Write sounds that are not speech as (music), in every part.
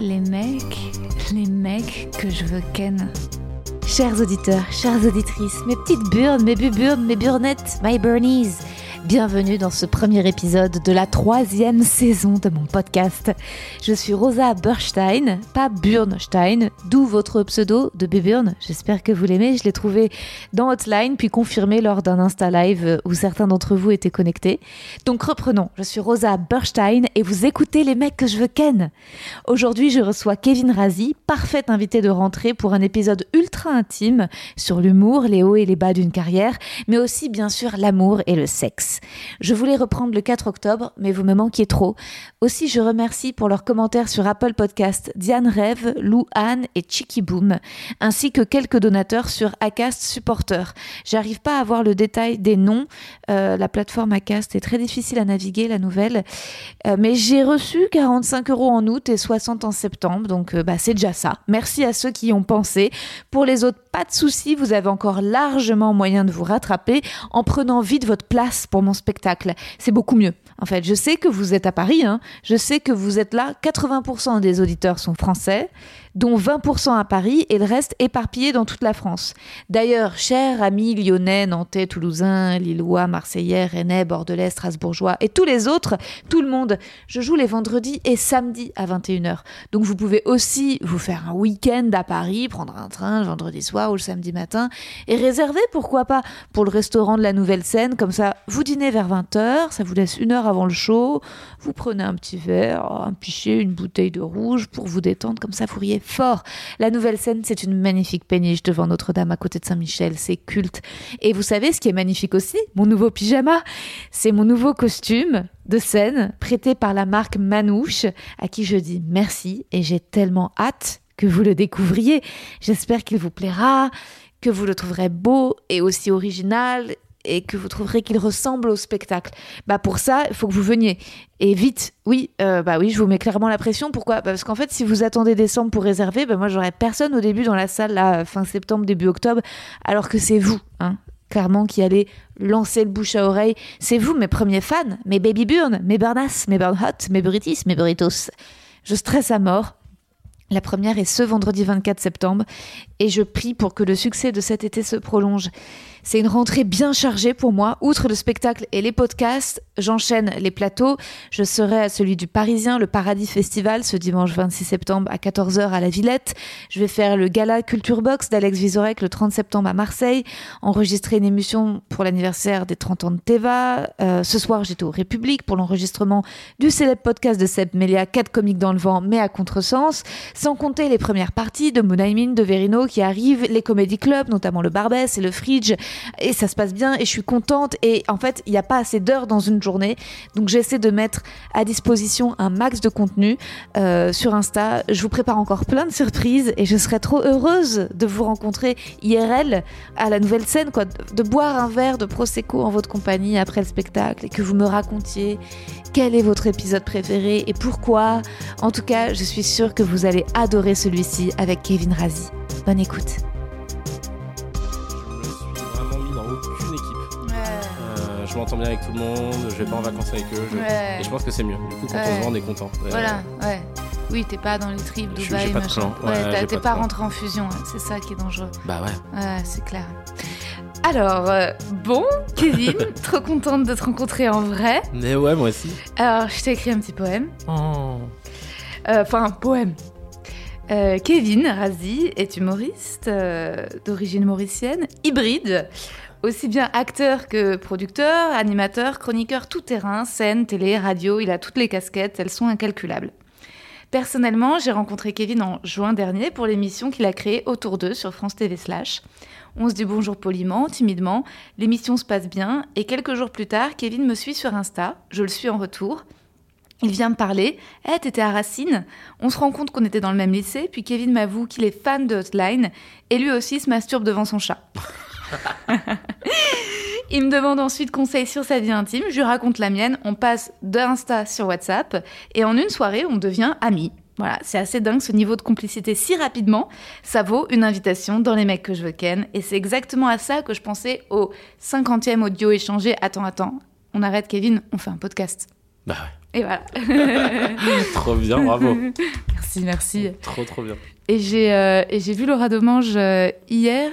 Les mecs, les mecs que je veux ken. Chers auditeurs, chères auditrices, mes petites burnes, mes buburnes, mes burnettes, my burnies, Bienvenue dans ce premier épisode de la troisième saison de mon podcast. Je suis Rosa Burstein, pas Burnstein, d'où votre pseudo de Burn. J'espère que vous l'aimez. Je l'ai trouvé dans Hotline, puis confirmé lors d'un Insta Live où certains d'entre vous étaient connectés. Donc reprenons. Je suis Rosa Burstein et vous écoutez les mecs que je veux ken. Aujourd'hui, je reçois Kevin Razi, parfait invité de rentrée pour un épisode ultra intime sur l'humour, les hauts et les bas d'une carrière, mais aussi bien sûr l'amour et le sexe. Je voulais reprendre le 4 octobre, mais vous me manquiez trop. Aussi, je remercie pour leurs commentaires sur Apple Podcast Diane Rêve, Lou Anne et Chicky Boom, ainsi que quelques donateurs sur Acast Supporter. J'arrive pas à voir le détail des noms. Euh, la plateforme Acast est très difficile à naviguer, la nouvelle. Euh, mais j'ai reçu 45 euros en août et 60 en septembre, donc euh, bah, c'est déjà ça. Merci à ceux qui y ont pensé. Pour les autres, pas de souci, vous avez encore largement moyen de vous rattraper en prenant vite votre place pour spectacle. C'est beaucoup mieux. En fait, je sais que vous êtes à Paris, hein. je sais que vous êtes là, 80% des auditeurs sont français, dont 20% à Paris et le reste éparpillé dans toute la France. D'ailleurs, chers amis lyonnais, nantais, toulousains, lillois, marseillais, rennais, bordelais, strasbourgeois et tous les autres, tout le monde, je joue les vendredis et samedis à 21h. Donc vous pouvez aussi vous faire un week-end à Paris, prendre un train le vendredi soir ou le samedi matin et réserver, pourquoi pas, pour le restaurant de la Nouvelle Scène, comme ça, vous dînez vers 20h, ça vous laisse une heure avant le show, vous prenez un petit verre, un pichet, une bouteille de rouge pour vous détendre, comme ça vous riez fort. La nouvelle scène, c'est une magnifique péniche devant Notre-Dame à côté de Saint-Michel, c'est culte. Et vous savez ce qui est magnifique aussi? Mon nouveau pyjama, c'est mon nouveau costume de scène prêté par la marque Manouche, à qui je dis merci et j'ai tellement hâte que vous le découvriez. J'espère qu'il vous plaira, que vous le trouverez beau et aussi original et que vous trouverez qu'il ressemble au spectacle. Bah pour ça, il faut que vous veniez. Et vite, oui, euh, bah oui, je vous mets clairement la pression. Pourquoi? Parce qu'en fait, si vous attendez décembre pour réserver, bah moi j'aurai personne au début dans la salle, là, fin septembre, début octobre, alors que c'est vous, hein, clairement, qui allez lancer le bouche à oreille. C'est vous, mes premiers fans, mes baby burn, mes burnas, mes burn hot, mes burritis, mes burritos. Je stresse à mort. La première est ce vendredi 24 septembre et je prie pour que le succès de cet été se prolonge. C'est une rentrée bien chargée pour moi. Outre le spectacle et les podcasts, j'enchaîne les plateaux. Je serai à celui du Parisien, le Paradis Festival, ce dimanche 26 septembre à 14h à la Villette. Je vais faire le gala Culture Box d'Alex Vizorek le 30 septembre à Marseille. Enregistrer une émission pour l'anniversaire des 30 ans de Teva. Euh, ce soir, j'étais au République pour l'enregistrement du célèbre podcast de Seb Melia, 4 comiques dans le vent, mais à contresens. Sans compter les premières parties de Moonaimin, de Verino qui arrivent, les comédie clubs, notamment le Barbès et le Fridge et ça se passe bien et je suis contente. Et en fait il n'y a pas assez d'heures dans une journée. Donc j'essaie de mettre à disposition un max de contenu euh, sur Insta. Je vous prépare encore plein de surprises et je serai trop heureuse de vous rencontrer IRL à la nouvelle scène quoi. De boire un verre de prosecco en votre compagnie après le spectacle et que vous me racontiez quel est votre épisode préféré et pourquoi. En tout cas je suis sûre que vous allez adorer celui-ci avec Kevin Razi. Bonne écoute je m'entends bien avec tout le monde, je vais pas en vacances avec eux. Et je pense que c'est mieux. Du coup, quand on se voit, on est content. Voilà, ouais. Oui, t'es pas dans les tripes, Dubaï, pas machin. Ouais, t'es pas, rentré en fusion, hein. c'est ça qui est dangereux. Bah ouais. Ouais, c'est clair. Alors, euh, bon, (laughs) Kevin, trop contente de te rencontrer en vrai. Mais ouais, moi aussi. Alors, je t'ai écrit un petit poème. Oh. Euh, enfin, un poème. Euh, Kevin Razi est humoriste d'origine mauricienne, hybride, aussi bien acteur que producteur, animateur, chroniqueur tout terrain, scène, télé, radio, il a toutes les casquettes, elles sont incalculables. Personnellement, j'ai rencontré Kevin en juin dernier pour l'émission qu'il a créée autour d'eux sur France TV Slash. On se dit bonjour poliment, timidement, l'émission se passe bien, et quelques jours plus tard, Kevin me suit sur Insta, je le suis en retour. Il vient me parler. Eh, hey, t'étais à Racine. On se rend compte qu'on était dans le même lycée. Puis Kevin m'avoue qu'il est fan de Hotline. Et lui aussi se masturbe devant son chat. (laughs) Il me demande ensuite conseil sur sa vie intime. Je lui raconte la mienne. On passe d'Insta sur WhatsApp. Et en une soirée, on devient amis. Voilà, c'est assez dingue ce niveau de complicité si rapidement. Ça vaut une invitation dans les mecs que je veux ken. Et c'est exactement à ça que je pensais au 50e audio échangé. Attends, attends, on arrête Kevin, on fait un podcast. Bah ouais. Et voilà. (laughs) trop bien, bravo. Merci, merci. Trop, trop bien. Et j'ai euh, vu Laura Domange euh, hier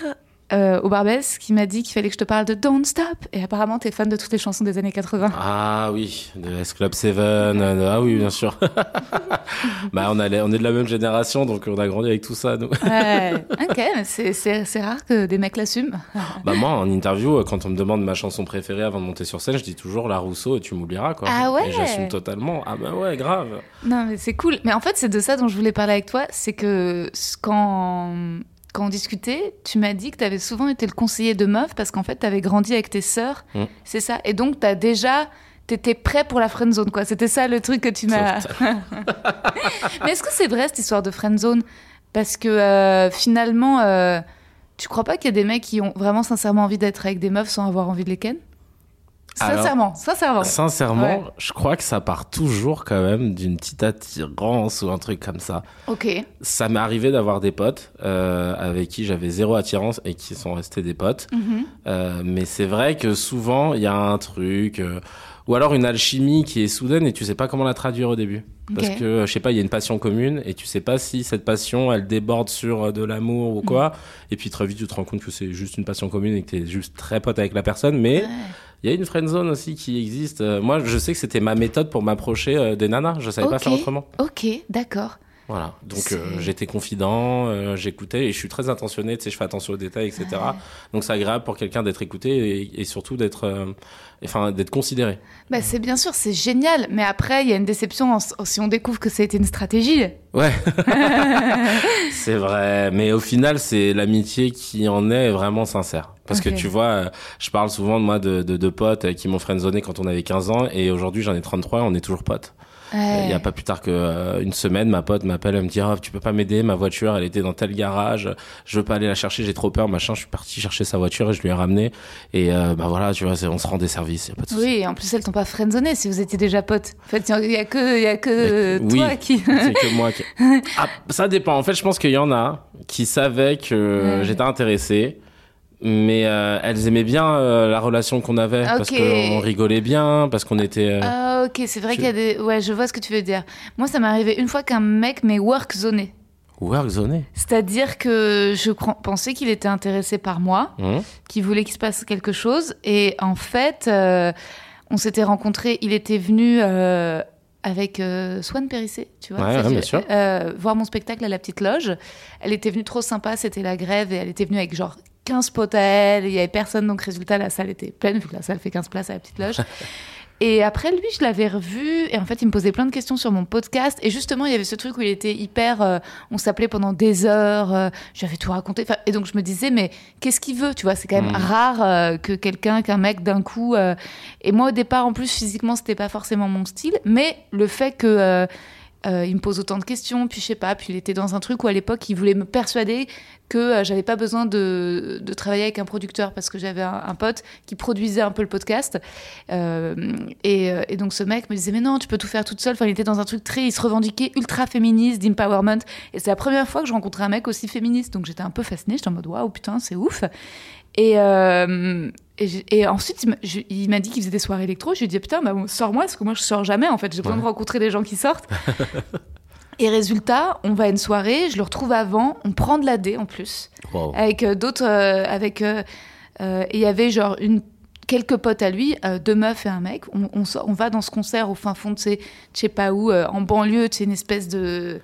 euh, au Barbès qui m'a dit qu'il fallait que je te parle de Don't Stop. Et apparemment, tu es fan de toutes les chansons des années 80. Ah oui, de S Club 7. Euh, ah oui, bien sûr. (laughs) bah, on, on est de la même génération, donc on a grandi avec tout ça, nous. ouais, ok, c'est rare que des mecs l'assument. (laughs) bah, moi, en interview, euh, quand on me demande ma chanson préférée avant de monter sur scène, je dis toujours La Rousseau et tu m'oublieras, quoi. Ah ouais? Et j'assume totalement. Ah bah ouais, grave. Non, mais c'est cool. Mais en fait, c'est de ça dont je voulais parler avec toi. C'est que quand quand on discutait, tu m'as dit que tu avais souvent été le conseiller de meuf parce qu'en fait, tu avais grandi avec tes sœurs. Mm. C'est ça. Et donc, tu as déjà. T'étais prêt pour la friend zone, quoi. C'était ça le truc que tu m'as. (laughs) Mais est-ce que c'est vrai cette histoire de friend zone? Parce que euh, finalement, euh, tu crois pas qu'il y a des mecs qui ont vraiment sincèrement envie d'être avec des meufs sans avoir envie de les ken? Sincèrement, sincèrement. Sincèrement, je crois que ça part toujours quand même d'une petite attirance ou un truc comme ça. Ok. Ça m'est arrivé d'avoir des potes euh, avec qui j'avais zéro attirance et qui sont restés des potes. Mhm. euh, mais c'est vrai que souvent, il y a un truc. Euh, ou alors une alchimie qui est soudaine et tu sais pas comment la traduire au début. Parce que, je sais pas, il y a une passion commune et tu sais pas si cette passion, elle déborde sur de l'amour ou quoi. Mhm. Et puis très vite, tu te rends compte que c'est juste une passion commune et que tu es juste très pote avec la personne. Mais il y a une friend zone aussi qui existe. Euh, moi, je sais que c'était ma méthode pour m'approcher euh, des nanas. Je savais pas faire autrement. Ok, d'accord. Voilà, donc euh, j'étais confident, j'écoutais et je suis très intentionné, tu sais, je fais attention aux détails, etc. Donc c'est agréable pour quelqu'un d'être écouté et, surtout d'être, enfin, d'être considéré. Bah c'est bien sûr, c'est génial, mais après il y a une déception si on découvre que ça a été une stratégie. Ouais, (laughs) c'est vrai, mais au final c'est l'amitié qui en est vraiment sincère. Parce que tu vois, euh, je parle souvent de moi de, de, de potes euh, qui m'ont friendzoné quand on avait 15 ans et aujourd'hui j'en ai 33 et on est toujours potes. Il y a pas plus tard que euh, une semaine, ma pote m'appelle, elle me dit oh, tu peux pas m'aider, ma voiture, elle était dans tel garage, je veux pas aller la chercher, j'ai trop peur, machin. Je suis parti chercher sa voiture et je lui ai ramené. Et bah voilà, tu vois, on se rend des services, y a pas de souci. Oui, en plus elles t'ont pas friendzoné si vous étiez déjà potes. En fait, il y a que, y a que toi qui. (laughs) c'est que moi. Qui... (laughs) Ah, ça dépend. En fait, je pense qu'il y en a qui savaient que j'étais intéressé mais euh, elles aimaient bien euh, la relation qu'on avait parce qu'on rigolait bien, parce qu'on était. Euh, ah ok, c'est vrai qu'il y a des. Ouais, je vois ce que tu veux dire. Moi, ça m'est arrivé une fois qu'un mec m'ait work zoné. Work zoné. C'est-à-dire que je pensais qu'il était intéressé par moi, mmh. qu'il voulait qu'il se passe quelque chose, et en fait, on s'était rencontrés. Il était venu avec Swan Périssé, tu vois, ouais, bien sûr. voir mon spectacle à la petite loge. Elle était venue trop sympa, c'était la grève et elle était venue avec genre 15 potes à elle, il y avait personne, donc résultat, la salle était pleine, vu que la salle fait 15 places à la petite loge. (laughs) Et après, lui, je l'avais revu, et en fait, il me posait plein de questions sur mon podcast. Et justement, il y avait ce truc où il était hyper. Euh, on s'appelait pendant des heures, euh, j'avais tout raconté. Et donc, je me disais, mais qu'est-ce qu'il veut Tu vois, c'est quand même hmm. rare euh, que quelqu'un, qu'un mec d'un coup. et moi, au départ, en plus, physiquement, c'était pas forcément mon style. Mais le fait que euh, il me pose autant de questions, puis je sais pas, puis il était dans un truc où à l'époque il voulait me persuader que euh, j'avais pas besoin de, de, travailler avec un producteur parce que j'avais un, pote qui produisait un peu le podcast. Euh, et, donc ce mec me disait mais non, tu peux tout faire toute seule. Enfin, il était dans un truc très, il se revendiquait ultra féministe, d'empowerment. Et c'est la première fois que je rencontrais un mec aussi féministe, donc j'étais un peu fascinée. J'étais en mode waouh putain c'est ouf. Et, et, ensuite, il m'a dit qu'il faisait des soirées électro. Je lui ai dit, putain, bah, sors-moi, parce que moi, je sors jamais, en fait. J'ai besoin de rencontrer des gens qui sortent. (laughs) et résultat, on va à une soirée, je le retrouve avant, on prend de la D en plus. Avec euh, d'autres. Euh, avec et il y avait genre une quelques potes à lui, deux meufs et un mec. On, on, on, va dans ce concert au fin fond de, je sais pas où, en banlieue, c'est une espèce de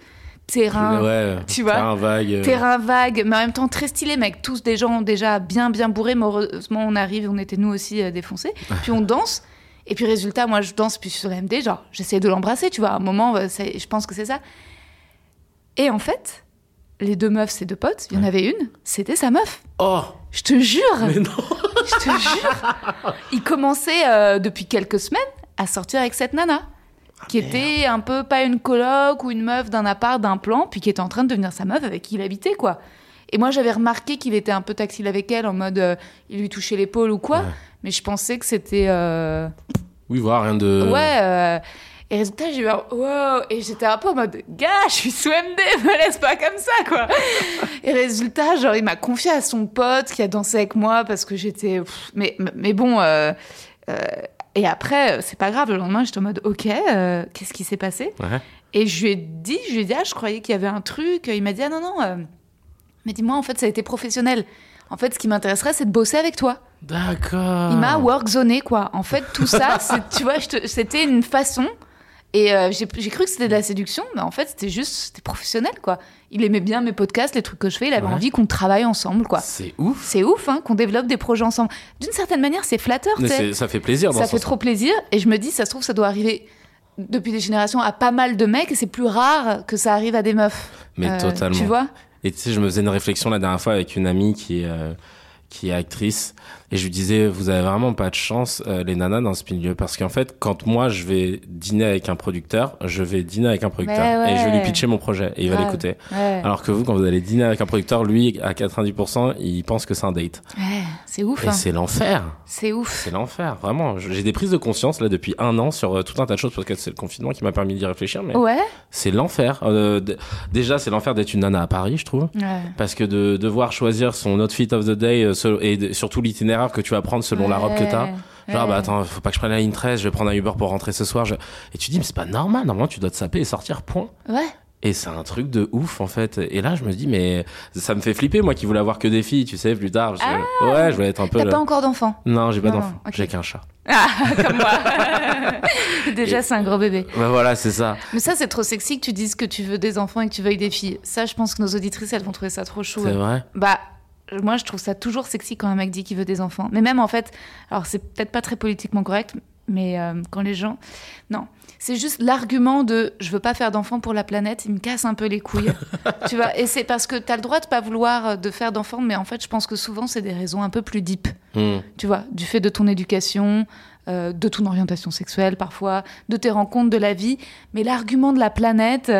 terrain, tu vois, terrain vague, euh. terrain vague, mais en même temps très stylé, mec. Tous des gens déjà bien bien bourrés, mais heureusement on arrive, on était nous aussi euh, défoncés. (laughs) Puis on danse. Et puis résultat, moi je danse puis sur MD, genre j'essaie de l'embrasser, tu vois. À un moment, euh, je pense que c'est ça. Et en fait, les deux meufs, ces deux potes, il y en avait une, c'était sa meuf. Oh Je te jure Mais non (laughs) Je te jure Il commençait depuis quelques semaines à sortir avec cette nana. Qui était un peu pas une coloc ou une meuf d'un appart, d'un plan, puis qui était en train de devenir sa meuf avec qui il habitait, quoi. Et moi, j'avais remarqué qu'il était un peu tactile avec elle, en mode euh, il lui touchait l'épaule ou quoi, Ouais. mais je pensais que c'était. euh, Oui, voir rien de. Ouais. euh, Et résultat, j'ai eu un wow, et j'étais un peu en mode gars, je suis sous MD, (laughs) me laisse pas comme ça, quoi. et résultat, genre, il m'a confié à son pote qui a dansé avec moi parce que j'étais. Mais, mais bon. euh, euh, et après, c'est pas grave, le lendemain, j'étais en mode ok, euh, qu'est-ce qui s'est passé? Ouais. Et je lui ai dit, je lui ai dit, ah, je croyais qu'il y avait un truc. Il m'a dit, ah non, non. euh, Mais dis-moi, en fait, ça a été professionnel. En fait, ce qui m'intéresserait, c'est de bosser avec toi. D'accord. Il m'a work zoné, quoi. En fait, tout ça, (laughs) tu vois, c'était une façon. Et euh, j'ai j'ai cru que c'était de la séduction, mais en fait, c'était juste, c'était professionnel, quoi. Il aimait bien mes podcasts, les trucs que je fais. Il avait Ouais. envie qu'on travaille ensemble, quoi. C'est ouf. C'est ouf, hein, qu'on développe des projets ensemble. D'une certaine manière, c'est flatteur, Mais ça fait plaisir dans Ça fait sens. trop plaisir. Et je me dis, ça se trouve, ça doit arriver depuis des générations à pas mal de mecs. Et c'est plus rare que ça arrive à des meufs. Mais Euh, totalement. Tu vois? Et tu sais, je me faisais une réflexion la dernière fois avec une amie qui est, euh, qui est actrice. Et je lui disais, vous avez vraiment pas de chance, euh, les nanas, dans ce milieu. Parce qu'en fait, quand moi, je vais dîner avec un producteur, je vais dîner avec un producteur. Ouais. Et je vais lui pitcher mon projet. Et il va l'écouter. Ouais. Alors que vous, quand vous allez dîner avec un producteur, lui, à 90%, il pense que c'est un date. Ouais, c'est ouf. Et hein. c'est l'enfer. C'est ouf. C'est l'enfer, vraiment. J'ai des prises de conscience, là, depuis un an, sur euh, tout un tas de choses, parce que c'est le confinement qui m'a permis d'y réfléchir, mais Ouais. c'est l'enfer. Euh, déjà, c'est l'enfer d'être une nana à Paris, je trouve. Ouais. Parce que de devoir choisir son outfit of the day euh, et surtout l'itinéraire que tu vas prendre selon la robe que t'as. Genre, bah attends, faut pas que je prenne la ligne 13, je vais prendre un Uber pour rentrer ce soir. je- Et tu dis, mais c'est pas normal, normalement tu dois te saper et sortir, point. Ouais. Et c'est un truc de ouf en fait. Et là, je me dis, mais ça me fait flipper, moi qui voulais avoir que des filles, tu sais, plus tard. je- Ouais, je voulais être un peu. T'as le- pas encore d'enfant Non, j'ai pas d'enfant. J'ai qu'un chat. (laughs) Comme moi. (laughs) Déjà, Et- c'est un gros bébé. Ouais, voilà, c'est ça. Mais ça, c'est trop sexy que tu dises que tu veux des enfants et que tu veuilles des filles. Ça, je pense que nos auditrices, elles vont trouver ça trop chou. C'est vrai. Bah, moi, je trouve ça toujours sexy quand un mec dit qu'il veut des enfants. Mais même en fait, alors c'est peut-être pas très politiquement correct, mais euh, quand les gens. Non, c'est juste l'argument de je veux pas faire d'enfants pour la planète, il me casse un peu les couilles. (laughs) tu vois, et c'est parce que tu as le droit de pas vouloir euh, de faire d'enfants, mais en fait, je pense que souvent, c'est des raisons un peu plus deep. Hmm. Tu vois, du fait de ton éducation, euh, de ton orientation sexuelle parfois, de tes rencontres de la vie. Mais l'argument de la planète,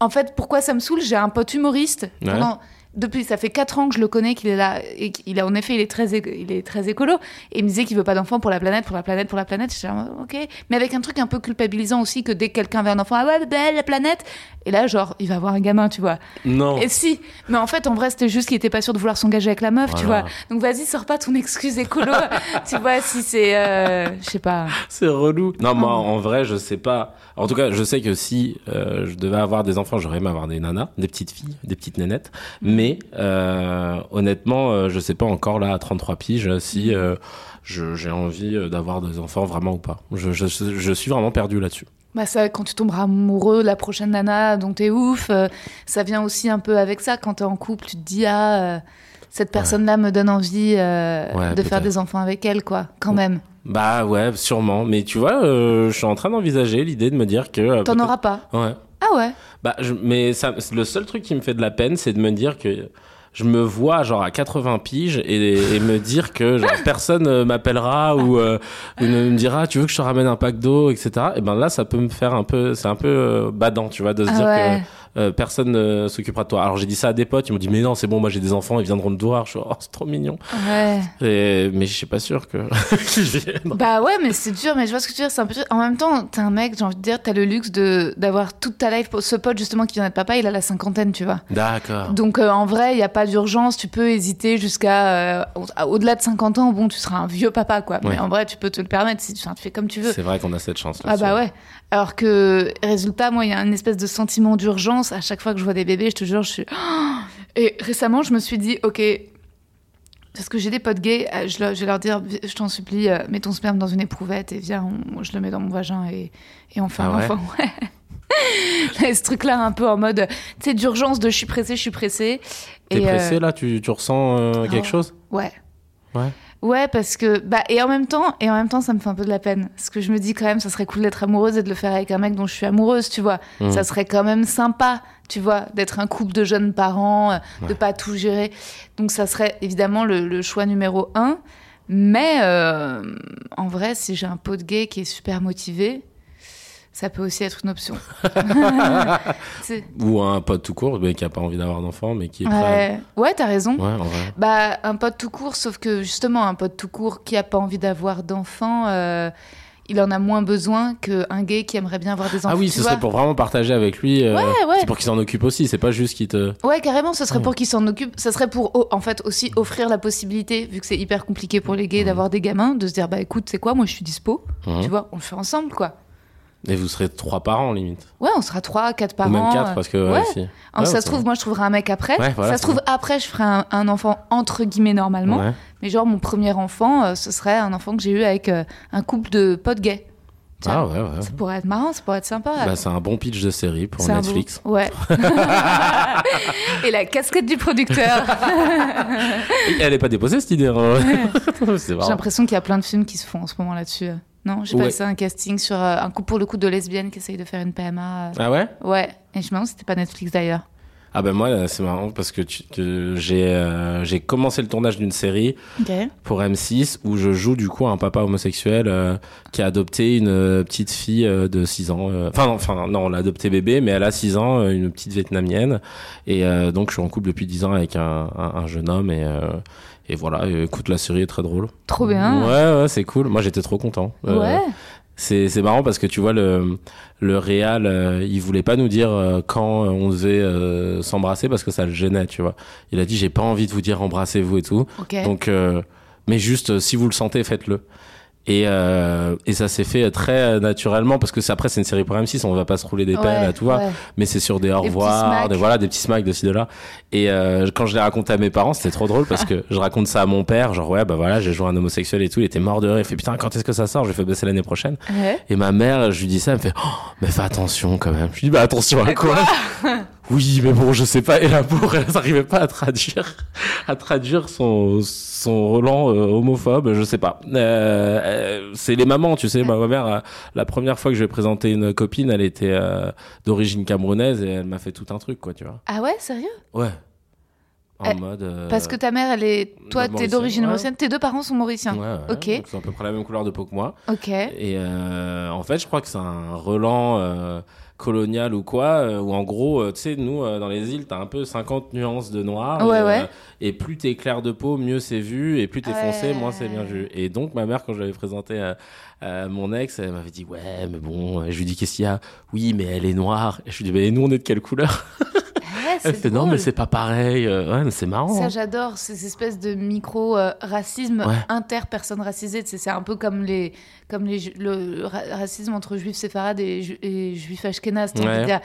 en fait, pourquoi ça me saoule J'ai un pote humoriste. Ouais. Pendant- depuis, ça fait 4 ans que je le connais, qu'il est là, et qu'il a, en effet, il est très, il est très écolo. Et il me disait qu'il veut pas d'enfant pour la planète, pour la planète, pour la planète. J'étais là, ok. Mais avec un truc un peu culpabilisant aussi, que dès que quelqu'un veut un enfant, ah ouais, belle, la planète. Et là, genre, il va avoir un gamin, tu vois. Non. Et si, mais en fait, en vrai, c'était juste qu'il était pas sûr de vouloir s'engager avec la meuf, tu vois. Donc vas-y, sors pas ton excuse écolo. (laughs) tu vois, si c'est, euh, je sais pas. C'est relou. Non, moi, en vrai, je sais pas. En tout cas, je sais que si euh, je devais avoir des enfants, j'aurais aimé avoir des nanas, des petites filles, des petites nénettes. Mais euh, honnêtement, euh, je sais pas encore là à 33 piges si je- j'ai envie d'avoir des enfants vraiment ou pas. Je, je, je suis vraiment perdu là-dessus. Bah ça, quand tu tomberas amoureux de la prochaine nana dont t'es ouf, ça vient aussi un peu avec ça. Quand t'es en couple, tu te dis ah, cette personne-là me donne envie euh, Ouais, de faire des enfants avec elle, quoi. Quand même. Bah ouais, sûrement. Mais tu vois, euh, je suis en train d'envisager l'idée de me dire que. euh, T'en auras pas. Ouais. Ah ouais. Bah, je, mais ça, le seul truc qui me fait de la peine, c'est de me dire que je me vois genre à 80 piges et, et me dire que genre, (laughs) personne m'appellera ou euh, ne me dira tu veux que je te ramène un pack d'eau, etc. Et ben là, ça peut me faire un peu, c'est un peu badant, tu vois, de se Ah dire ouais. que euh, personne ne s'occupera de toi. Alors j'ai dit ça à des potes, ils m'ont dit mais non, c'est bon, moi j'ai des enfants, ils viendront te voir. Je suis oh, c'est trop mignon. Ouais. Et, mais je suis pas sûr que (laughs) qu'ils viennent. Bah ouais, mais c'est dur, mais je vois ce que tu veux dire. C'est un peu... En même temps, t'es un mec, j'ai envie de dire, t'as le luxe de d'avoir toute ta life. Ce pote, justement, qui vient d'être papa, il a la cinquantaine, tu vois. D'accord. Donc euh, en vrai, il n'y a pas d'urgence. Tu peux hésiter jusqu'à. euh, au- Au-delà de 50 ans, bon, tu seras un vieux papa, quoi. Mais Ouais. en vrai, tu peux te le permettre si tu, tu fais comme tu veux. C'est vrai qu'on a cette chance. Ah bah ouais. Alors que, résultat, moi, il y a une espèce de sentiment d'urgence. À chaque fois que je vois des bébés, je te jure, je suis. (gasps) Et récemment, je me suis dit, ok. Parce que j'ai des potes gays, euh, je, vais leur dire, je t'en supplie, euh, mets ton sperme dans une éprouvette et viens, on- je le mets dans mon vagin et, et on fait Ah un ouais enfant. (laughs) Ouais. Ce truc-là, un peu en mode, tu sais, d'urgence de je suis pressée, je suis pressée. T'es Et, euh, pressé là tu, tu ressens euh, quelque oh. chose? Ouais. Ouais. Ouais, parce que bah et en même temps et en même temps ça me fait un peu de la peine parce que je me dis quand même ça serait cool d'être amoureuse et de le faire avec un mec dont je suis amoureuse, tu vois. Mhm. Ça serait quand même sympa, tu vois, d'être un couple de jeunes parents, euh, de pas tout gérer. Donc ça serait évidemment le, le choix numéro un. Mais euh, en vrai, si j'ai un pote gay qui est super motivé, ça peut aussi être une option. (laughs) Ou un pote tout court, mais qui a pas envie d'avoir d'enfant, mais qui est prêt. ouais, ouais t'as raison. Ouais. Bah, un pote tout court, sauf que justement, un pote tout court qui a pas envie d'avoir d'enfants, euh, il en a moins besoin qu'un gay qui aimerait bien avoir des enfants. Ah oui, ce vois. serait pour vraiment partager avec lui. euh, Ouais, ouais. C'est pour qu'il s'en occupe aussi, c'est pas juste qu'il te. Ouais, carrément, ce serait pour qu'il s'en occupe. Ça serait pour, oh, en fait, aussi offrir la possibilité, vu que c'est hyper compliqué pour les gays d'avoir des gamins, de se dire, bah écoute, c'est quoi, moi je suis dispo, Mhm. tu vois, on le fait ensemble, quoi. Et vous serez trois parents, limite. Ouais, on sera trois, quatre parents. Ou même quatre, euh, parce que. Ouais, ouais. si. Alors, Ouais, ça se trouve, moi je trouverai un mec après. Ouais, voilà, ça se trouve, après, je ferai un, un enfant entre guillemets normalement. Ouais. Mais genre, mon premier enfant, euh, ce serait un enfant que j'ai eu avec euh, un couple de potes gays. Ah ouais, ouais. Ça pourrait être marrant, ça pourrait être sympa. Bah, c'est un bon pitch de série pour Netflix. Ouais. (laughs) Et la casquette du producteur. Elle est pas déposée cette idée. hein. (laughs) J'ai l'impression qu'il y a plein de films qui se font en ce moment là-dessus. Non, j'ai Ouais. passé un casting sur euh, un couple pour le coup de lesbiennes qui essaye de faire une PMA. euh. Ah ouais? Ouais, et je me demande si c'était pas Netflix d'ailleurs. Ah ben moi c'est marrant parce que, tu- que j'ai euh, j'ai commencé le tournage d'une série pour M6 où je joue du coup un papa homosexuel euh, qui a adopté une petite fille euh, de 6 ans. Enfin non, enfin non, on l'a adopté bébé mais elle a 6 ans, une petite vietnamienne et donc je suis en couple depuis 10 ans avec un, un, un jeune homme et et voilà, écoute la série est très drôle. Trop bien. Ouais ouais, c'est cool. Moi j'étais trop content. Euh, Ouais. C'est c'est marrant parce que tu vois le le réal euh, il voulait pas nous dire euh, quand on devait euh, s'embrasser parce que ça le gênait tu vois. Il a dit j'ai pas envie de vous dire embrassez-vous et tout. Ok. Donc euh, mais juste euh, si vous le sentez faites-le. Et euh, et ça s'est fait très naturellement parce que après c'est une série pour M6 on va pas se rouler des pelles Ouais, tu vois ouais. mais c'est sur des au revoir des voilà des petits smacks de ci de là. Et euh, quand je l'ai raconté à mes parents c'était trop drôle parce que (laughs) je raconte ça à mon père genre ouais bah voilà j'ai joué un homosexuel et tout il était mort de rire. Il fait putain quand est-ce que ça sort? Je vais baisser l'année prochaine. Ouais. et ma mère, je lui dis ça, elle me fait oh, mais fais attention quand même. Je lui dis bah attention à quoi, (laughs) Oui, mais bon, je sais pas. Et la pauvre, elle n'arrivait pas à traduire, à traduire son son Roland euh, homophobe. Je sais pas. Euh, euh, c'est les mamans, tu sais. Ma mère, la première fois que je lui ai présenté une copine, elle était euh, d'origine camerounaise et elle m'a fait tout un truc, quoi, tu vois. Ah ouais, sérieux? Ouais. En Eh, mode. Parce que ta mère, elle est. Toi, t'es d'origine ouais. mauricienne. Tes deux parents sont mauriciens. Ouais, ouais. Ok. C'est à peu près la même couleur de peau que moi. Ok. Et en fait, je crois que c'est un relan colonial ou quoi, euh, où en gros, euh, tu sais, nous, euh, dans les îles, t'as un peu 50 nuances de noir. Ouais, et, ouais. et plus t'es clair de peau, mieux c'est vu, et plus t'es foncé, moins c'est bien vu. Et donc, ma mère, quand je l'avais présenté à, à mon ex, elle m'avait dit, ouais, mais bon, et je lui dis, qu'est-ce qu'il y a? Oui, mais elle est noire. Et je lui dis, mais nous, on est de quelle couleur? (laughs) Ouais, Elle non, mais c'est pas pareil. Euh, Ouais, mais c'est marrant. Ça, hein. j'adore ces espèces de micro-racisme Ouais. inter-personnes racisées. C'est un peu comme, les, comme les, le ra- racisme entre juifs séfarades et, ju- et juifs ashkénazes. Ouais.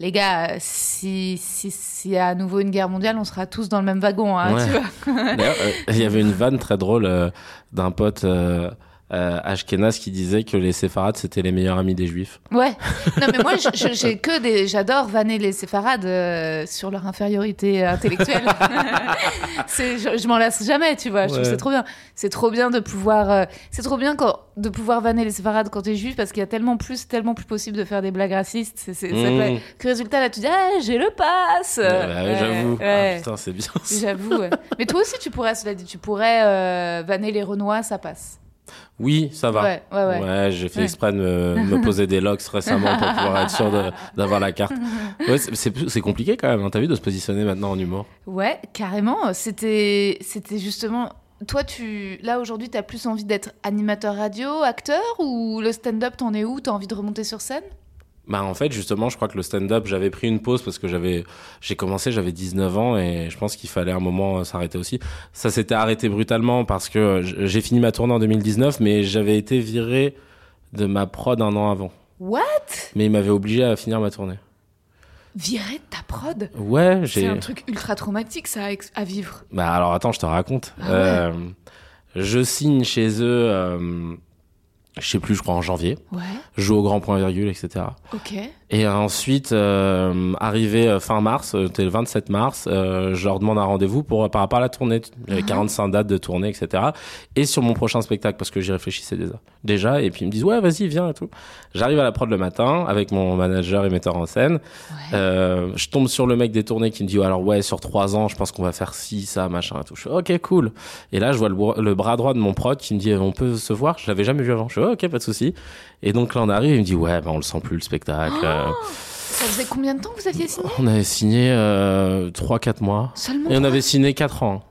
Les gars, si si- s'il y a à nouveau une guerre mondiale, on sera tous dans le même wagon. Hein, Ouais. tu vois D'ailleurs, euh, il y avait une vanne très drôle euh, d'un pote euh, euh, Ashkenaz qui disait que les séfarades c'était les meilleurs amis des juifs. Ouais. Non, mais moi, j'ai (laughs) que des. J'adore vanner les séfarades euh, sur leur infériorité intellectuelle. (laughs) je, je m'en lasse jamais, tu vois. Je trouve c'est trop bien. C'est trop bien de pouvoir. euh, c'est trop bien quand, de pouvoir vanner les séfarades quand t'es juif parce qu'il y a tellement plus, tellement plus possible de faire des blagues racistes. C'est, Mmh. que résultat, là, tu dis, ah, j'ai le pass. Ouais, bah ouais, J'avoue. Ah, putain, c'est bien. J'avoue. Mais toi aussi, tu pourrais, cela dit, tu pourrais euh, vanner les Renois, ça passe. Oui, ça va. Ouais, ouais, ouais. j'ai fait exprès de me, me poser des locks récemment pour pouvoir être sûr d'avoir la carte. (laughs) Ouais, c'est- compliqué quand même. hein. T'as vu de se positionner maintenant en humour? Ouais, carrément. C'était, c'était justement. Toi, tu, là aujourd'hui, t'as plus envie d'être animateur radio, acteur, ou le stand-up, t'en es où? T'as envie de remonter sur scène? Bah en fait justement je crois que le stand-up j'avais pris une pause parce que j'avais j'ai commencé j'avais 19 ans et je pense qu'il fallait un moment euh, s'arrêter aussi. Ça s'était arrêté brutalement parce que j'ai fini ma tournée en 2019 mais j'avais été viré de ma prod un an avant. What? Mais il m'avait obligé à finir ma tournée. Virer de ta prod? Ouais, C'est j'ai un truc ultra traumatique, ça, à, vivre. Bah alors attends, je te raconte. Ah ouais. Euh, je signe chez eux euh, je sais plus, je crois en janvier. Ouais, Je joue au grand point virgule, etc. ok. Et ensuite, euh, arrivé euh, fin mars, euh, c'était le 27 mars, euh, je leur demande un rendez-vous pour par rapport à la tournée. Avait 45 dates de tournée, etc. Et sur mon prochain spectacle, parce que j'y réfléchissais déjà. Déjà, et puis ils me disent ouais, vas-y, viens et tout. J'arrive à la prod le matin avec mon manager et metteur en scène. Euh, je tombe sur le mec des tournées qui me dit alors ouais, sur trois ans, je pense qu'on va faire ci, ça, machin et tout. Je fais ok, cool. Et là, je vois le, bras droit de mon prod qui me dit on peut se voir? Je l'avais jamais vu avant. Je fais ok, pas de souci. Et donc là, on arrive, il me dit ouais, ben on le sent plus le spectacle. Euh, Ça faisait combien de temps que vous aviez signé? On avait signé euh, 3-4 mois. Seulement Et on avait signé 4 ans.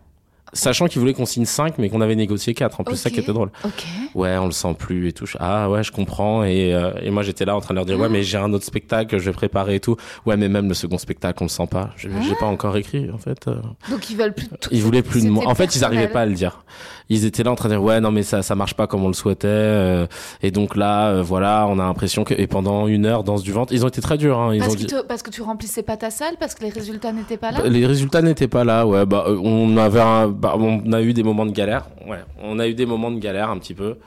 Sachant qu'il voulait qu'on signe 5, mais qu'on avait négocié 4. En plus, ça qui était drôle. Ok. Ouais, on le sent plus et tout. Je- Ah ouais, je comprends. Et, euh, et moi, j'étais là en train de leur dire, ouais, mais j'ai un autre spectacle que je vais préparer et tout. Ouais, mais même le second spectacle, on le sent pas. J'ai j'ai pas encore écrit, en fait. euh. Donc ils veulent plus de tout. Ils voulaient plus de moi. En fait, ils arrivaient personnel. pas à le dire. Ils étaient là en train de dire, ouais, non, mais ça, ça marche pas comme on le souhaitait. euh, et donc là, euh, voilà, on a l'impression que, et pendant une heure, danse du ventre, ils ont été très durs, hein. Ils Parce, ont que dit, te- parce que tu remplissais pas ta salle, parce que les résultats n'étaient pas là Bah, Les résultats n'étaient pas là, ouais. Bah, euh, on avait, un- bah, on a eu des moments de galère, ouais. On a eu des moments de galère un petit peu,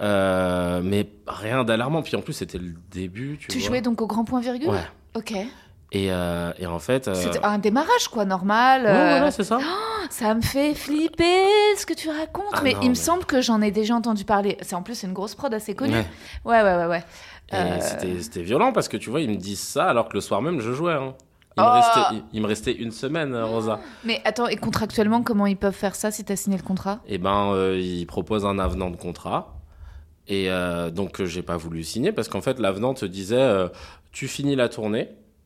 euh, mais rien d'alarmant. Puis en plus, c'était le début, tu, Tu vois. jouais donc au grand point virgule Ouais. Ok. Et, euh, et en fait, euh, C'était un démarrage, quoi, normal. ouais, euh, voilà, c'est ça. Ça me fait flipper ce que tu racontes. Ah mais non, il me semble que j'en ai déjà entendu parler. C'est en plus c'est une grosse prod assez connue. Ouais. Ouais, ouais, ouais, Euh, c'était, violent parce que tu vois, ils me disent ça alors que le soir même, je jouais. Hein. Il, me Oh. restait, il, il me restait une semaine, euh, Rosa. Mais attends, et contractuellement, comment ils peuvent faire ça si t'as signé le contrat? Et ben, ils proposent un avenant de contrat. Et donc, j'ai pas voulu signer parce qu'en fait, l'avenant te disait tu finis la tournée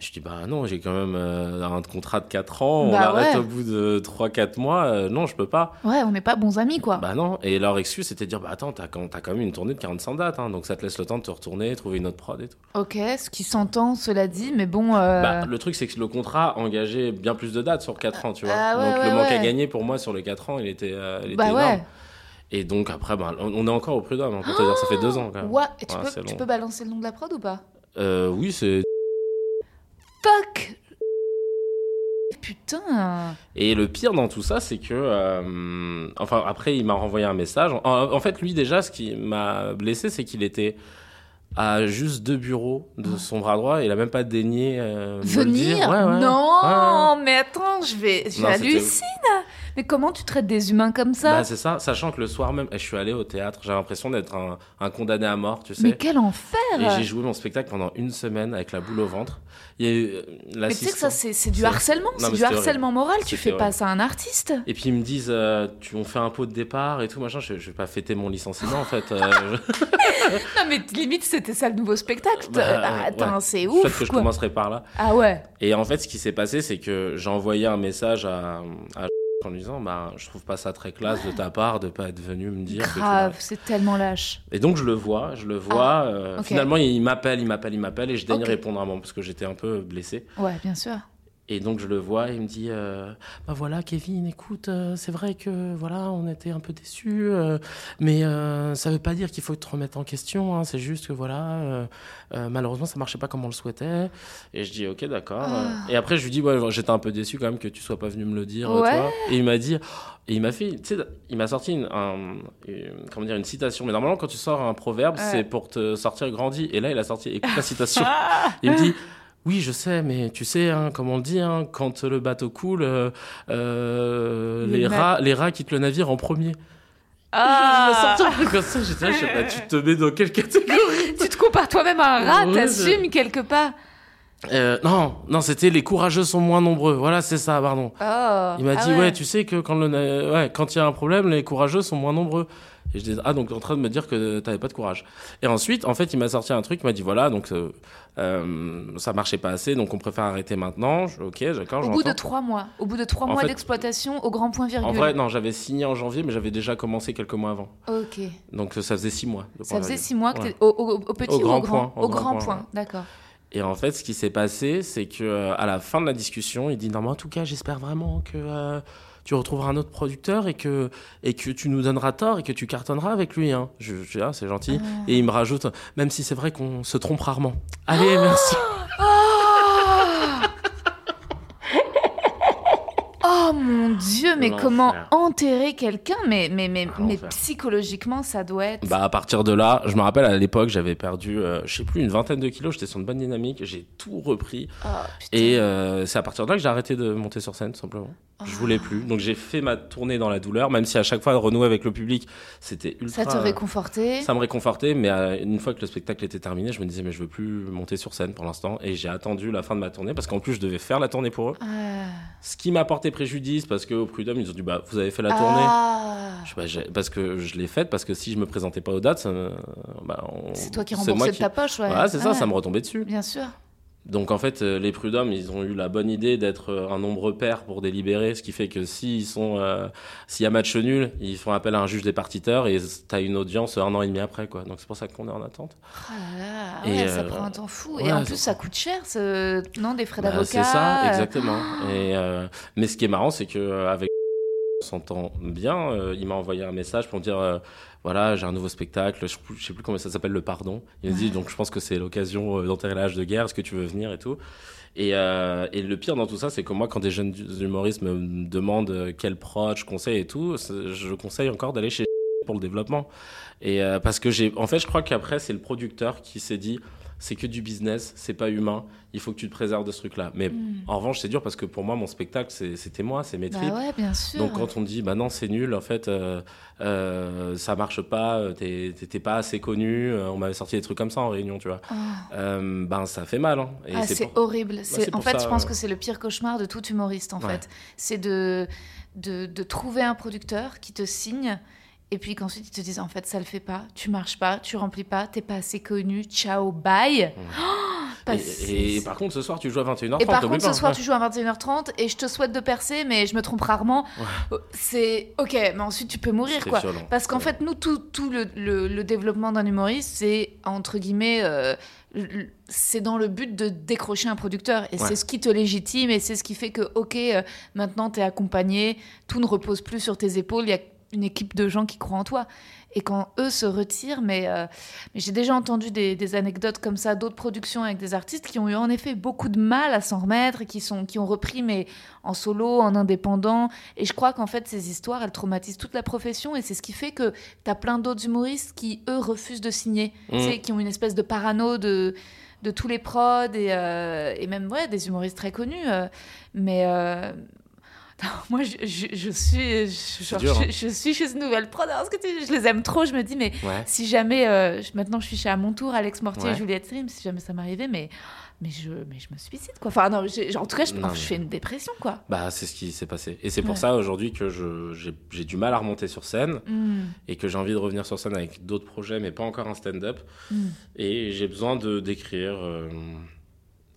Je dis bah non, j'ai quand même euh, un contrat de 4 ans, on Bah l'arrête ouais. au bout de 3-4 mois. euh, non, je peux pas. Ouais, on n'est pas bons amis, quoi. Bah non. Et leur excuse, c'était de dire bah attends, t'as quand, même une tournée de 45 dates, hein, donc ça te laisse le temps de te retourner, trouver une autre prod et tout. Ok, ce qui s'entend, cela dit, mais bon. euh, Bah, le truc, c'est que le contrat engageait bien plus de dates sur 4 ans, tu vois. Ah ouais, donc ouais, le manque à gagner pour moi sur les 4 ans, il était, il était bah énorme. ouais. Et donc après, bah, on est encore au prud'homme, hein, pour te dire, ça fait 2 ans quand même. Ouais, et tu, peux, tu peux balancer le nom de la prod ou pas? Euh, oui, c'est. Fuck Putain Et le pire dans tout ça, c'est que. euh, enfin, après, il m'a renvoyé un message. En, en fait, lui, déjà, ce qui m'a blessé, c'est qu'il était à juste deux bureaux de son bras droit et il a même pas daigné euh, me le Venir dire. Ouais, ouais. Non, Ouais, mais attends, je vais, je hallucine. Mais comment tu traites des humains comme ça Bah, c'est ça, sachant que le soir même, eh, je suis allé au théâtre, j'ai l'impression d'être un, un condamné à mort, tu sais. Mais quel enfer Et j'ai joué mon spectacle pendant une semaine avec la boule au ventre. Il y a eu euh, Mais tu sais que ça, c'est du harcèlement, c'est du harcèlement moral. Tu fais pas ça à un artiste. Et puis ils me disent, euh, tu on fait un pot de départ et tout machin. Je, je vais pas fêter mon licenciement en fait. euh, (laughs) je- Non, mais limite, c'était ça le nouveau spectacle. Bah, Ah, ouais. Attends, c'est Peut-être ouf. que je commencerai par là. Ah ouais. Et en fait, ce qui s'est passé, c'est que j'ai envoyé un message à, à en lui disant, bah, je trouve pas ça très classe de ta part de pas être venu me dire Grave, c'est tellement lâche. Et donc je le vois, je le vois. euh, Ah, ok. Finalement, il m'appelle, il m'appelle, il m'appelle, et je daigne répondre à un moment parce que j'étais un peu blessé. Ouais, bien sûr. Et donc je le vois, et il me dit, euh, bah voilà, Kevin, écoute, euh, c'est vrai que voilà, on était un peu déçus, euh, mais euh, ça veut pas dire qu'il faut te remettre en question. hein, c'est juste que voilà, malheureusement, ça marchait pas comme on le souhaitait. Et je dis, ok, d'accord. Ah. Et après, je lui dis, ouais, j'étais un peu déçu quand même que tu sois pas venu me le dire, Ouais. toi. Et il m'a dit, et il m'a fait, tu sais, il m'a sorti une, un- une- comment dire, une citation. Mais normalement, quand tu sors un proverbe, Ouais. c'est pour te sortir grandi. Et là, il a sorti, écoute la citation. (laughs) il me dit. Oui, je sais, mais tu sais, hein, comme on le dit, hein, quand le bateau coule, euh, euh, Les rats, les rats quittent le navire en premier. Ah Je me comme ça, j'étais là, je sais pas, tu te mets dans quelle catégorie (laughs) Tu te compares toi-même à un rat, Ouais, t'assumes quelque part. Euh, Non, non, c'était les courageux sont moins nombreux. Voilà, c'est ça, pardon. Oh. Il m'a Ah dit, ouais. tu sais que quand le na- ouais, quand il y a un problème, les courageux sont moins nombreux. Et je disais, ah, donc en train de me dire que t'avais pas de courage. Et ensuite, en fait, il m'a sorti un truc, il m'a dit, voilà, donc euh, euh, ça marchait pas assez, donc on préfère arrêter maintenant. Je, ok, d'accord. Au bout de trois mois, au bout de trois En mois d'exploitation, au grand point virgule. En vrai, non, j'avais signé en janvier, mais j'avais déjà commencé quelques mois avant. Ok. Donc ça faisait six mois. Ça faisait virgule. six mois que Ouais. au, au- au petit Au ou grand au grand point, au grand grand point, point, ouais. d'accord. Et en fait, ce qui s'est passé, c'est que euh, à la fin de la discussion, il dit non, mais en tout cas, j'espère vraiment que euh, tu retrouveras un autre producteur et que et que tu nous donneras tort et que tu cartonneras avec lui. Hein. Je, je dis ah, c'est gentil. Et il me rajoute, même si c'est vrai qu'on se trompe rarement. Allez, merci. (laughs) Oh mon dieu, mais comment enterrer quelqu'un? Mais, mais, mais, mais psychologiquement, ça doit être. Bah à partir de là, je me rappelle à l'époque, j'avais perdu, euh, je sais plus, une vingtaine de kilos. J'étais sur une bonne dynamique. J'ai tout repris. Oh. Et euh, c'est à partir de là que j'ai arrêté de monter sur scène, tout simplement. Je Ah. voulais plus. Donc j'ai fait ma tournée dans la douleur, même si à chaque fois renouer avec le public, c'était ultra. ça te réconfortait Ça me réconfortait, mais euh, une fois que le spectacle était terminé, je me disais mais je veux plus monter sur scène pour l'instant. Et j'ai attendu la fin de ma tournée parce qu'en plus je devais faire la tournée pour eux. Ah. Ce qui m'a porté préjudice parce qu'au Prud'homme ils ont dit bah vous avez fait la tournée. Ah. Je parce que je l'ai faite parce que si je me présentais pas aux dates, me- bah, on- C'est toi qui remboursais de ta poche, ouais. Voilà, c'est ça, Ouais. ça me retombait dessus. Bien sûr. Donc en fait, euh, les prud'hommes, ils ont eu la bonne idée d'être euh, un nombre pair pour délibérer, ce qui fait que s'ils sont, euh, s'il y a match nul, ils font appel à un juge départiteur et t'as une audience un an et demi après, quoi. Donc c'est pour ça qu'on est en attente. Ah là là, Et, ça euh, prend un temps fou. ouais, et en plus, ça coûte cher, ce... non Des frais Bah, d'avocat c'est ça, exactement. Et euh, mais ce qui est marrant, c'est que avec on s'entend bien. euh, il m'a envoyé un message pour me dire euh, voilà, j'ai un nouveau spectacle. Je je sais plus comment ça s'appelle, le pardon. Il me dit donc je pense que c'est l'occasion euh, d'enterrer l'âge de guerre. Est-ce que tu veux venir et tout. Et, euh, et le pire dans tout ça, c'est que moi, quand des jeunes humoristes me demandent quel proche, conseil et tout, je conseille encore d'aller chez pour le développement. Et parce que j'ai, en fait, je crois qu'après, c'est le producteur qui s'est dit, c'est que du business, c'est pas humain. Il faut que tu te préserves de ce truc-là. Mais en revanche, c'est dur parce que pour moi, mon spectacle, c'était moi, c'est mes Bah tripes. ouais, bien sûr. Donc quand on dit bah non c'est nul en fait euh, euh, ça marche pas euh, t'es pas assez connu on m'avait sorti des trucs comme ça en réunion tu vois Oh. Euh, ben ça fait mal hein. Ah, c'est pour- horrible. C'est en fait, ça, je pense que c'est le pire cauchemar de tout humoriste, en Ouais. fait. C'est de, de, de trouver un producteur qui te signe et puis qu'ensuite ils te disent en fait ça le fait pas, tu marches pas, tu remplis pas, t'es pas assez connu, ciao, bye. (gasps) Oh, pas- et, et par contre ce soir tu joues à 21h30 Et par contre, ce soir, tu joues à 21h30 et je te souhaite de percer, mais je me trompe rarement. C'est ok, mais ensuite tu peux mourir, quoi. violent. Parce qu'en fait, nous, tout, tout le, le- le développement d'un humoriste, c'est entre guillemets, euh, c'est dans le but de décrocher un producteur. Et Ouais. c'est ce qui te légitime et c'est ce qui fait que, ok, euh, maintenant tu es accompagné, tout ne repose plus sur tes épaules, il y a une équipe de gens qui croient en toi. Et quand eux se retirent, mais, euh, mais j'ai déjà entendu des, des anecdotes comme ça, d'autres productions avec des artistes qui ont eu en effet beaucoup de mal à s'en remettre et qui, sont, qui ont repris, mais en solo, en indépendant. Et je crois qu'en fait, ces histoires, elles traumatisent toute la profession et c'est ce qui fait que tu as plein d'autres humoristes qui, eux, refusent de signer. Tu sais, qui ont une espèce de parano de de tous les prods et, euh, et même ouais, des humoristes très connus. euh, mais euh, moi, je, je, je suis, je, genre, dur, je- hein. je suis chez ce nouvel prod. parce que tu- je les aime trop. Je me dis, mais Ouais. si jamais, euh, maintenant je suis chez à mon tour, Alex Mortier Ouais. et Juliette Trim, si jamais ça m'arrivait, mais, mais, je, mais je me suicide, quoi. Enfin, non, j'ai- genre, en tout cas, je, Non, je mais- fais une dépression, quoi. bah c'est ce qui s'est passé et c'est pour Ouais. ça aujourd'hui que j'ai du mal à remonter sur scène Hmm. et que j'ai envie de revenir sur scène avec d'autres projets mais pas encore un stand-up Mm. et j'ai besoin de d'écrire euh,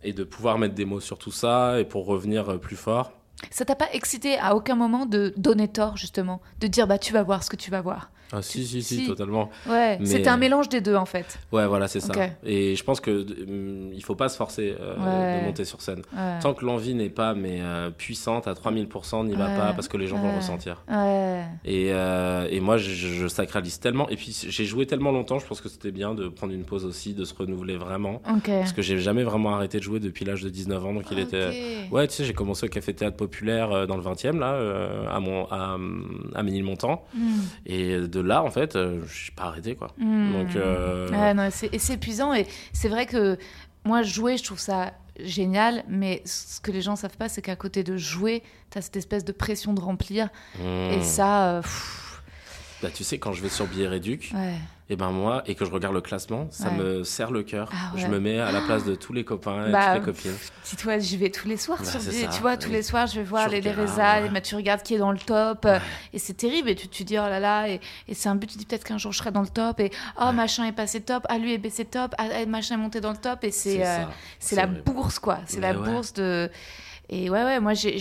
et de pouvoir mettre des mots sur tout ça et pour revenir euh, plus fort Ça t'a pas excité à aucun moment de donner tort, justement De dire, bah, tu vas voir ce que tu vas voir? Ah si si si, Si. totalement Ouais, c'était un mélange des deux, en fait. Ouais, voilà, c'est ça. Et je pense que hum, il faut pas se forcer euh, Ouais. de monter sur scène. Ouais. Tant que l'envie n'est pas mais euh, puissante à 3000%, n'y va Ouais. pas parce que les gens vont le ressentir. Ouais. Et, euh, et moi, je, je sacralise tellement. Et puis, j'ai joué tellement longtemps, je pense que c'était bien de prendre une pause aussi, de se renouveler vraiment. Parce que j'ai jamais vraiment arrêté de jouer depuis l'âge de 19 ans. Donc, il était. Ouais, tu sais, j'ai commencé au Café Théâtre Populaire euh, dans le 20e, là, euh, à, mon, à, à Ménilmontant. Hmm. Et de là, en fait, euh, je suis pas arrêté, quoi. Hmm. Donc, euh, Ouais, non, c'est et c'est épuisant et c'est vrai que moi jouer, je trouve ça génial, mais ce que les gens savent pas, c'est qu'à côté de jouer, t'as cette espèce de pression de remplir hmm. et ça, euh, pff, Bah, tu sais, quand je vais sur Billet Réduc, Ouais. Et ben moi, et que je regarde le classement, ça Ouais. me serre le cœur. Ah Je me mets à la place de tous les copains et Bah, toutes les copines. Dis-toi, j'y vais tous les soirs Bah, sur Tu vois, tous les soirs, je vais voir les, les ouais. tu regardes qui est dans le top. euh, Et c'est terrible. Et tu te dis, oh là là, et, et c'est un but. Tu dis peut-être qu'un jour je serai dans le top. Et oh, machin est passé top. Ah, lui est baissé top. Ah, ah, machin est monté dans le top. Et c'est C'est euh, la bourse, quoi. C'est la bourse de. Et ouais, ouais, moi j'ai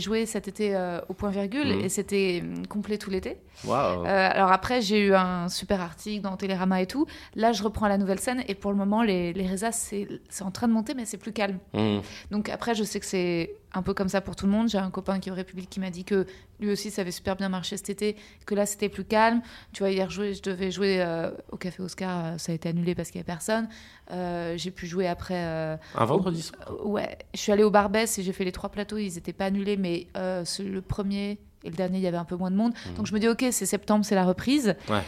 joué cet été euh, au point virgule Mhm. et c'était hum, complet tout l'été. Waouh. Euh, alors après, j'ai eu un super article dans Télérama et tout. Là, je reprends la nouvelle scène et pour le moment, les, les résas, c'est c'est en train de monter, mais c'est plus calme. Mmh. Donc après, je sais que c'est un peu comme ça pour tout le monde. J'ai un copain qui est au République qui m'a dit que lui aussi, ça avait super bien marché cet été, que là, c'était plus calme. Tu vois, hier, je, je devais jouer euh, au Café Oscar, euh, ça a été annulé parce qu'il n'y avait personne. Euh, j'ai pu jouer après... euh, Un vendredi soir. Ouais, je suis allée au Barbès et j'ai fait les trois plateaux, ils n'étaient pas annulés, mais le premier et le dernier, il y avait un peu moins de monde. Donc je me dis, ok, c'est septembre, c'est la reprise. Ouais.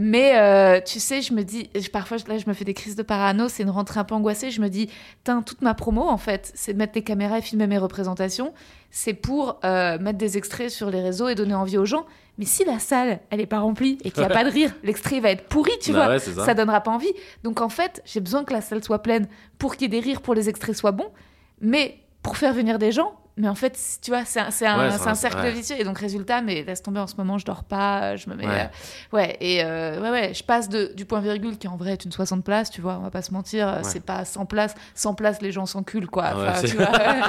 Mais euh, tu sais, je me dis, parfois là, je me fais des crises de parano, c'est une rentrée un peu angoissée. Je me dis, Tain, toute ma promo, en fait, c'est de mettre des caméras et filmer mes représentations. C'est pour euh, mettre des extraits sur les réseaux et donner envie aux gens. Mais si la salle, elle est pas remplie et qu'il n'y a pas de rire, (laughs) l'extrait va être pourri, tu Bah vois. ouais, ça. ça donnera pas envie. Donc en fait, j'ai besoin que la salle soit pleine pour qu'il y ait des rires, pour les extraits soient bons, mais pour faire venir des gens. Mais en fait, tu vois, c'est un, c'est un, Ouais, un un- cercle ouais. vicieux. Et donc, résultat, mais laisse tomber en ce moment, je dors pas, je me mets. Ouais. euh, ouais, et euh, ouais, ouais, je passe de, du point virgule qui en vrai est une 60 places, tu vois, on va pas se mentir, euh, c'est pas 100 places. 100 places, les gens s'enculent, quoi. Ouais, Enfin, c'est- tu vois. (laughs)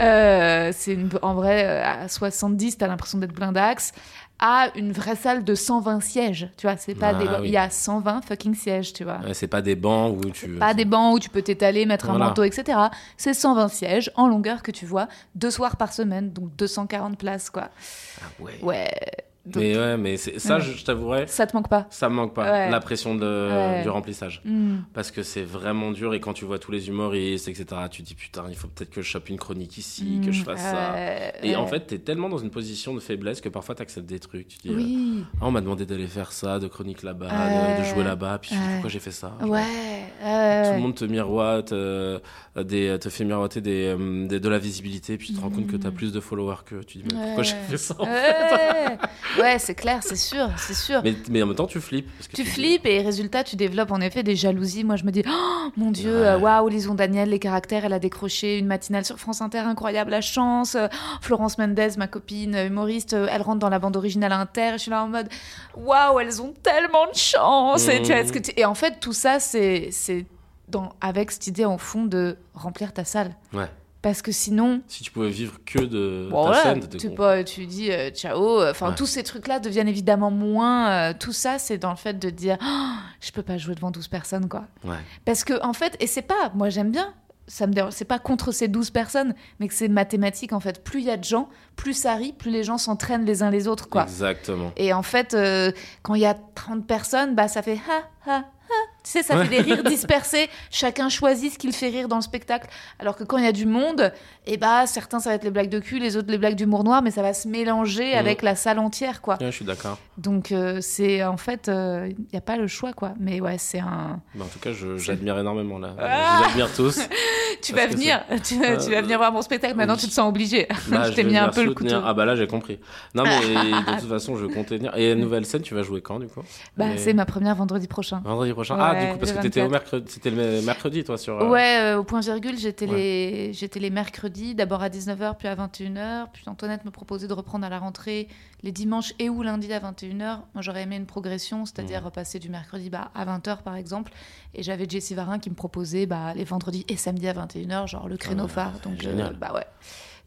Euh, c'est une- en vrai, euh, à 70, t'as l'impression d'être blindax. À une vraie salle de 120 sièges, tu vois, c'est pas Ah, des. oui. Il y a 120 fucking sièges, tu vois. Ouais, c'est pas des bancs où tu. Pas des bancs où tu peux t'étaler, mettre Voilà. un manteau, etc. C'est 120 sièges en longueur que tu vois deux soirs par semaine, donc 240 places, quoi. Ah ouais. Ouais. Donc, Mais ouais, mais ça, je, je t'avouerais, Ça te manque pas ça me manque pas. Ouais. La pression de, Ouais. du remplissage. Hmm. Parce que c'est vraiment dur et quand tu vois tous les humoristes, etc., tu te dis putain, il faut peut-être que je chope une chronique ici, que je Hmm. fasse ça. Et en fait, t'es tellement dans une position de faiblesse que parfois t'acceptes des trucs. Tu dis, Oui. Ah, on m'a demandé d'aller faire ça, de chronique là-bas, de, jouer là-bas, puis tu dis, pourquoi j'ai fait ça Ouais. Tout le monde te miroite, euh, des, te fait miroiter des, euh, des- de la visibilité, puis tu te rends compte que t'as plus de followers que tu dis, mais pourquoi j'ai fait ça en fait? (laughs) Ouais, ouais c'est clair, c'est sûr, c'est sûr. mais, mais en même temps, tu flippes. parce que tu flippes et résultat, tu développes en effet des jalousies. Moi, je me dis, oh mon Dieu, Ouais. euh, waouh, Lison Daniel, les caractères, elle a décroché une matinale sur France Inter, incroyable, la chance. Euh, Florence Mendez, ma copine humoriste, euh, elle rentre dans la bande originale Inter. Et je suis là en mode, waouh, elles ont tellement de chance. Et, tu vois, est-ce que tu- et en fait, tout ça, c'est c'est dans... avec cette idée en fond de remplir ta salle. Ouais. Parce que sinon, Si tu pouvais vivre que de Bon, ta voilà, scène, tu, con. pas, tu dis euh, ciao. Enfin, Ouais. tous ces trucs-là deviennent évidemment moins. euh, tout ça, c'est dans le fait de dire Oh, je peux pas jouer devant 12 personnes, quoi. Ouais. Parce que, en fait, et c'est pas. Moi, j'aime bien. Ça me dérange. C'est pas contre ces 12 personnes, mais que c'est mathématique, en fait. Plus il y a de gens, plus ça rit, plus les gens s'entraînent les uns les autres, quoi. Exactement. Et en fait, euh, quand il y a 30 personnes, bah, ça fait ha, ha. Tu sais, ça fait des rires dispersés. Chacun choisit ce qu'il fait rire dans le spectacle. Alors que quand il y a du monde, et bah, certains, ça va être les blagues de cul, les autres, les blagues d'humour noir, mais ça va se mélanger Mhm. avec la salle entière, quoi. Ouais, je suis d'accord. Donc, euh, c'est en fait, il n'y a pas le choix, quoi. Mais ouais, c'est un. Mais en tout cas, j'admire énormément là. Ah Je vous admire tous. (laughs) Tu vas venir, tu, vas- tu vas Euh, venir voir mon spectacle. Maintenant, oui. tu te sens obligé. Bah, (laughs) je t'ai mis un peu le soutenir. couteau. Ah bah là, j'ai compris. Non mais (laughs) de toute façon, je comptais venir. Et nouvelle scène, tu vas jouer quand du coup? Bah, Mais- c'est ma première vendredi prochain. Vendredi prochain. Ah, Ouais, du coup, parce que t'étais au 24. mercredi, c'était le mercredi, toi, sur. euh, Ouais, euh, au point virgule, j'étais Ouais. les j'étais les mercredis, d'abord à 19h, puis à 21h, puis Antoinette me proposait de reprendre à la rentrée les dimanches et ou lundi à 21h. Moi, j'aurais aimé une progression, c'est-à-dire Mmh. repasser du mercredi bah, à 20h par exemple, et j'avais Jessie Varin qui me proposait bah, les vendredis et samedis à 21h, genre le créneau Ah, phare. Donc euh, bah ouais.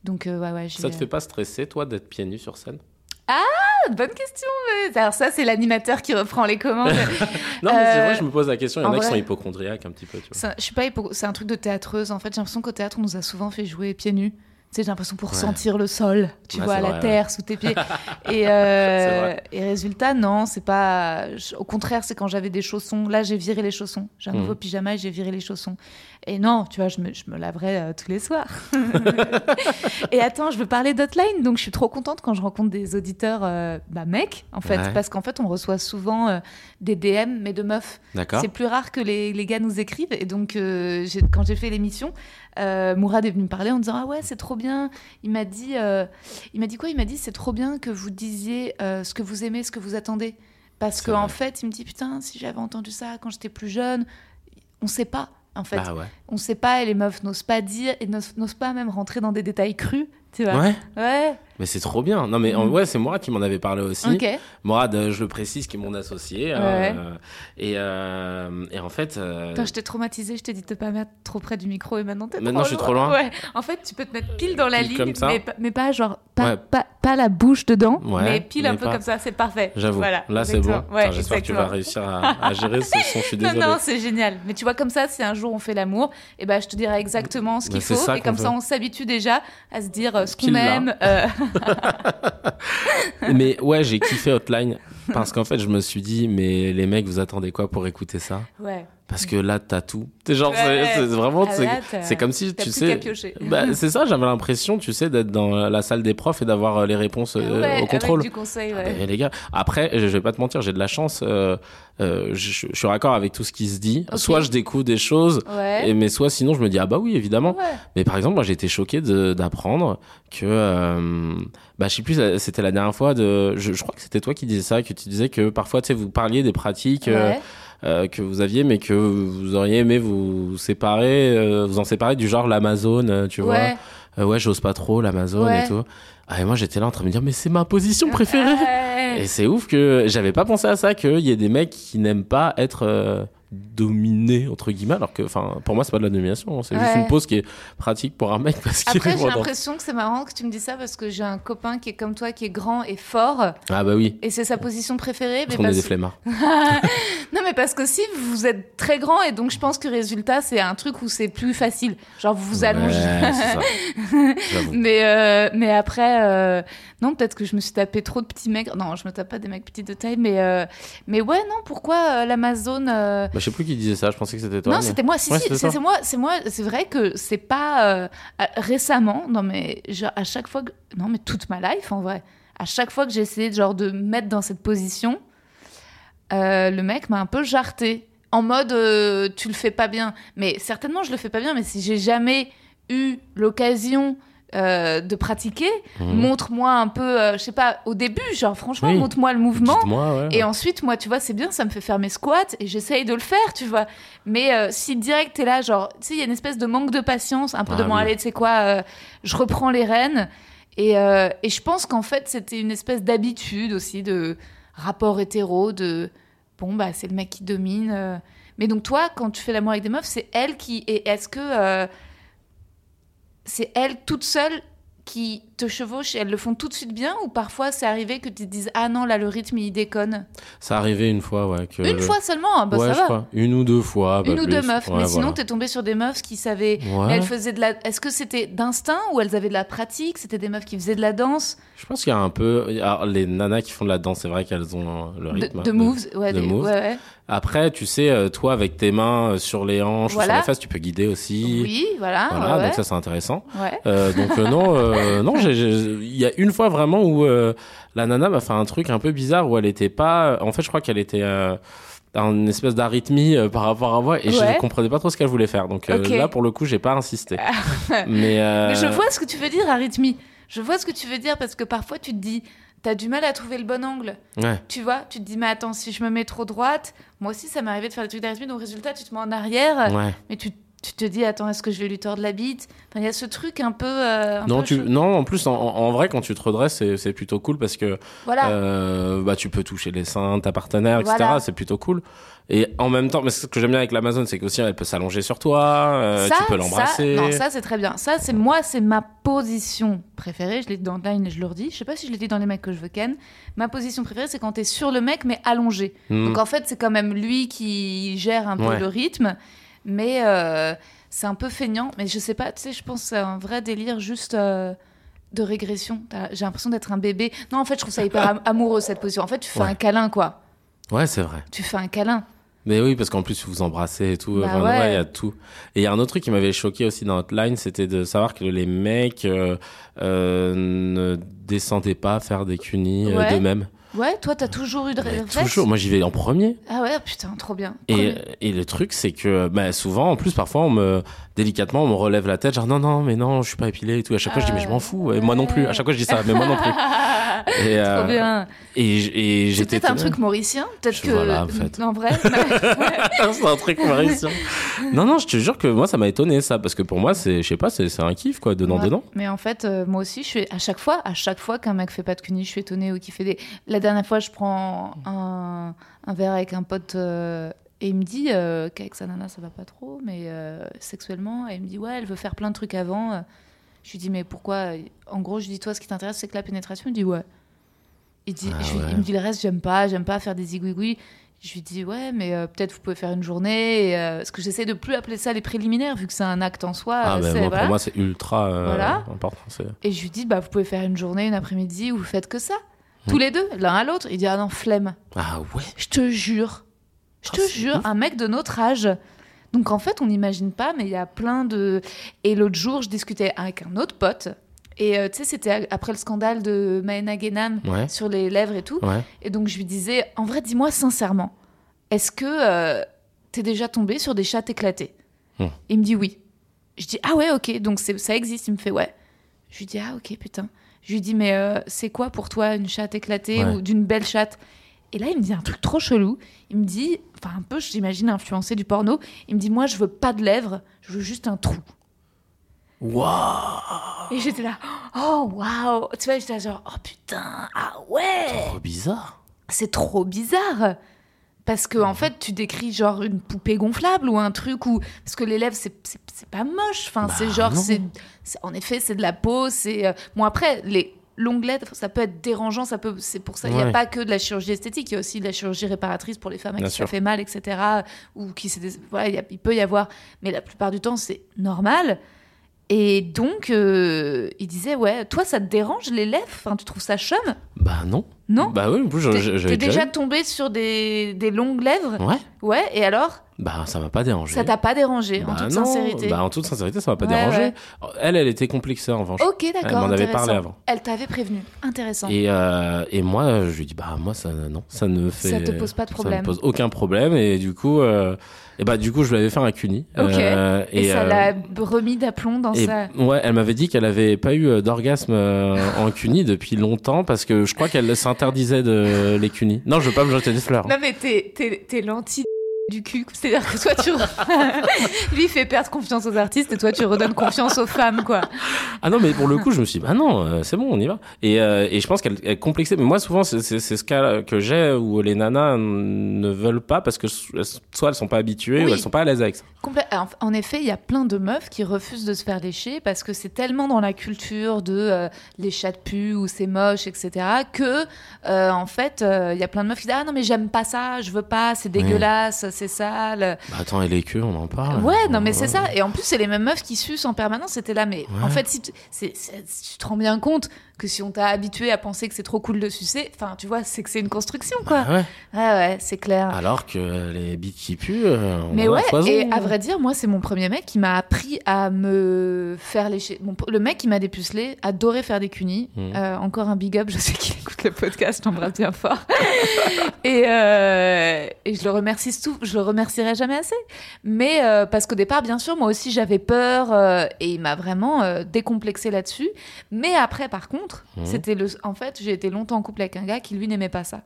Donc ouais ouais, Ça te fait pas stresser, toi, d'être pieds nus sur scène? Ah, bonne question. Alors ça c'est l'animateur qui reprend les commandes. (laughs) Non, mais c'est vrai, je me pose la question. Il y en en a qui sont vrai- hypochondriaques un petit peu, tu vois. Un- je sais pas, hypo- c'est un truc de théâtreuse. En fait, j'ai l'impression qu'au théâtre, on nous a souvent fait jouer pieds nus. Tu sais, j'ai l'impression pour Ouais. sentir le sol, tu Ouais, vois, la vrai, terre sous tes pieds. (laughs) et, euh, et résultat, non, c'est pas. Au contraire, c'est quand j'avais des chaussons. Là, j'ai viré les chaussons. J'ai un Mhm. nouveau pyjama et j'ai viré les chaussons. Et non, tu vois, je me, je me laverai euh, tous les soirs. (laughs) (laughs) et attends, je veux parler d'Hotline. Donc, je suis trop contente quand je rencontre des auditeurs, euh, bah, mecs, en fait. Parce qu'en fait, on reçoit souvent euh, des DM, mais de meufs. D'accord. C'est plus rare que les, les gars nous écrivent. Et donc, quand j'ai fait l'émission, Mourad est venu me parler en disant Ah ouais, c'est trop bien. Il m'a dit, euh, il m'a dit quoi? Il m'a dit, c'est trop bien que vous disiez euh, ce que vous aimez, ce que vous attendez. Parce qu'en fait, il me dit, putain, si j'avais entendu ça quand j'étais plus jeune, on sait pas. En fait, Bah ouais. on sait pas et les meufs n'osent pas dire et n'osent pas même rentrer dans des détails crus, tu vois. Ouais, Ouais. mais c'est trop bien. Non, mais en- ouais, c'est Morad qui m'en avait parlé aussi. Ok. Morad, euh, je le précise, qui est mon associé. Ouais. euh, et, euh, et en fait. euh, Attends, je t'ai traumatisé, je t'ai dit de pas mettre trop près du micro et maintenant t'es Maintenant, je suis trop loin. Ouais. En fait, tu peux te mettre pile dans la Pile ligne, comme ça. mais, pas- mais pas genre pas, Ouais. pas, pas la bouche dedans, Ouais, mais pile un peu pas- comme ça, c'est parfait. J'avoue. Voilà, Là, c'est bon. Ouais, J'espère que tu vas réussir à, à gérer ce son. Je suis (laughs) Non, désolé. non, c'est génial. Mais tu vois, comme ça, si un jour on fait l'amour, et ben, je te dirai exactement ce Mais qu'il faut. Et comme ça, on s'habitue déjà à se dire ce qu'on là. aime. euh, (laughs) mais ouais, j'ai kiffé Hotline parce qu'en fait, je me suis dit, mais les mecs, vous attendez quoi pour écouter ça? Ouais. Parce que là, t'as tout. C'est genre, Ouais. c'est- vraiment, Ah, c'est- comme si, tu sais. (laughs) Bah, c'est ça, j'avais l'impression, tu sais, d'être dans la salle des profs et d'avoir euh, les réponses euh, Ouais, au avec contrôle. du conseil, ouais. Mais les gars, après, je vais pas te mentir, j'ai de la chance. euh, euh, je, je suis raccord avec tout ce qui se dit. Soit je découvre des choses, et, mais soit sinon je me dis ah bah oui évidemment. Mais par exemple, moi j'ai été choqué d'apprendre que, euh, bah je sais plus, c'était la dernière fois de, je, je crois que c'était toi qui disais ça, que tu disais que parfois tu sais vous parliez des pratiques euh, Ouais. euh, que vous aviez, mais que vous auriez aimé vous séparer, euh, vous en séparer du genre l'Amazon, euh, tu vois. Ouais. Euh, ouais, j'ose pas trop l'Amazon Ouais. et tout. Ah, et moi j'étais là en train de me dire mais c'est ma position préférée. Ouais. (laughs) Et c'est ouf que j'avais pas pensé à ça, qu'il y ait des mecs qui n'aiment pas être dominés, entre guillemets, alors que, enfin, pour moi, c'est pas de la domination, c'est juste une pose qui est pratique pour un mec parce qu'il Après, est j'ai l'impression que c'est marrant que tu me dis ça parce que j'ai un copain qui est comme toi, qui est grand et fort, Ah bah oui, et c'est sa position préférée. parce mais est parce- des flemmards. (laughs) Non, mais parce que si vous êtes très grand, et donc je pense que résultat, c'est un truc où c'est plus facile. Genre, vous vous allongez. Ouais, ça. (laughs) Mais, euh, mais après, euh, non, peut-être que je me suis tapé trop de petits mecs. Non, je me tape pas des mecs petits de taille, mais, euh, mais ouais, non, pourquoi l'Amazon Bah, je sais plus qui disait ça, je pensais que c'était toi. Non, mais- c'était moi. Si, Ouais, si, c'est moi. C'est moi. C'est vrai que c'est pas euh, récemment. Non, mais genre, à chaque fois que non, mais toute ma life en vrai. À chaque fois que j'ai essayé genre de me mettre dans cette position, euh, le mec m'a un peu jarté en mode euh, tu le fais pas bien. Mais certainement je le fais pas bien. Mais si j'ai jamais eu l'occasion euh, de pratiquer, Mhm. montre-moi un peu. euh, je sais pas. Au début, genre franchement, Oui. montre-moi le mouvement. Ouais. Et ensuite, moi, tu vois, c'est bien, ça me fait faire mes squats et j'essaye de le faire, tu vois. Mais euh, si direct, t'es là, genre, tu sais, il y a une espèce de manque de patience, un peu de Ah bon, oui. allez, tu sais quoi, je reprends les rênes. Et, et je pense qu'en fait, c'était une espèce d'habitude aussi, de rapport hétéro, de bon, bah, c'est le mec qui domine. Mais donc, toi, quand tu fais l'amour avec des meufs, c'est elle qui. Et est-ce que c'est elle toute seule qui te chevauche et elles le font tout de suite bien ou parfois c'est arrivé que tu te dises ah non là le rythme il déconne? Ça arrivait une fois, ouais. Que une fois seulement ah bah ouais, ça je va crois. Une ou deux fois. pas une ou deux meufs Ouais, mais sinon voilà. t'es tombé sur des meufs qui savaient Ouais. elles faisaient de la est-ce que c'était d'instinct ou elles avaient de la pratique? C'était des meufs qui faisaient de la danse? Je pense qu'il y a un peu. Alors, les nanas qui font de la danse, c'est vrai qu'elles ont le rythme. de moves ouais, de des- moves. Après, tu sais, euh, toi, avec tes mains euh, sur les hanches ou sur les fesses, tu peux guider aussi. oui voilà Voilà, ouais, donc ça, c'est intéressant. ouais. Euh, donc non, euh, non, il y a une fois vraiment où euh, la nana m'a fait un truc un peu bizarre où elle était pas. En fait, je crois qu'elle était une espèce d'arythmie euh, par rapport à moi et Ouais. je comprenais pas trop ce qu'elle voulait faire. Donc euh, là, pour le coup, j'ai pas insisté. (laughs) Mais, euh, Mais je vois ce que tu veux dire, arythmie. Je vois ce que tu veux dire parce que parfois tu te dis, t'as du mal à trouver le bon angle. Ouais. Tu vois, tu te dis, mais attends, si je me mets trop droite, moi aussi ça m'est arrivé de faire des trucs d'arythmie, donc résultat, tu te mets en arrière, Ouais. mais tu, tu te dis, attends, est-ce que je vais lui tordre la bite? Enfin, Il y a ce truc un peu. euh, un Non, peu tu, non, en plus, en, en vrai, quand tu te redresses, c'est, plutôt cool parce que Voilà. euh, bah, tu peux toucher les seins, de ta partenaire, etc. Voilà. C'est plutôt cool. Et en même temps, mais ce que j'aime bien avec l'Amazon, c'est qu'aussi elle peut s'allonger sur toi, euh, ça, tu peux l'embrasser. Ça, non, ça c'est très bien. Ça, c'est moi, c'est ma position préférée. Je l'ai dit dans Line je le redis. Je sais pas si je l'ai dit dans les mecs que je veux ken. Ma position préférée, c'est quand t'es sur le mec mais allongé. Hmm. Donc en fait, c'est quand même lui qui gère un peu Ouais. le rythme, mais euh, c'est un peu feignant. Mais je sais pas, tu sais, je pense que c'est un vrai délire juste euh, de régression. J'ai l'impression d'être un bébé. Non, en fait, je trouve ça hyper am- (laughs) amoureux cette position. En fait, tu fais Ouais. un câlin, quoi. Ouais, c'est vrai. Tu fais un câlin. Mais oui, parce qu'en plus, vous vous embrassez et tout. Bah Enfin, ouais. ouais, il y a tout. Et il y a un autre truc qui m'avait choqué aussi dans Hotline, c'était de savoir que les mecs euh, ne descendaient pas faire des cunis Ouais. d'eux-mêmes. Ouais, toi, t'as toujours eu de réflexe toujours, moi j'y vais en premier. Ah ouais, putain, trop bien. Et, Premier. et le truc, c'est que bah, souvent, en plus, parfois, on me, délicatement, on me relève la tête, genre non, non, mais non, je suis pas épilé et tout. À chaque fois, je dis, mais je m'en fous. Et moi non plus. À chaque fois, je dis ça, mais moi non plus. (laughs) Et, euh, Trop bien. Et, et C'est j'étais. peut-être un truc mauricien, peut-être que. voilà, en fait. En vrai. (laughs) c'est un truc mauricien. Non, non, je te jure que moi, ça m'a étonné, ça, parce que pour moi, c'est, je sais pas, c'est, c'est un kiff, quoi, dedans, Ouais. dedans. Mais en fait, euh, moi aussi, je suis à chaque fois, à chaque fois qu'un mec fait pas de cuni, je suis étonnée ou qu'il fait des. La dernière fois, je prends un, un verre avec un pote euh, et il me dit euh, qu'avec sa nana, ça va pas trop, mais euh, sexuellement, et il me dit ouais, elle veut faire plein de trucs avant. Je lui dis mais pourquoi? En gros, je lui dis toi, ce qui t'intéresse, c'est que la pénétration? Il dit ouais. Il, dit, Ah je lui- ouais. il me dit le reste, j'aime pas, j'aime pas faire des zigouigouis. Je lui dis ouais, mais euh, peut-être vous pouvez faire une journée. Et, euh, parce que j'essaie de plus appeler ça les préliminaires, vu que c'est un acte en soi. Ah, ben, moi, voilà. pour moi, c'est ultra euh, Voilà. important. Et je lui dis, bah, vous pouvez faire une journée, une après-midi où vous faites que ça. Tous les deux, l'un à l'autre. Il dit, ah non, flemme. Ah ouais. Je te jure. Je Ah, te jure, ouf. un mec de notre âge. Donc en fait, on n'imagine pas, mais il y a plein de. Et l'autre jour, je discutais avec un autre pote. Et euh, tu sais, c'était après le scandale de Maena Ouais. sur les lèvres et tout. Ouais. Et donc je lui disais, en vrai, dis-moi sincèrement, est-ce que euh, t'es déjà tombé sur des chats éclatés Hmm. Il me dit oui. Je dis ah ouais, ok, donc ça existe. Il me fait ouais. Je lui dis ah ok, putain. Je lui dis mais euh, c'est quoi pour toi une chatte éclatée Ouais. ou d'une belle chatte? Et là il me dit un truc trop chelou. Il me dit, enfin un peu, j'imagine influencé du porno. Il me dit moi je veux pas de lèvres, je veux juste un trou. Waouh. Et j'étais là, oh waouh, tu vois, j'étais là genre oh putain, ah ouais. Trop bizarre. c'est trop bizarre. Parce que, en fait, tu décris genre une poupée gonflable ou un truc où. Parce que les lèvres, c'est c'est- c'est pas moche. Enfin, Bah, c'est genre. non. c'est c'est- En effet, c'est de la peau. C'est. euh, Bon, après, les lèvres, ça peut être dérangeant. ça peut C'est pour ça. Il n'y a pas que de la chirurgie esthétique. Il y a aussi de la chirurgie réparatrice pour les femmes à Bien qui ça sûr. fait mal, etc. Ou qui Voilà, il il peut y avoir. Mais la plupart du temps, c'est normal. Et donc, euh, il disait, ouais, toi, ça te dérange les lèvres? Enfin, tu trouves ça chum? Bah non. Non Bah oui, en plus, je- T'es déjà tombé sur des, des longues lèvres? Ouais. Ouais, et alors? Bah ça m'a pas dérangé. Ça t'a pas dérangé, en Bah toute non. sincérité Bah en toute sincérité, ça m'a pas Ouais, dérangé. ouais. Elle, elle était complexée en revanche. Ok, d'accord. Elle m'en avait parlé avant. Elle t'avait prévenu. Intéressant. Et, euh, et moi, je lui dis, bah moi, ça, non, ça ne fait. Ça te pose pas de Ça problème. me pose aucun problème. Et du coup, euh, et bah du coup, je lui avais fait un cuni. Ok. Euh, et, ça euh, l'a remis d'aplomb dans et sa. ouais, elle m'avait dit qu'elle avait pas eu d'orgasme en cuni depuis longtemps parce que je crois qu'elle s'interdisait de les cunis. Non, je veux pas me jeter des fleurs. Non, mais t'es, t'es, t'es l'anti du cul. C'est-à-dire que toi, tu. (laughs) Lui, il fait perdre confiance aux artistes et toi, tu redonnes confiance aux femmes, quoi. Ah non, mais pour le coup, je me suis dit, bah non, euh, c'est bon, on y va. Et, euh, et je pense qu'elle elle complexait. Mais moi, souvent, c'est ce cas que j'ai où les nanas ne veulent pas parce que soit elles sont pas habituées Oui. ou elles sont pas à l'aise avec ça. En, en effet, il y a plein de meufs qui refusent de se faire lécher parce que c'est tellement dans la culture de euh, les chats de pu ou c'est moche, etc. que euh, en fait, il y a plein de meufs qui disent ah non mais j'aime pas ça, je veux pas, c'est dégueulasse, c'est sale. Bah attends, et les queues, on en parle. Ouais, non mais c'est ça. Et en plus, c'est les mêmes meufs qui sucent en permanence. C'était là, mais en fait, si tu te rends bien compte que si on t'a habitué à penser que c'est trop cool de sucer, enfin, tu vois, c'est que c'est une construction, quoi. Ah ouais. Ouais, ouais, c'est clair. Alors que les bites qui puent, euh, on Mais ouais, et à vrai dire, moi, c'est mon premier mec qui m'a appris à me faire lécher. Mon- le mec qui m'a dépucelé adorait faire des cunis. Mhm. Euh, encore un big up, je sais qu'il écoute le podcast, je l'embrasse bien fort. (laughs) et, euh, et je le remercie tout, je le remercierai jamais assez. Mais parce qu'au départ, bien sûr, moi aussi, j'avais peur et il m'a vraiment décomplexé là-dessus. Mais après, par contre, Mhm. c'était le. En fait, j'ai été longtemps en couple avec un gars qui lui n'aimait pas ça.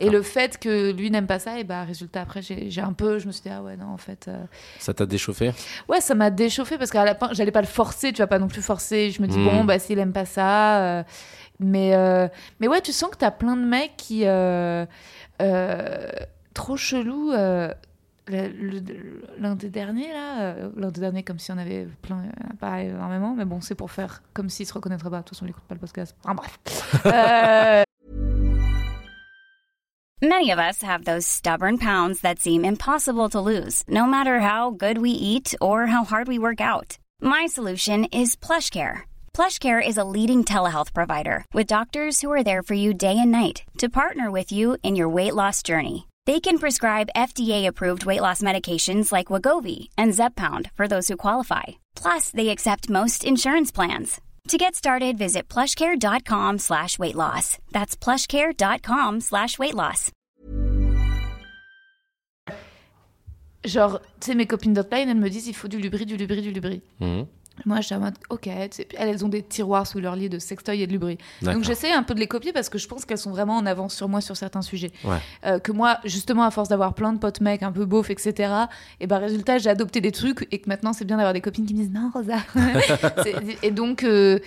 Et le fait que lui n'aime pas ça, et bah résultat après j'ai un peu, je me suis dit ah ouais non en fait, euh, Ça t'a déchauffé? Ouais ça m'a déchauffé parce qu'à la fin j'allais pas le forcer, tu vas pas non plus forcer. Je me dis Mm. bon bah s'il aime pas ça, euh, mais euh, mais ouais tu sens que t'as plein de mecs qui trop chelou. L'un des derniers là, euh, l'un des derniers comme si on avait plein, euh, pas énormément, mais bon c'est pour faire comme s'il se reconnaîtrait pas. De toute façon il écoute pas le podcast. Enfin bref. (laughs) Euh, Many of us have those stubborn pounds that seem impossible to lose, no matter how good we eat or how hard we work out. My solution is PlushCare. PlushCare is a leading telehealth provider with doctors who are there for you day and night to partner with you in your weight loss journey. They can prescribe FDA-approved weight loss medications like Wagovi and Zepbound for those who qualify. Plus, they accept most insurance plans. To get started, visit plushcare.com slash weight loss. That's plushcare.com slash weight loss. Genre, tu sais, mes copines d'Hotline, elles me disent il faut du lubri, du lubri, du lubri. Mhm. Moi, je suis en mode, ok. Elles, elles ont des tiroirs sous leur lit de sextoy et de lubri. Donc, j'essaie un peu de les copier parce que je pense qu'elles sont vraiment en avance sur moi sur certains sujets. Ouais. Euh, que moi, justement, à force d'avoir plein de potes mecs un peu beaufs, etc., et ben résultat, j'ai adopté des trucs et que maintenant, c'est bien d'avoir des copines qui me disent non, Rosa. (laughs) Et donc, euh,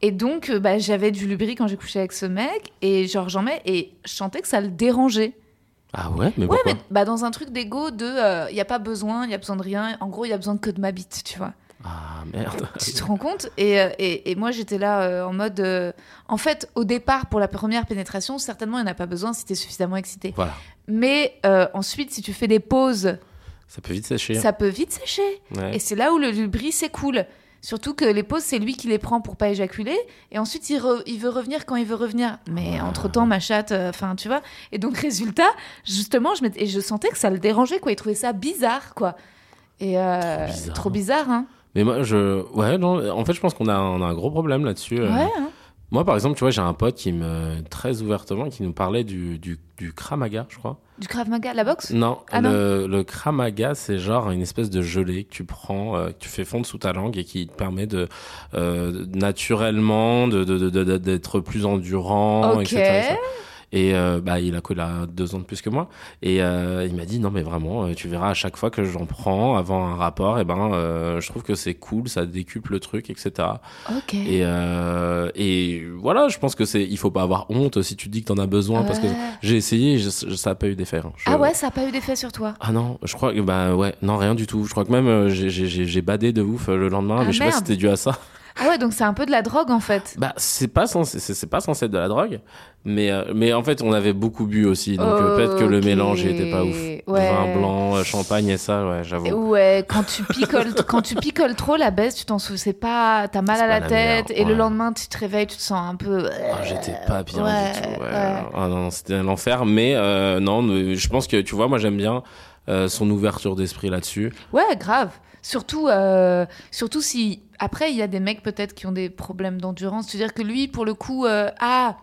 et donc euh, bah, j'avais du lubri quand j'ai couché avec ce mec et genre, j'en mets et je sentais que ça le dérangeait. Ah ouais, mais Ouais, pourquoi mais bah, dans un truc d'ego de il n'y a pas besoin, il y a besoin de rien. En gros, il y a besoin que de ma bite, tu vois. Ah merde. Tu te rends compte? Et, euh, et, et moi, j'étais là euh, en mode. euh, en fait, au départ, pour la première pénétration, certainement, il n'y en a pas besoin si tu es suffisamment excité. Voilà. Mais euh, ensuite, si tu fais des pauses, Ça peut vite sécher. ça peut vite sécher. Ouais. Et c'est là où le lubri s'écoule. Surtout que les pauses, c'est lui qui les prend pour pas éjaculer. Et ensuite, il, re- il veut revenir quand il veut revenir. Mais entre-temps, ma chatte, euh, enfin, tu vois. Et donc, (laughs) résultat, justement, je, m'étais- et je sentais que ça le dérangeait, quoi. Il trouvait ça bizarre, quoi. Et euh, Trop bizarre. trop bizarre, hein. Mais moi, je. Ouais, non, en fait, je pense qu'on a, on a un gros problème là-dessus. euh. Ouais, hein. Moi, par exemple, tu vois, j'ai un pote qui me. très ouvertement, qui nous parlait du, du, du Kramaga, je crois. Du Krav Maga, la boxe? Non, Ah le, le Kramaga, c'est genre une espèce de gelée que tu prends, euh, que tu fais fondre sous ta langue et qui te permet de euh, naturellement de, de, de- de- d'être plus endurant, Ok. etc. Et euh, bah, il a quoi, il a deux ans de plus que moi. Et euh, il m'a dit non mais vraiment, euh, tu verras à chaque fois que j'en prends avant un rapport, et ben euh, je trouve que c'est cool, ça décuple le truc, etc. Ok. Et, euh, et voilà, je pense que c'est, il faut pas avoir honte si tu te dis que t'en as besoin parce que j'ai essayé, je- je- ça a pas eu d'effet. hein. Je- Ah ouais, ça n'a pas eu d'effet sur toi ah non, je crois que bah ouais, non rien du tout. Je crois que même euh, j'ai- badé de ouf le lendemain, Ah, mais je sais pas si merde. c'était dû à ça. Ah ouais, donc c'est un peu de la drogue, en fait. Bah c'est pas censé c'est pas censé être de la drogue, mais euh, mais en fait on avait beaucoup bu aussi, donc euh, peut-être que le mélange était pas ouf. Ouais. Vin blanc, euh, champagne et ça, ouais, j'avoue. Ouais, quand tu picoles, quand tu picoles trop la baisse, tu t'en souviens, pas, t'as mal à la la tête, merde, et le lendemain tu te réveilles, tu te sens un peu. Ah, J'étais pas bien ouais, du tout. Ouais. Ah non, c'était l'enfer. Mais euh, non, je pense que tu vois, moi j'aime bien euh, son ouverture d'esprit là-dessus. Ouais, grave. Surtout, euh, surtout si après il y a des mecs peut-être qui ont des problèmes d'endurance. C'est-à-dire que lui, pour le coup, euh, ah,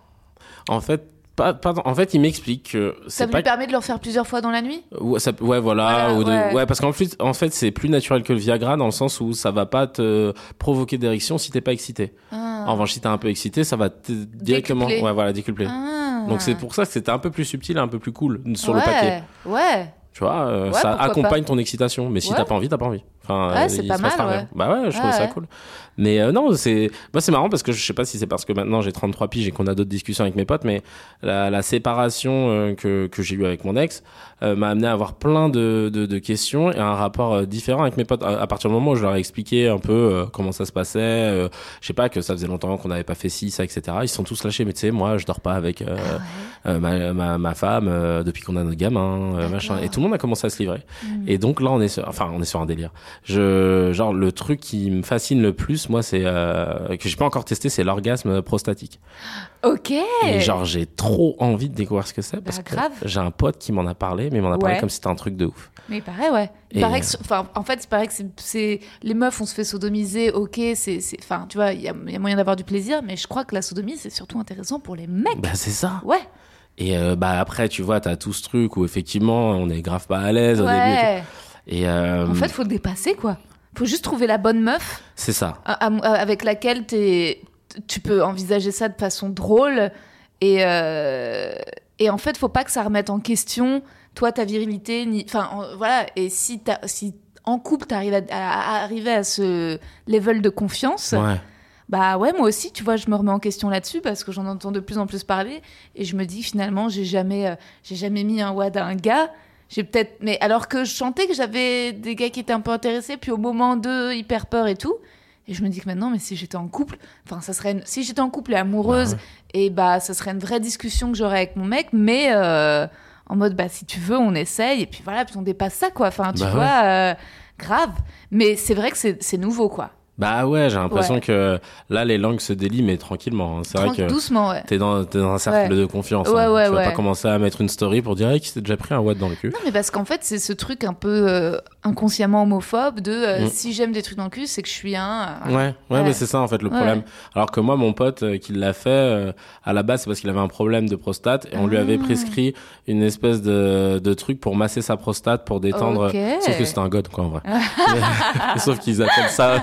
En fait, pas, pas, en fait, il m'explique que ça lui pas permet de le refaire plusieurs fois dans la nuit? Ouais, ça- ouais, voilà, Voilà, ou de- ouais. ouais. parce qu'en fait, en fait, c'est plus naturel que le Viagra dans le sens où ça va pas te provoquer d'érection si t'es pas excité. Ah. En revanche, si t'es un peu excité, ça va te directement, Décupler. ouais, voilà, décupler. Ah. Donc c'est pour ça que c'était un peu plus subtil, et un peu plus cool sur ouais, le papier. Ouais. Tu vois, euh, ça accompagne ton excitation. Mais si t'as pas envie, t'as pas envie. Enfin, euh, c'est pas mal, ouais. Bah ouais, je trouve Ouais, ça cool. Mais euh, non, c'est, moi c'est marrant parce que je sais pas si c'est parce que maintenant j'ai 33 piges et qu'on a d'autres discussions avec mes potes, mais la, la séparation euh, que que j'ai eue avec mon ex euh, m'a amené à avoir plein de, de, de questions et un rapport euh, différent avec mes potes. À, à partir du moment où je leur ai expliqué un peu euh, comment ça se passait, euh, je sais pas que ça faisait longtemps qu'on n'avait pas fait ci, ça, etc. Ils sont tous lâchés. Mais tu sais, moi, je dors pas avec euh, Ah ma, ma, ma femme euh, depuis qu'on a notre gamin, euh, machin. Et tout le monde a commencé à se livrer. Mm. Et donc là, on est sur, enfin, on est sur un délire. Je, genre, le truc qui me fascine le plus, moi, c'est euh, que j'ai pas encore testé, c'est l'orgasme prostatique. Ok. Et genre, j'ai trop envie de découvrir ce que c'est parce Bah, que grave. j'ai un pote qui m'en a parlé, mais il m'en a parlé Ouais. comme si c'était un truc de ouf. Mais il paraît, ouais. Il paraît euh, que, enfin, en fait, il paraît que c'est- c'est, les meufs, on se fait sodomiser, ok, c'est, c'est, enfin, tu vois, il y a, il y a moyen d'avoir du plaisir, mais je crois que la sodomie, c'est surtout intéressant pour les mecs. Bah, c'est ça. Ouais. Et euh, bah après, tu vois, t'as tout ce truc où effectivement, on est grave pas à l'aise au début. Et euh, En fait, faut le dépasser, quoi. Faut juste trouver la bonne meuf c'est ça. à- avec laquelle t'es, tu peux envisager ça de façon drôle. Et, euh, et en fait, faut pas que ça remette en question, toi, ta virilité. Ni, enfin, en- voilà. Et si, si en couple, t'arrives à, à- à arriver à ce level de confiance, Ouais. bah ouais, moi aussi, tu vois, je me remets en question là-dessus parce que j'en entends de plus en plus parler et je me dis finalement, j'ai jamais, euh, j'ai jamais mis un wad à un gars. J'ai peut-être, mais alors que je sentais que j'avais des gars qui étaient un peu intéressés, puis au moment de hyper peur et tout. Et je me dis que maintenant, mais si j'étais en couple, enfin, ça serait, une- si j'étais en couple et amoureuse, et bah, ça serait une vraie discussion que j'aurais avec mon mec, mais euh, en mode, bah, si tu veux, on essaye, et puis voilà, puis on dépasse ça, quoi. Enfin, tu Bah ouais. vois, euh, grave. Mais c'est vrai que c'est nouveau, quoi. Bah ouais, j'ai l'impression Ouais. que là, les langues se délient, mais tranquillement. hein. C'est vrai que doucement, ouais. t'es dans, t'es dans un cercle Ouais. de confiance. Ouais, hein. ouais, tu vas pas commencer à mettre une story pour dire hey, qui s'est déjà pris un watt dans le cul. Non, mais parce qu'en fait, c'est ce truc un peu, euh, inconsciemment homophobe de euh, Mm. si j'aime des trucs dans le cul, c'est que je suis un. euh, Ouais, ouais, Ouais. mais c'est ça en fait le Ouais. problème. Alors que moi, mon pote euh, qui l'a fait, à la base, c'est parce qu'il avait un problème de prostate et on lui avait Ah. prescrit une espèce de, de truc pour masser sa prostate, pour détendre. Ok. Sauf que c'était un god, quoi, en vrai. Mais- (laughs) (laughs) sauf qu'ils appellent ça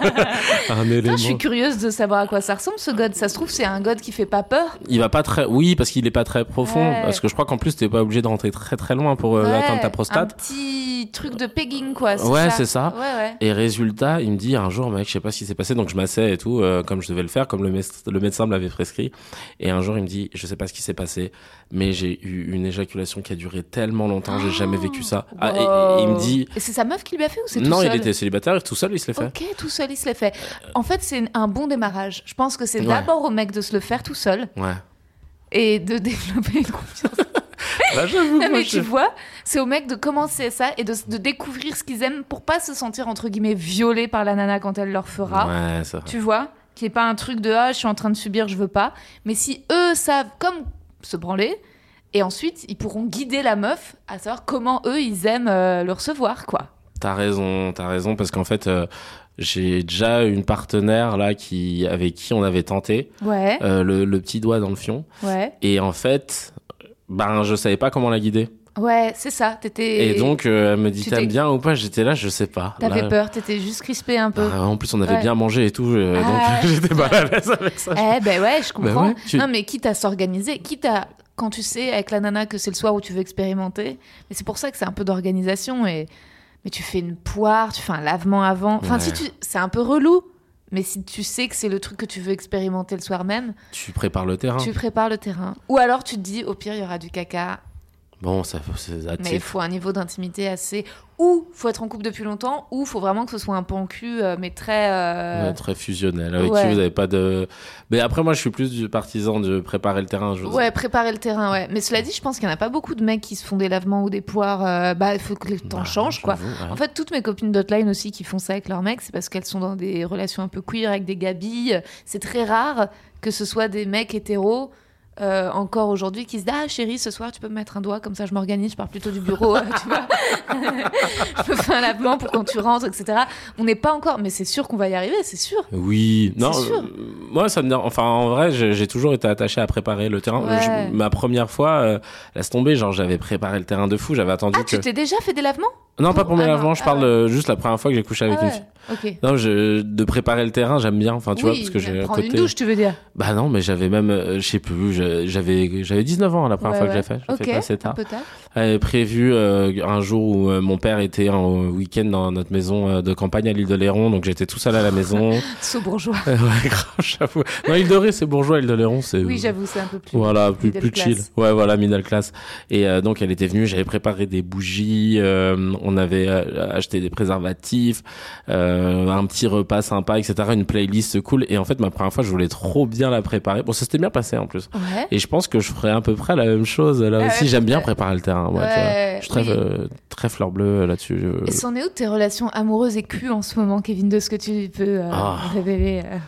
un élément. Je suis curieuse de savoir à quoi ça ressemble ce god. Ça se trouve, c'est un god qui fait pas peur. Il va pas très, oui, parce qu'il est pas très profond. Parce que je crois qu'en plus, t'es pas obligé de rentrer très très loin pour atteindre ta Un prostate. petit truc de pegging, quoi. Ouais, c'est ça. Ouais, ouais. Et résultat, il me dit un jour, mec, je sais pas ce qui s'est passé, donc je massais et tout, euh, comme je devais le faire, comme le, mes- le médecin me l'avait prescrit. Et un jour, il me dit, je sais pas ce qui s'est passé, mais j'ai eu une éjaculation qui a duré tellement longtemps, j'ai jamais vécu ça. Ah, et- et, il me dit, Et c'est sa meuf qui lui a fait ou c'est tout non, il était célibataire, et tout seul, il se l'est fait. Ok, tout seul, il se l'est fait. En fait, c'est un bon démarrage. Je pense que c'est Ouais. d'abord au mec de se le faire tout seul Ouais. et de (laughs) développer une confiance. Bah, (laughs) Non, mais tu vois, c'est au mec de commencer ça et de, de découvrir ce qu'ils aiment pour pas se sentir entre guillemets violé par la nana quand elle leur fera. Ouais. Tu vois Qui est pas un truc de ah, je suis en train de subir, je veux pas. Mais si eux savent comme se branler, et ensuite ils pourront guider la meuf à savoir comment eux ils aiment euh, le recevoir, quoi. T'as raison, t'as raison, parce qu'en fait, euh, j'ai déjà une partenaire là qui, avec qui on avait tenté Ouais, euh, le, le petit doigt dans le fion. ouais, Et en fait, ben, je savais pas comment la guider. ouais, c'est ça. T'étais. Et, donc, euh, elle me dit t'aimes bien ou pas? J'étais là, je sais pas. T'avais Là, peur, t'étais juste crispé un peu. bah, en plus, on avait Ouais. bien mangé et tout, euh, Ah. donc (laughs) j'étais pas à l'aise avec ça. Eh ben ouais, je comprends. ouais, tu- Non, mais quitte à s'organiser, quitte à quand tu sais avec la nana que c'est le soir où tu veux expérimenter. Mais c'est pour ça que c'est un peu d'organisation et mais tu fais une poire, tu fais un lavement avant. Enfin, Ouais. si tu, c'est un peu relou. Mais si tu sais que c'est le truc que tu veux expérimenter le soir même, Tu prépares le terrain. tu prépares le terrain. Ou alors tu te dis, au pire, il y aura du caca. Bon, ça, c'est Mais il faut un niveau d'intimité assez. Ou faut être en couple depuis longtemps, ou faut vraiment que ce soit un pan cul, euh, mais très. euh, Ouais, très fusionnel, avec ouais. qui vous avez pas de. Mais après, moi, je suis plus du partisan de préparer le terrain. Je... Ouais, préparer le terrain, ouais. Mais cela dit, je pense qu'il n'y en a pas beaucoup de mecs qui se font des lavements ou des poires. euh, bah, il faut que le temps Bah, change, quoi. ouais. En fait, toutes mes copines d'hotline aussi qui font ça avec leurs mecs, c'est parce qu'elles sont dans des relations un peu queer avec des gabilles. C'est très rare que ce soit des mecs hétéros. Euh, encore aujourd'hui qui se disent ah chérie ce soir tu peux me mettre un doigt comme ça je m'organise je pars plutôt du bureau (laughs) tu vois (laughs) je me fais un lavement pour quand tu rentres etc on n'est pas encore mais c'est sûr qu'on va y arriver c'est sûr Oui, non. Sûr. euh, moi, ça me. Enfin, en vrai, j'ai j'ai toujours été attaché à préparer le terrain. Ouais. Je- ma première fois, euh, laisse tomber, genre, j'avais préparé le terrain de fou. J'avais attendu ah que. tu t'es déjà fait des lavements? Non, pas pour mes Ah lavements. Je ah parle euh, juste la première fois que j'ai couché avec Ah une ouais, fille. ok Non, je, de préparer le terrain, j'aime bien. Enfin, tu vois, Oui, parce que j'ai un prendre côté. une douche tu veux dire Bah non, mais j'avais même, euh, je sais plus, je- j'avais, j'avais 19 ans la première Ouais, fois que ouais. l'ai fait. Je l'ai ok fait pas assez un tard. peu tard J'avais prévu euh, un jour où euh, mon père était en week-end dans notre maison euh, de campagne à l'île de Léron, donc j'étais tout seul à la maison. (laughs) Saut bourgeois. (laughs) ouais, j'avoue. Non, l'île de Ré, c'est bourgeois, l'île de Léron, c'est. Oui, j'avoue, c'est un peu plus. Voilà, plus, plus chill. Ouais, voilà, middle class. Et euh, donc, elle était venue, j'avais préparé des bougies, euh, on avait acheté des préservatifs, euh, un petit repas sympa, etc., une playlist cool. Et en fait, ma première fois, je voulais trop bien la préparer. Bon, ça s'était bien passé en plus. Ouais. Et je pense que je ferais à peu près la même chose là Ah aussi. J'aime bien préparer le terrain. Tu. Ouais, Je suis très, oui. euh, très fleur bleue là-dessus. Je- Et c'en est où tes relations amoureuses et culs en ce moment, Kevin, de ce que tu peux euh, Ah. révéler euh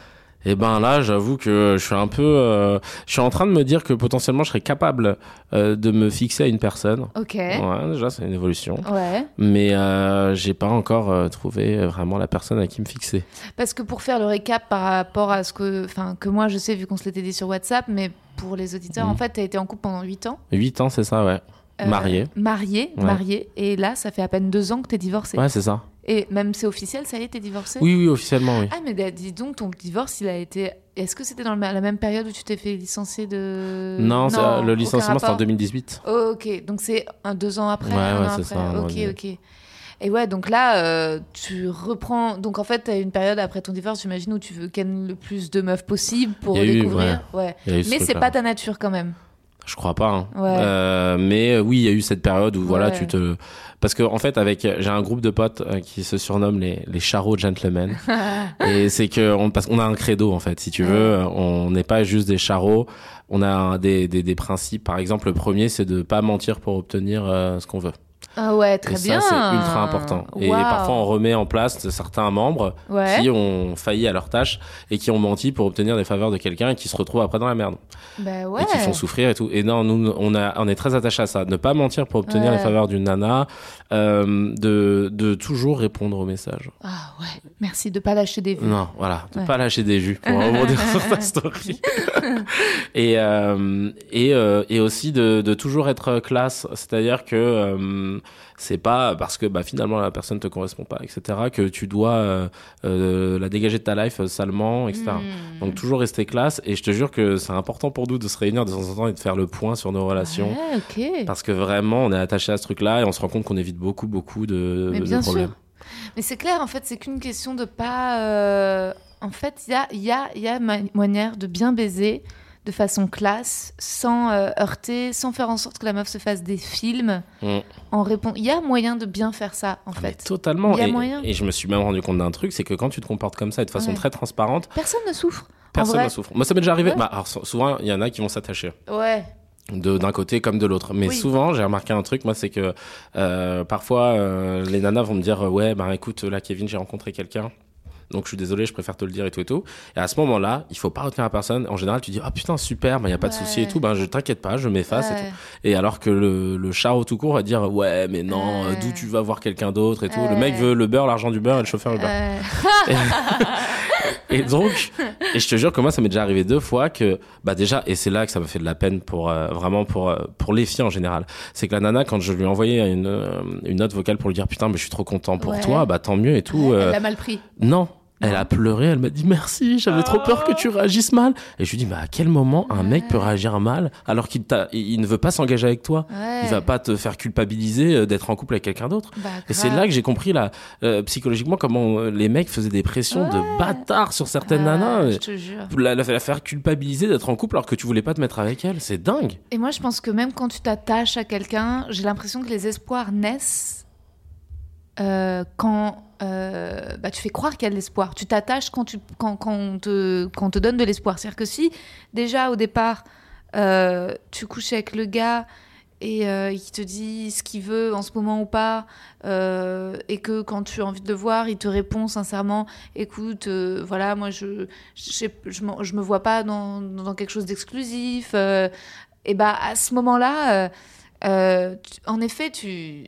Et ben là, j'avoue que je suis un peu, euh, je suis en train de me dire que potentiellement je serais capable euh, de me fixer à une personne. Ok. Ouais, déjà c'est une évolution. Ouais. Mais euh, j'ai pas encore euh, trouvé vraiment la personne à qui me fixer. Parce que pour faire le récap par rapport à ce que, enfin, que moi je sais vu qu'on se l'était dit sur WhatsApp, mais pour les auditeurs, Mhm. en fait, t'as été en couple pendant 8 ans. 8 ans, c'est ça, ouais. Marié. Marié, Ouais. marié. Et là, ça fait à peine 2 ans que t'es divorcé. Ouais, c'est ça. Et même c'est officiel, ça y est, t'es divorcé Oui, oui, officiellement, oui. Ah, mais bah, dis donc, ton divorce, il a été. Est-ce que c'était dans la même période où tu t'es fait licencier de? non, le licenciement c'était en rapport 2018. Oh, ok, donc c'est un deux ans après. Ouais, un ouais, c'est ça, Ok, ok. Et ouais, donc là, euh, tu reprends. Donc en fait, t'as une période après ton divorce, j'imagine, où tu veux ken le plus de meufs possible pour a eu, découvrir. ouais. Ce Mais c'est pas ta nature quand même. Je crois pas. hein. Ouais. Euh, mais euh, oui, il y a eu cette période où voilà, Ouais. tu te parce que en fait avec j'ai un groupe de potes euh, qui se surnomment les les charros gentlemen (laughs) et c'est que on parce qu'on a un credo en fait, si tu veux, euh, on n'est pas juste des charros, on a des, des des principes. Par exemple, le premier c'est de pas mentir pour obtenir euh, ce qu'on veut. Ah ouais, très et bien. ça, c'est ultra important. Et parfois, on remet en place certains membres Ouais. qui ont failli à leur tâche et qui ont menti pour obtenir des faveurs de quelqu'un et qui se retrouvent après dans la merde. Bah ouais. Et qui font souffrir et tout. Et non, nous, on, a, on est très attachés à ça. Ne pas mentir pour obtenir Ouais. les faveurs d'une nana. euh, de, de toujours répondre aux messages. Ah ouais. Merci de pas lâcher des vues. Non, voilà, de Ouais. pas lâcher des jus pour rebondir (laughs) sur ta story. (laughs) et euh, et, euh, et aussi de, de toujours être classe, c'est-à-dire que euh, c'est pas parce que bah, finalement la personne te correspond pas, etc., que tu dois euh, euh, la dégager de ta life euh, salement, etc. Hmm. Donc toujours rester classe. Et je te jure que c'est important pour nous de se réunir de temps en temps et de faire le point sur nos relations. Ouais. Parce que vraiment, on est attaché à ce truc-là et on se rend compte qu'on évite beaucoup, beaucoup de, Mais de bien problèmes. sûr. Mais c'est clair, en fait, c'est qu'une question de pas. euh, En fait, il y a, y, a, y a ma- manière de bien baiser de façon classe, sans euh, heurter, sans faire en sorte que la meuf se fasse des films. Mm. En répond, il y a moyen de bien faire ça, en Ah, fait. totalement. Il y a et, moyen. et je me suis même rendu compte d'un truc, c'est que quand tu te comportes comme ça et de façon Ouais. très transparente, Personne ne souffre. personne ne souffre. Moi, ça m'est déjà arrivé. Ouais. Bah, alors, souvent, il y en a qui vont s'attacher. Ouais. d'un côté comme de l'autre. Mais Oui. souvent, j'ai remarqué un truc, moi, c'est que euh, parfois euh, les nanas vont me dire ouais, bah écoute, là, Kevin, j'ai rencontré quelqu'un. Donc je suis désolé, je préfère te le dire et tout et tout. Et à ce moment-là, il faut pas retenir la personne. En général, tu dis ah putain super, bah y a pas de Ouais. souci et tout. Ben je t'inquiète pas, je m'efface et tout. Et alors que le le char au tout court va dire ouais mais non, euh, d'où tu vas voir quelqu'un d'autre et tout. Le mec veut le beurre, l'argent du beurre et le chauffeur le beurre. (laughs) (laughs) Euh, Et donc, et je te jure que moi, ça m'est déjà arrivé deux fois que, bah déjà, et c'est là que ça me fait de la peine pour euh, vraiment pour euh, pour les filles en général. C'est que la nana, quand je lui ai envoyé une euh, une note vocale pour lui dire putain, mais je suis trop content pour Ouais. toi, bah tant mieux et tout. euh, Elle l'a mal pris. non. Elle a pleuré, elle m'a dit merci, j'avais trop peur que tu réagisses mal. Et je lui dis, mais à quel moment un mec peut réagir mal alors qu'il il ne veut pas s'engager avec toi? Ouais. Il va pas te faire culpabiliser euh, d'être en couple avec quelqu'un d'autre. Bah, Et c'est là que j'ai compris là, euh, psychologiquement comment euh, les mecs faisaient des pressions Ouais. de bâtards sur certaines Ah, nanas. Je te jure. La, la- la faire culpabiliser d'être en couple alors que tu voulais pas te mettre avec elle, c'est dingue. Et moi, je pense que même quand tu t'attaches à quelqu'un, j'ai l'impression que les espoirs naissent euh, quand euh, bah, tu fais croire qu'il y a de l'espoir. Tu t'attaches quand, quand, quand, on te, quand te donne de l'espoir. C'est-à-dire que si, déjà, au départ, euh, tu couches avec le gars et euh, il te dit ce qu'il veut en ce moment ou pas, et que quand tu as envie de le voir, il te répond sincèrement, écoute, voilà, moi je je, je, je me vois pas dans, dans quelque chose d'exclusif, et bah à ce moment-là, en effet, tu,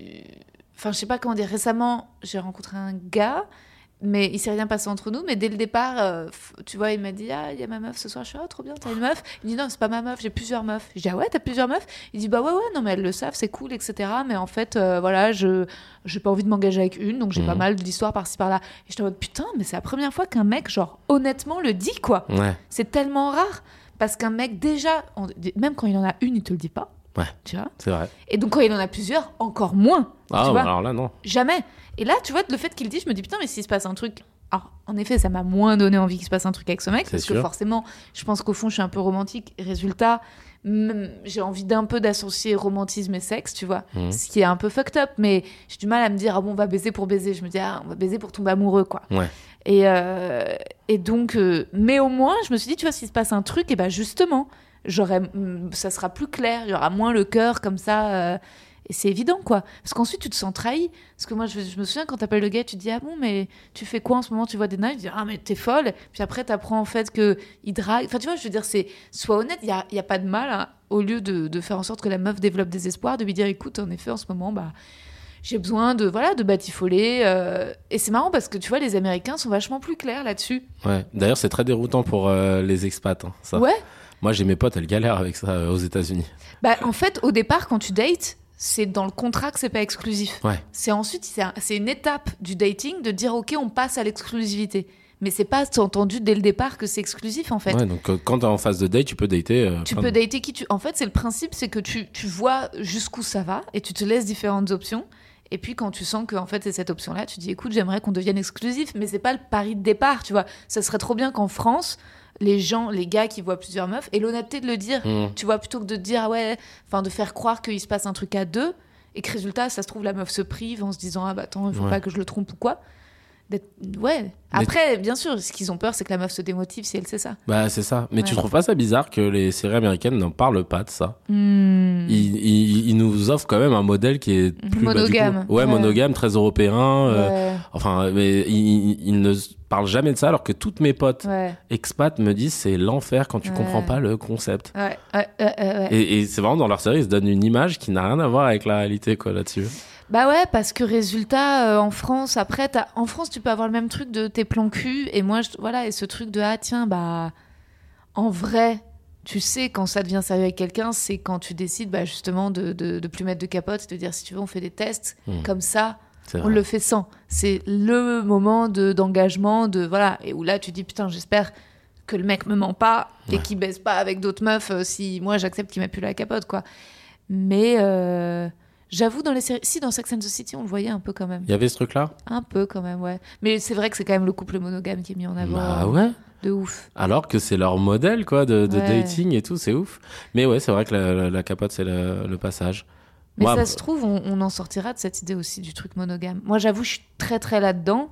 enfin je sais pas comment dire, récemment j'ai rencontré un gars. Mais il s'est rien passé entre nous. Mais dès le départ, euh, tu vois, il m'a dit Ah, il y a ma meuf ce soir. Je suis Ah, trop bien, t'as une meuf Il me dit Non, c'est pas ma meuf, j'ai plusieurs meufs. Je dis Ah ouais, t'as plusieurs meufs? Il dit Bah ouais, ouais, non, mais elles le savent, c'est cool, etc. Mais en fait, euh, voilà, je j'ai pas envie de m'engager avec une, donc j'ai Mhm. pas mal d'histoires par-ci par-là. Et j'étais en mode Putain, mais c'est la première fois qu'un mec, genre, honnêtement, le dit, quoi. Ouais. C'est tellement rare. Parce qu'un mec, déjà, on- même quand il en a une, il te le dit pas. Ouais. Tu vois C'est vrai. Et donc, quand il en a plusieurs, encore moins. Ah, tu vois alors là, non. Jamais. Et là, tu vois, le fait qu'il le dit, je me dis putain, mais s'il se passe un truc. Alors, en effet, ça m'a moins donné envie qu'il se passe un truc avec ce mec, parce que forcément, je pense qu'au fond, je suis un peu romantique. Résultat, j'ai envie d'un peu d'associer romantisme et sexe, tu vois. Mhm. Ce qui est un peu fucked up, mais j'ai du mal à me dire, ah bon, on va baiser pour baiser. Je me dis, ah, on va baiser pour tomber amoureux, quoi. Ouais. Et, euh, et donc, euh, mais au moins, je me suis dit, tu vois, s'il se passe un truc, et ben justement, j'aurais, mm, ça sera plus clair, il y aura moins le cœur comme ça. euh, et c'est évident, quoi. Parce qu'ensuite, tu te sens trahi. Parce que moi, je, je me souviens, quand t'appelles le gars, tu te dis, ah bon, mais tu fais quoi en ce moment? Tu vois des nains, tu dis, ah, mais t'es folle. Puis après, t'apprends en fait que il drague. Enfin, tu vois, je veux dire, c'est, sois honnête, il n'y a, il y a pas de mal, hein, au lieu de, de faire en sorte que la meuf développe des espoirs, de lui dire, écoute, en effet, en ce moment, bah. J'ai besoin de voilà de batifoler euh, et c'est marrant parce que tu vois les Américains sont vachement plus clairs là-dessus. Ouais. D'ailleurs, c'est très déroutant pour euh, les expats. hein, ça. Ouais. Moi, j'ai mes potes, elles galèrent avec ça euh, aux États-Unis. Bah en fait au départ quand tu dates c'est dans le contrat que c'est pas exclusif. Ouais. C'est ensuite c'est un- c'est une étape du dating de dire ok on passe à l'exclusivité. Mais c'est pas entendu dès le départ que c'est exclusif en fait. Ouais, donc euh, quand t'es en phase de date, tu peux dater. euh, Tu peux de- dater qui tu. En fait, c'est le principe, c'est que tu, tu vois jusqu'où ça va et tu te laisses différentes options. Et puis quand tu sens que en fait c'est cette option-là, tu dis écoute j'aimerais qu'on devienne exclusif, mais c'est pas le pari de départ, tu vois. Ça serait trop bien qu'en France les gens, les gars qui voient plusieurs meufs, aient l'honnêteté de le dire, Mmh. tu vois, plutôt que de dire ah ouais, enfin de faire croire qu'il se passe un truc à deux et que résultat ça se trouve la meuf se prive en se disant ah bah attends il faut Ouais. pas que je le trompe ou quoi. Ouais. Après, bien sûr, ce qu'ils ont peur, c'est que la meuf se démotive si elle sait ça. Bah, c'est ça. Mais tu Ouais. trouves pas ça bizarre que les séries américaines n'en parlent pas de ça? Hmm. ils, ils, ils nous offrent quand même un modèle qui est plus bah, du coup- Monogame. ouais, Ouais. monogame, très européen. euh. Enfin, mais ils, ne parlent jamais de ça, alors que toutes mes potes expats me disent c'est l'enfer quand tu comprends pas le concept. Ouais. Ouais. ouais, ouais, ouais. Et, et c'est vraiment dans leur série, ils se donnent une image qui n'a rien à voir avec la réalité, quoi, là-dessus. Bah ouais, parce que résultat, euh, en France, après, en France, tu peux avoir le même truc de tes plans cul, et moi, je- voilà, et ce truc de ah tiens, bah, en vrai, tu sais, quand ça devient sérieux avec quelqu'un, c'est quand tu décides, bah, justement, de, de, de plus mettre de capote, et de dire si tu veux, on fait des tests, Hmm. comme ça, on vrai. le fait sans. C'est le moment de d'engagement, de voilà, et où là, tu dis putain, j'espère que le mec me ment pas et qu'il baisse pas avec d'autres meufs euh, si moi j'accepte qu'il mette plus la capote, quoi. Mais euh, j'avoue, dans les séries, si dans Sex and the City, on le voyait un peu quand même. Il y avait ce truc-là? Un peu quand même, ouais. Mais c'est vrai que c'est quand même le couple monogame qui est mis en avant. Euh, ouais. De ouf. Alors que c'est leur modèle, quoi, de, de Ouais. dating et tout, c'est ouf. Mais ouais, c'est vrai que la, la- la capote, c'est le, le passage. Mais Moi, ça se trouve, on, on en sortira de cette idée aussi du truc monogame. Moi, j'avoue, je suis très très là-dedans.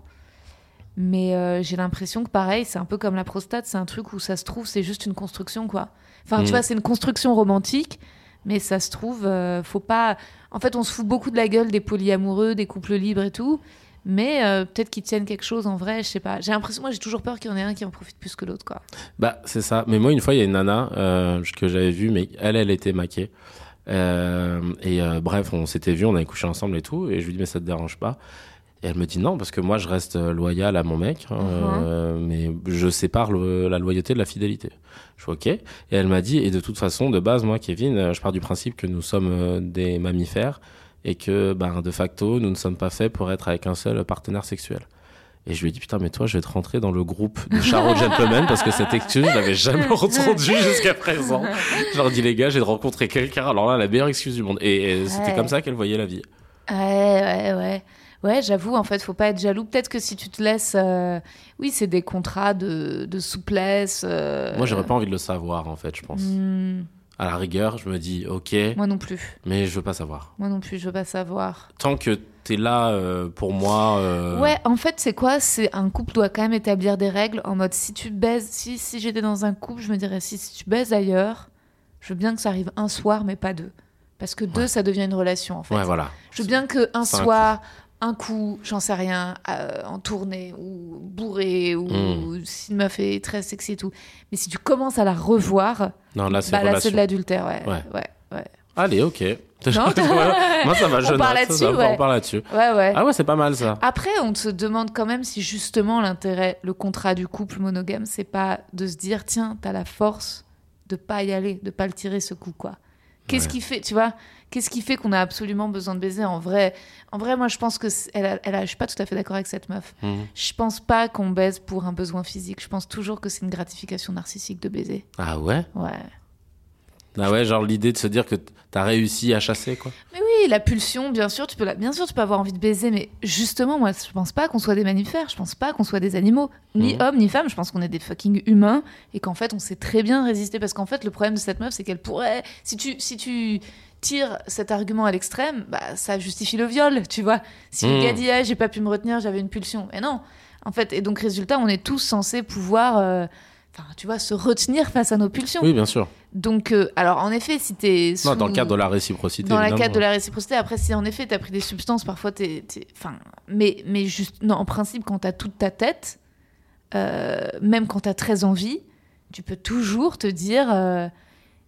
Mais euh, j'ai l'impression que pareil, c'est un peu comme la prostate, c'est un truc où ça se trouve, c'est juste une construction, quoi. Enfin, Mm. tu vois, c'est une construction romantique, mais ça se trouve, euh, faut pas. En fait, on se fout beaucoup de la gueule des polyamoureux, des couples libres et tout. Mais euh, peut-être qu'ils tiennent quelque chose en vrai, je sais pas. J'ai l'impression, moi, j'ai toujours peur qu'il y en ait un qui en profite plus que l'autre, quoi. Bah, c'est ça. Mais moi, une fois, il y a une nana euh, que j'avais vue, mais elle, elle était maquée. Et bref, on s'était vus, on avait couché ensemble et tout. Et je lui dis, mais ça te dérange pas Et elle me dit non, parce que moi, je reste euh, loyal à mon mec, hein, euh, mais je sépare le- la loyauté de la fidélité. Je fais ok. Et elle m'a dit, et de toute façon, de base, moi, Kevin, euh, je pars du principe que nous sommes des mammifères et que, ben, de facto, nous ne sommes pas faits pour être avec un seul partenaire sexuel. Et je lui ai dit, putain, mais toi, je vais te rentrer dans le groupe de Charo (laughs) Gentlemen parce que cette excuse, je l'avais jamais (laughs) entendue jusqu'à présent. Je leur dis, les gars, j'ai rencontré quelqu'un. Alors là, la meilleure excuse du monde. Et, et c'était Ouais. comme ça qu'elle voyait la vie. Ouais, ouais, ouais. Ouais, j'avoue, en fait, faut pas être jaloux. Peut-être que si tu te laisses. euh, Oui, c'est des contrats de, de souplesse. euh, Moi, j'aurais pas envie de le savoir, en fait, je pense. hmm, À la rigueur, je me dis, ok, moi non plus. mais je veux pas savoir. Moi non plus, je veux pas savoir. Tant que t'es là euh, pour moi. euh, Ouais, en fait, c'est quoi? C'est un couple doit quand même établir des règles en mode si tu baises. Si, si j'étais dans un couple, je me dirais si, si tu baises ailleurs, je veux bien que ça arrive un soir, mais pas deux. Parce que deux, ça devient une relation, en fait. Ouais, voilà. Je veux bien que un soir, un coup, j'en sais rien, euh, en tournée ou bourré ou Mm. si une meuf est très sexy et tout. Mais si tu commences à la revoir, Non, là, c'est bah de l'adultère, ouais. Ouais. Ouais, ouais. Allez, ok. Non, (laughs) Moi, ça va, je là-dessus, ouais. On parle là-dessus. Ouais, ouais. Ah ouais, c'est pas mal ça. Après, on se demande quand même si justement l'intérêt, le contrat du couple monogame, c'est pas de se dire tiens, t'as la force de pas y aller, de pas le tirer ce coup, quoi. Qu'est-ce Ouais. qui fait, tu vois Qu'est-ce qui fait qu'on a absolument besoin de baiser En vrai, en vrai, moi, je pense que elle, a- elle a- je suis pas tout à fait d'accord avec cette meuf. Mhm. Je pense pas qu'on baise pour un besoin physique. Je pense toujours que c'est une gratification narcissique de baiser. Ah ouais? Ouais. Ah ouais, genre l'idée de se dire que t'as réussi à chasser, quoi. Mais oui, la pulsion, bien sûr, tu peux la... bien sûr, tu peux avoir envie de baiser, mais justement, moi, je pense pas qu'on soit des mammifères, je pense pas qu'on soit des animaux, ni Mhm. hommes ni femmes, je pense qu'on est des fucking humains et qu'en fait, on sait très bien résister parce qu'en fait, le problème de cette meuf, c'est qu'elle pourrait, si tu, si tu tires cet argument à l'extrême, bah, ça justifie le viol, tu vois. Si le Mhm. gars dit, ah, j'ai pas pu me retenir, j'avais une pulsion, mais non, en fait, et donc résultat, on est tous censés pouvoir, euh, enfin, tu vois, se retenir face à nos pulsions. Oui, bien sûr. Donc, euh, alors, en effet, si t'es Non, sous- dans le cadre de la réciprocité. dans évidemment. cadre de la réciprocité. Après, si en effet, tu as pris des substances, parfois, t'es. Enfin, mais, mais juste. Non, en principe, quand tu as toute ta tête, euh, même quand tu as très envie, tu peux toujours te dire euh,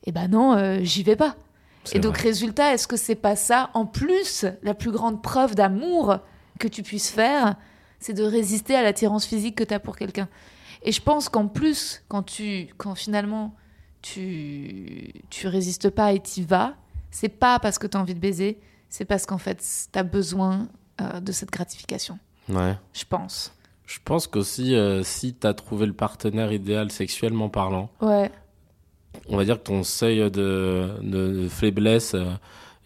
Eh ben non, j'y vais pas. Et donc, vrai. résultat, est-ce que c'est pas ça, en plus, la plus grande preuve d'amour que tu puisses faire C'est de résister à l'attirance physique que tu as pour quelqu'un? Et je pense qu'en plus, quand, tu, quand finalement tu, tu résistes pas et t'y vas, c'est pas parce que tu as envie de baiser, c'est parce qu'en fait, tu as besoin euh, de cette gratification. Ouais. Je pense. Je pense qu'aussi, euh, si t'as trouvé le partenaire idéal sexuellement parlant, Ouais. on va dire que ton seuil de, de, de faiblesse euh,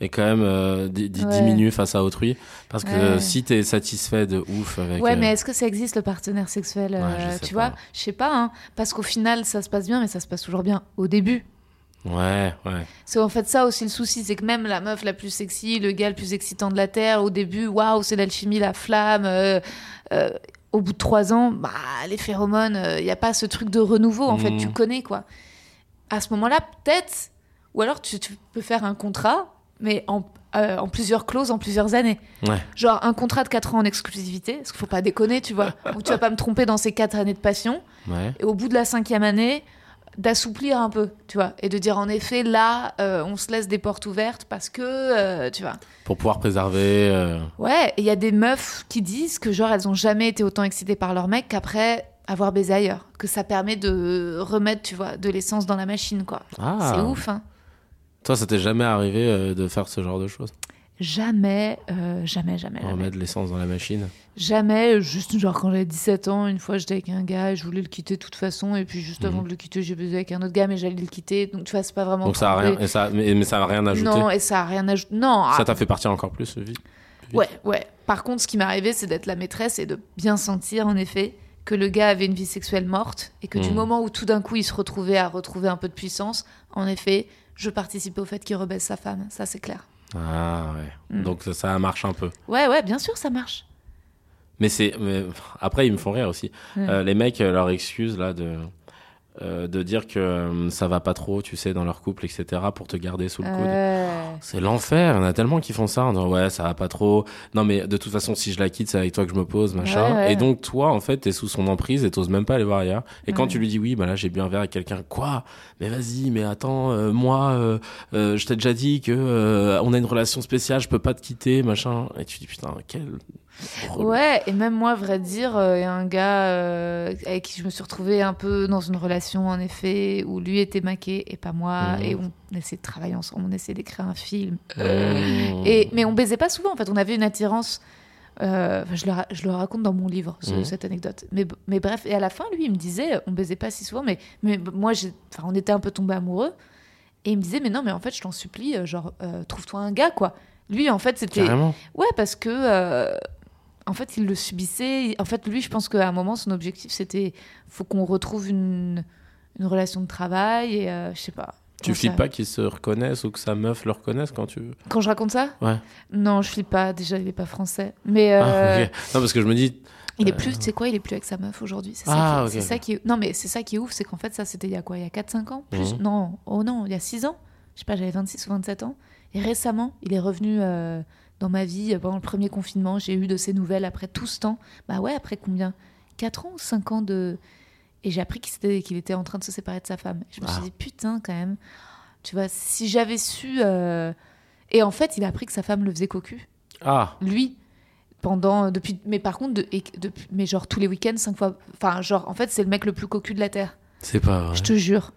est quand même euh, Ouais. diminue face à autrui. Parce que Ouais. si t'es satisfait de ouf avec. Ouais, euh, mais est-ce que ça existe le partenaire sexuel Ouais, euh, Tu pas. vois, je sais pas, hein, parce qu'au final, ça se passe bien, mais ça se passe toujours bien au début. Ouais, ouais. C'est en fait ça aussi le souci, c'est que même la meuf la plus sexy, le gars le plus excitant de la terre, au début, waouh, c'est l'alchimie, la flamme. euh, au bout de trois ans, bah, les phéromones, il n'y a pas ce truc de renouveau, en fait, tu connais, quoi. À ce moment-là, peut-être, ou alors tu, tu peux faire un contrat, mais en, euh, en plusieurs clauses, en plusieurs années. Ouais. Genre un contrat de 4 ans en exclusivité, parce qu'il faut pas déconner, tu vois. (laughs) Où tu vas pas me tromper dans ces 4 années de passion. Ouais. Et au bout de la cinquième année, d'assouplir un peu, tu vois. Et de dire, en effet, là, euh, on se laisse des portes ouvertes parce que, euh, tu vois. Pour pouvoir préserver. euh, Ouais, et il y a des meufs qui disent que, genre, elles ont jamais été autant excitées par leur mec qu'après avoir baisé ailleurs. Que ça permet de remettre, tu vois, de l'essence dans la machine, quoi. Ah. C'est ouf, hein. Toi, ça t'est jamais arrivé euh, de faire ce genre de choses? Jamais, euh, jamais, jamais, jamais. Remettre de l'essence dans la machine? Jamais, juste genre quand j'avais 17 ans, une fois j'étais avec un gars et je voulais le quitter de toute façon, et puis juste avant Mhm. de le quitter, j'ai baisé avec un autre gars, mais j'allais le quitter, donc tu vois, c'est pas vraiment. Donc ça a rien, et ça, mais, mais ça a rien ajouté? Non, et ça a rien ajouté. Non, Ça ah, t'a fait partir encore plus vite? ouais, ouais. Par contre, ce qui m'est arrivé, c'est d'être la maîtresse et de bien sentir, en effet, que le gars avait une vie sexuelle morte, et que du Mhm. moment où tout d'un coup il se retrouvait à retrouver un peu de puissance, en effet, je participais au fait qu'il rebaisse sa femme, ça c'est clair. Ah ouais. Mm. Donc ça, ça marche un peu. Ouais, ouais, bien sûr, ça marche. Mais c'est. mais Après, ils me font rire aussi. Euh, les mecs, euh, leur excuse là de. Euh, de dire que euh, ça va pas trop, tu sais, dans leur couple, etc., pour te garder sous le coude. Euh, C'est l'enfer. Il y en a tellement qui font ça en disant ouais, ça va pas trop. Non, mais de toute façon, si je la quitte, c'est avec toi que je me pose, machin. Ouais, ouais. Et donc, toi, en fait, t'es sous son emprise et t'oses même pas aller voir ailleurs. Et quand tu lui dis oui, bah là, j'ai bu un verre avec quelqu'un, quoi? Mais vas-y, mais attends, euh, moi, je t'ai déjà dit que on a une relation spéciale, je peux pas te quitter, machin. Et tu dis putain, quel. Ouais, et même moi, vrai dire, il y a un gars avec qui je me suis retrouvée un peu dans une relation, en effet, où lui était maqué et pas moi, Mhm. et on essayait de travailler ensemble, on essayait d'écrire un film. Mmh. Et, mais on baisait pas souvent, en fait, on avait une attirance. euh, je, le je le raconte dans mon livre, ce- Mhm. cette anecdote. Mais, mais bref, et à la fin, lui, il me disait, on baisait pas si souvent, mais, mais moi, on était un peu tombés amoureux. Et il me disait, mais non, mais en fait, je t'en supplie, euh, genre, euh, trouve-toi un gars, quoi. Lui, en fait, c'était. Ouais, parce que euh, en fait, il le subissait. En fait, lui, je pense qu'à un moment, son objectif, c'était faut qu'on retrouve une, une relation de travail et euh, je sais pas. Tu flippes ça- pas qu'ils se reconnaissent ou que sa meuf le reconnaisse quand tu. Quand je raconte ça Ouais. Non, je flippe pas. Déjà, il est pas français. Mais euh, Ah, ok. Non, parce que je me dis. il est plus, tu sais quoi, il est plus avec sa meuf aujourd'hui. C'est ça, Ah, qui, ça qui est... Non, mais c'est ça qui est ouf, c'est qu'en fait, ça, c'était il y a quoi? Il y a 4-5 ans? Plus Mhm. Non, oh non, il y a 6 ans? Je sais pas, j'avais 26 ou 27 ans. Et récemment, il est revenu euh, dans ma vie euh, pendant le premier confinement. J'ai eu de ses nouvelles après tout ce temps. Bah ouais, après combien? 4 ans ou 5 ans de. Et j'ai appris qu'il était, qu'il était en train de se séparer de sa femme. Je me suis Ah. dit, putain, quand même. Tu vois, si j'avais su. euh, Et en fait, il a appris que sa femme le faisait cocu Ah, lui pendant depuis mais par contre de, mais genre tous les week-ends cinq fois enfin genre en fait c'est le mec le plus cocu de la terre c'est pas vrai. je te jure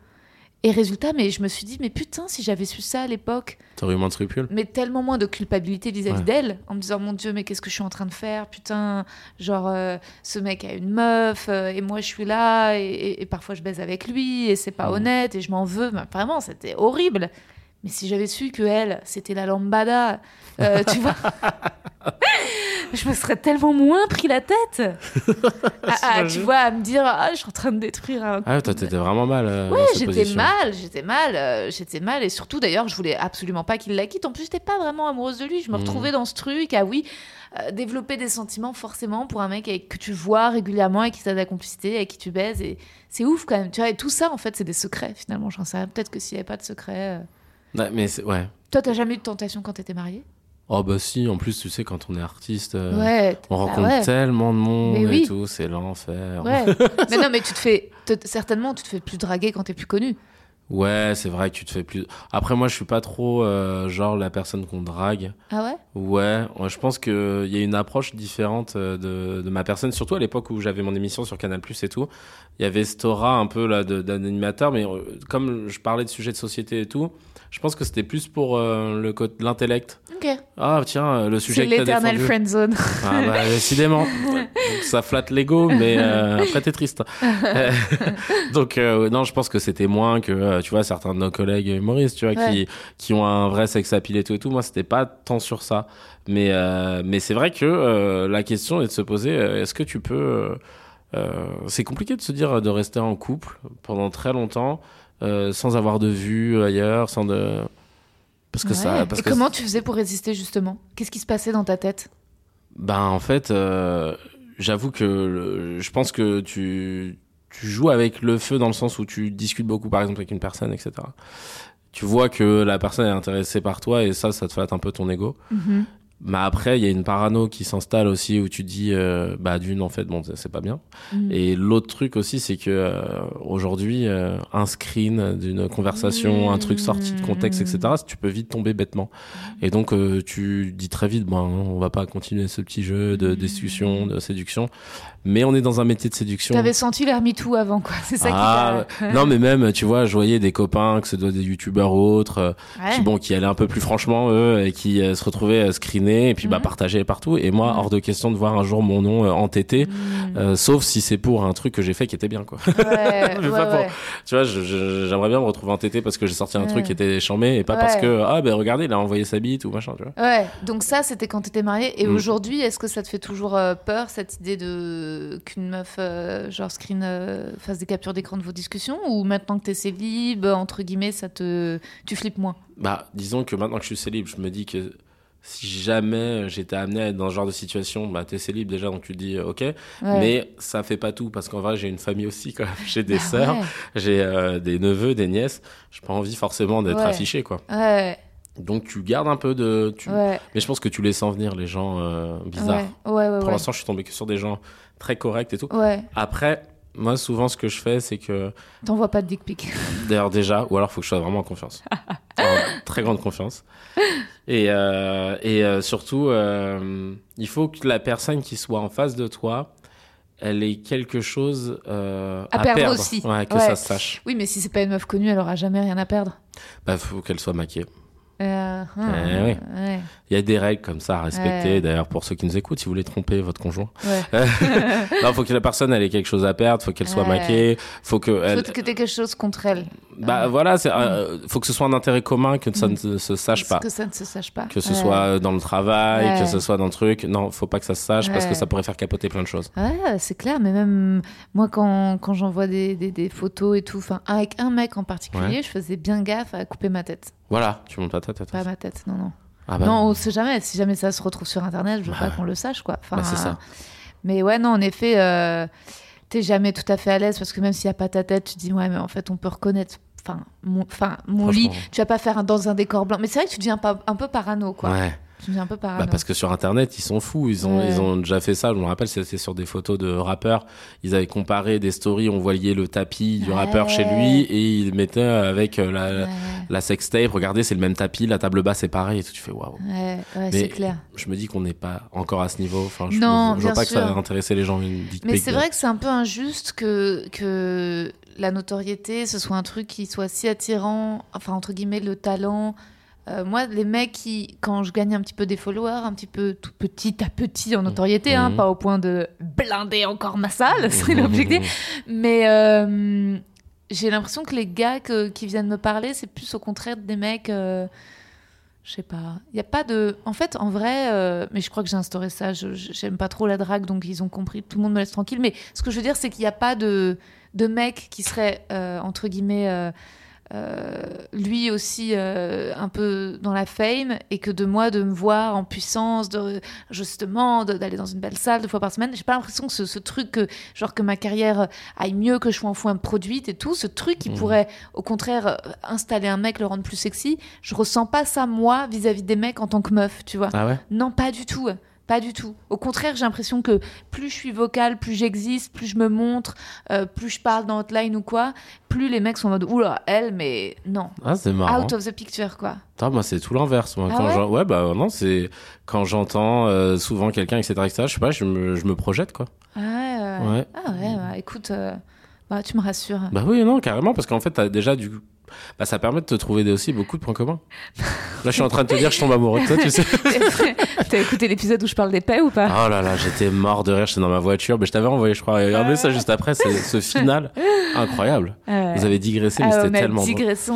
et résultat mais je me suis dit mais putain si j'avais su ça à l'époque. T'aurais eu moins de scrupules. Mais tellement moins de culpabilité vis-à-vis Ouais. d'elle en me disant mon dieu mais qu'est-ce que je suis en train de faire? Putain genre euh, ce mec a une meuf euh, et moi je suis là et, et- et parfois je baise avec lui et c'est pas Mhm. honnête et je m'en veux. Mais vraiment c'était horrible mais si j'avais su que elle c'était la lambada euh, (laughs) tu vois (laughs) je me serais tellement moins pris la tête (laughs) Ah, ah, tu vois à me dire ah je suis en train de détruire un Ah, toi, t'étais vraiment mal. euh, Ouais, j'étais mal, j'étais mal, euh, j'étais mal. Et surtout, d'ailleurs, je voulais absolument pas qu'il la quitte. En plus, j'étais pas vraiment amoureuse de lui. Je me Mhm. retrouvais dans ce truc, ah oui, euh, développer des sentiments forcément pour un mec avec, que tu vois régulièrement, avec qui t'as de la complicité, avec qui tu baises. Et c'est ouf quand même. Tu vois, et tout ça, en fait, c'est des secrets finalement. J'en sais rien. Peut-être que s'il y avait pas de secrets. Ouais, mais ouais. Toi, t'as jamais eu de tentation quand t'étais mariée Oh, bah si, en plus, tu sais, quand on est artiste, euh, Ouais. on bah rencontre ouais. tellement de monde Mais et oui. tout, c'est l'enfer. Ouais. (laughs) mais non, mais tu te fais. te- certainement, tu te fais plus draguer quand t'es plus connu. Ouais, c'est vrai que tu te fais plus. Après, moi, je suis pas trop euh, genre la personne qu'on drague. Ah ouais? Ouais, je pense qu'il y a une approche différente euh, de, de ma personne, surtout à l'époque où j'avais mon émission sur Canal Plus et tout. Il y avait aura un peu là d'animateur, mais comme je parlais de sujets de société et tout, je pense que c'était plus pour euh, le l'intellect. Ok. Ah tiens, euh, le C'est sujet t'as l'éternel friendzone. Ah bah (laughs) décidément, Donc, ça flatte l'ego, mais euh, après t'es triste. (laughs) Donc euh, non, je pense que c'était moins que euh, tu vois certains de nos collègues humoristes, tu vois, qui Ouais. qui ont un vrai sex appeal et tout et tout. Moi, c'était pas tant sur ça, mais mais c'est vrai que la question est de se poser est-ce que tu peux c'est compliqué de se dire de rester en couple pendant très longtemps sans avoir de vue ailleurs, sans de parce que ça parce Et que comment tu faisais pour résister justement? Qu'est-ce qui se passait dans ta tête? Ben en fait, euh, j'avoue que le- je pense que tu, tu joues avec le feu dans le sens où tu discutes beaucoup, par exemple, avec une personne, etc. Tu vois que la personne est intéressée par toi et ça, ça te flatte un peu ton ego. Mhm. Mais après, il y a une parano qui s'installe aussi où tu te dis, euh, bah d'une, en fait, bon, c'est pas bien. Mhm. Et l'autre truc aussi, c'est que euh, aujourd'hui, euh, un screen d'une conversation, un truc sorti de contexte, etc., tu peux vite tomber bêtement. Et donc, euh, tu dis très vite, bon, on va pas continuer ce petit jeu de discussion, de séduction. Mais on est dans un métier de séduction. T'avais senti l'air MeToo avant, quoi. (laughs) C'est ça Ah, qui (laughs) non, mais même, tu vois, je voyais des copains, que ce soit des youtubeurs ou autres, euh, Ouais. qui, bon, qui allaient un peu plus franchement, eux, et qui euh, se retrouvaient euh, screenés, et puis, bah, Mhm. partagés partout. Et moi, Mhm. hors de question de voir un jour mon nom euh, entêté, Mhm. euh, sauf si c'est pour un truc que j'ai fait qui était bien, quoi. Ouais, (laughs) mais ouais, pas pour- ouais. tu vois, j'aimerais bien me retrouver entêté parce que j'ai sorti un truc qui était chambé, et pas parce que, ah, ben, regardez, il a envoyé sa bite ou machin, tu vois. Ouais, donc ça c'était quand t'étais marié. Et Mm. aujourd'hui, est-ce que ça te fait toujours peur cette idée de qu'une meuf euh, genre screen euh, fasse des captures d'écran de vos discussions ou maintenant que t'es célib entre guillemets ça te tu flippes moins? Bah, disons que maintenant que je suis célib, je me dis que si jamais j'étais amené à être dans ce genre de situation, bah, t'es célib déjà, donc tu te dis, ok. Ouais. Mais ça fait pas tout, parce qu'en vrai, j'ai une famille aussi, quand (laughs) même. J'ai des Ah sœurs, ouais. j'ai euh, des neveux, des nièces. J'ai pas envie forcément d'être Ouais. affiché, quoi. Ouais, Donc, tu gardes un peu de. Tu... Mais je pense que tu les sens venir, les gens euh, bizarres. ouais, ouais, ouais, Pour l'instant, je suis tombé que sur des gens très corrects et tout. Ouais, Après, moi, souvent, ce que je fais, c'est que. t'envoies pas de dick pic. (laughs) D'ailleurs, déjà, ou alors faut que je sois vraiment en confiance. (laughs) en très grande confiance. Et, euh, et euh, surtout, euh, il faut que la personne qui soit en face de toi, elle ait quelque chose À à, perdre perdre. aussi. Ouais, que Ouais. ça se sache. Oui, mais si c'est pas une meuf connue, elle aura jamais rien à perdre. Bah, faut qu'elle soit maquillée. Euh, Eh oui. ouais, Il y a des règles comme ça à respecter. Ouais. D'ailleurs, pour ceux qui nous écoutent, si vous voulez tromper votre conjoint, ouais. (laughs) non, faut que la personne elle ait quelque chose à perdre, faut qu'elle soit maquillée, faut que elle, Faut que t'aies quelque chose contre elle. Bah voilà, c'est, euh, faut que ce soit un intérêt commun, que ça ne se- sache pas. Que ça ne se sache pas. que ce Ouais. soit dans le travail, Ouais. que ce soit dans le truc. Non, faut pas que ça se sache parce que ça pourrait faire capoter plein de choses. Ouais, c'est clair, mais même moi, quand, quand j'envoie des, des, des photos et tout, enfin, avec un mec en particulier, je faisais bien gaffe à couper ma tête. Voilà, tu montes pas ta tête. Pas ma tête, non, non. Ah bah, Non, on sait jamais. Si jamais ça se retrouve sur Internet, je veux Bah pas qu'on le sache, quoi. Enfin, bah, c'est ça. Mais ouais, non, en effet, euh, t'es jamais tout à fait à l'aise parce que même s'il y a pas ta tête, tu te dis, ouais, mais en fait, on peut reconnaître. Enfin, mon, enfin, mon lit, tu vas pas faire un- dans un décor blanc. Mais c'est vrai que tu deviens pas, un peu parano, quoi. Ouais. Tu deviens un peu parano. Bah, parce que sur internet, ils sont fous. Ils ont, Ouais. ils ont déjà fait ça. Je me rappelle, c'était sur des photos de rappeurs. Ils avaient comparé des stories. On voyait le tapis du Ouais. rappeur chez lui et ils mettaient avec euh, la, Ouais, la sextape. Regardez, c'est le même tapis. La table basse, c'est pareil. Et tout. Tu fais waouh. ouais, c'est clair. Je me dis qu'on n'est pas encore à ce niveau. Enfin, je, Non, je vois pas que ça va intéresser les gens. Une Mais c'est vrai que c'est un peu injuste que, que la notoriété, ce soit un truc qui soit si attirant, enfin entre guillemets le talent. Euh, moi, les mecs qui, quand je gagne un petit peu des followers, un petit peu tout petit à petit en notoriété, hein, Mhm. pas au point de blinder encore ma salle, (laughs) c'est l'objectif, (laughs) mais euh, j'ai l'impression que les gars que- qui viennent me parler, c'est plus au contraire des mecs. euh, je sais pas. Il y a pas de. En fait, en vrai, euh, mais je crois que j'ai instauré ça. J'aime pas trop la drague, donc ils ont compris. Tout le monde me laisse tranquille. Mais ce que je veux dire, c'est qu'il n'y a pas de de mec qui serait euh, entre guillemets. Euh, lui aussi euh, un peu dans la fame et que de moi de me voir en puissance de justement d'aller dans une belle salle deux fois par semaine j'ai pas l'impression que ce, ce truc que genre que ma carrière aille mieux que je sois enfin produite et tout ce truc qui Mhm. pourrait au contraire installer un mec le rendre plus sexy je ressens pas ça moi vis-à-vis des mecs en tant que meuf tu vois Ah ouais? Non, pas du tout. Pas du tout. Au contraire, j'ai l'impression que plus je suis vocale, plus j'existe, plus je me montre, euh, plus je parle dans Hotline ou quoi, plus les mecs sont en mode oula, elle, mais non. Ah, c'est marrant. Out of the picture, quoi. Putain, moi, c'est tout l'inverse. Moi, Ah quand ouais bah non, c'est quand j'entends euh, souvent quelqu'un, etc., etc., je sais pas, je me, je me projette, quoi. Ah ouais. Ah ouais, bah, écoute, euh, bah, tu me rassures. Bah oui, non, carrément, parce qu'en fait, t'as déjà du. Bah, ça permet de te trouver des- aussi beaucoup de points communs. Là, je suis en train de te dire, je tombe amoureux de toi, tu sais. (laughs) T'as écouté l'épisode où je parle d'épée ou pas? Oh là là, j'étais mort de rire, j'étais dans ma voiture, mais je t'avais envoyé, je crois. Regardez ça juste après, ce final incroyable. Vous avez digressé, Ah mais ouais, c'était tellement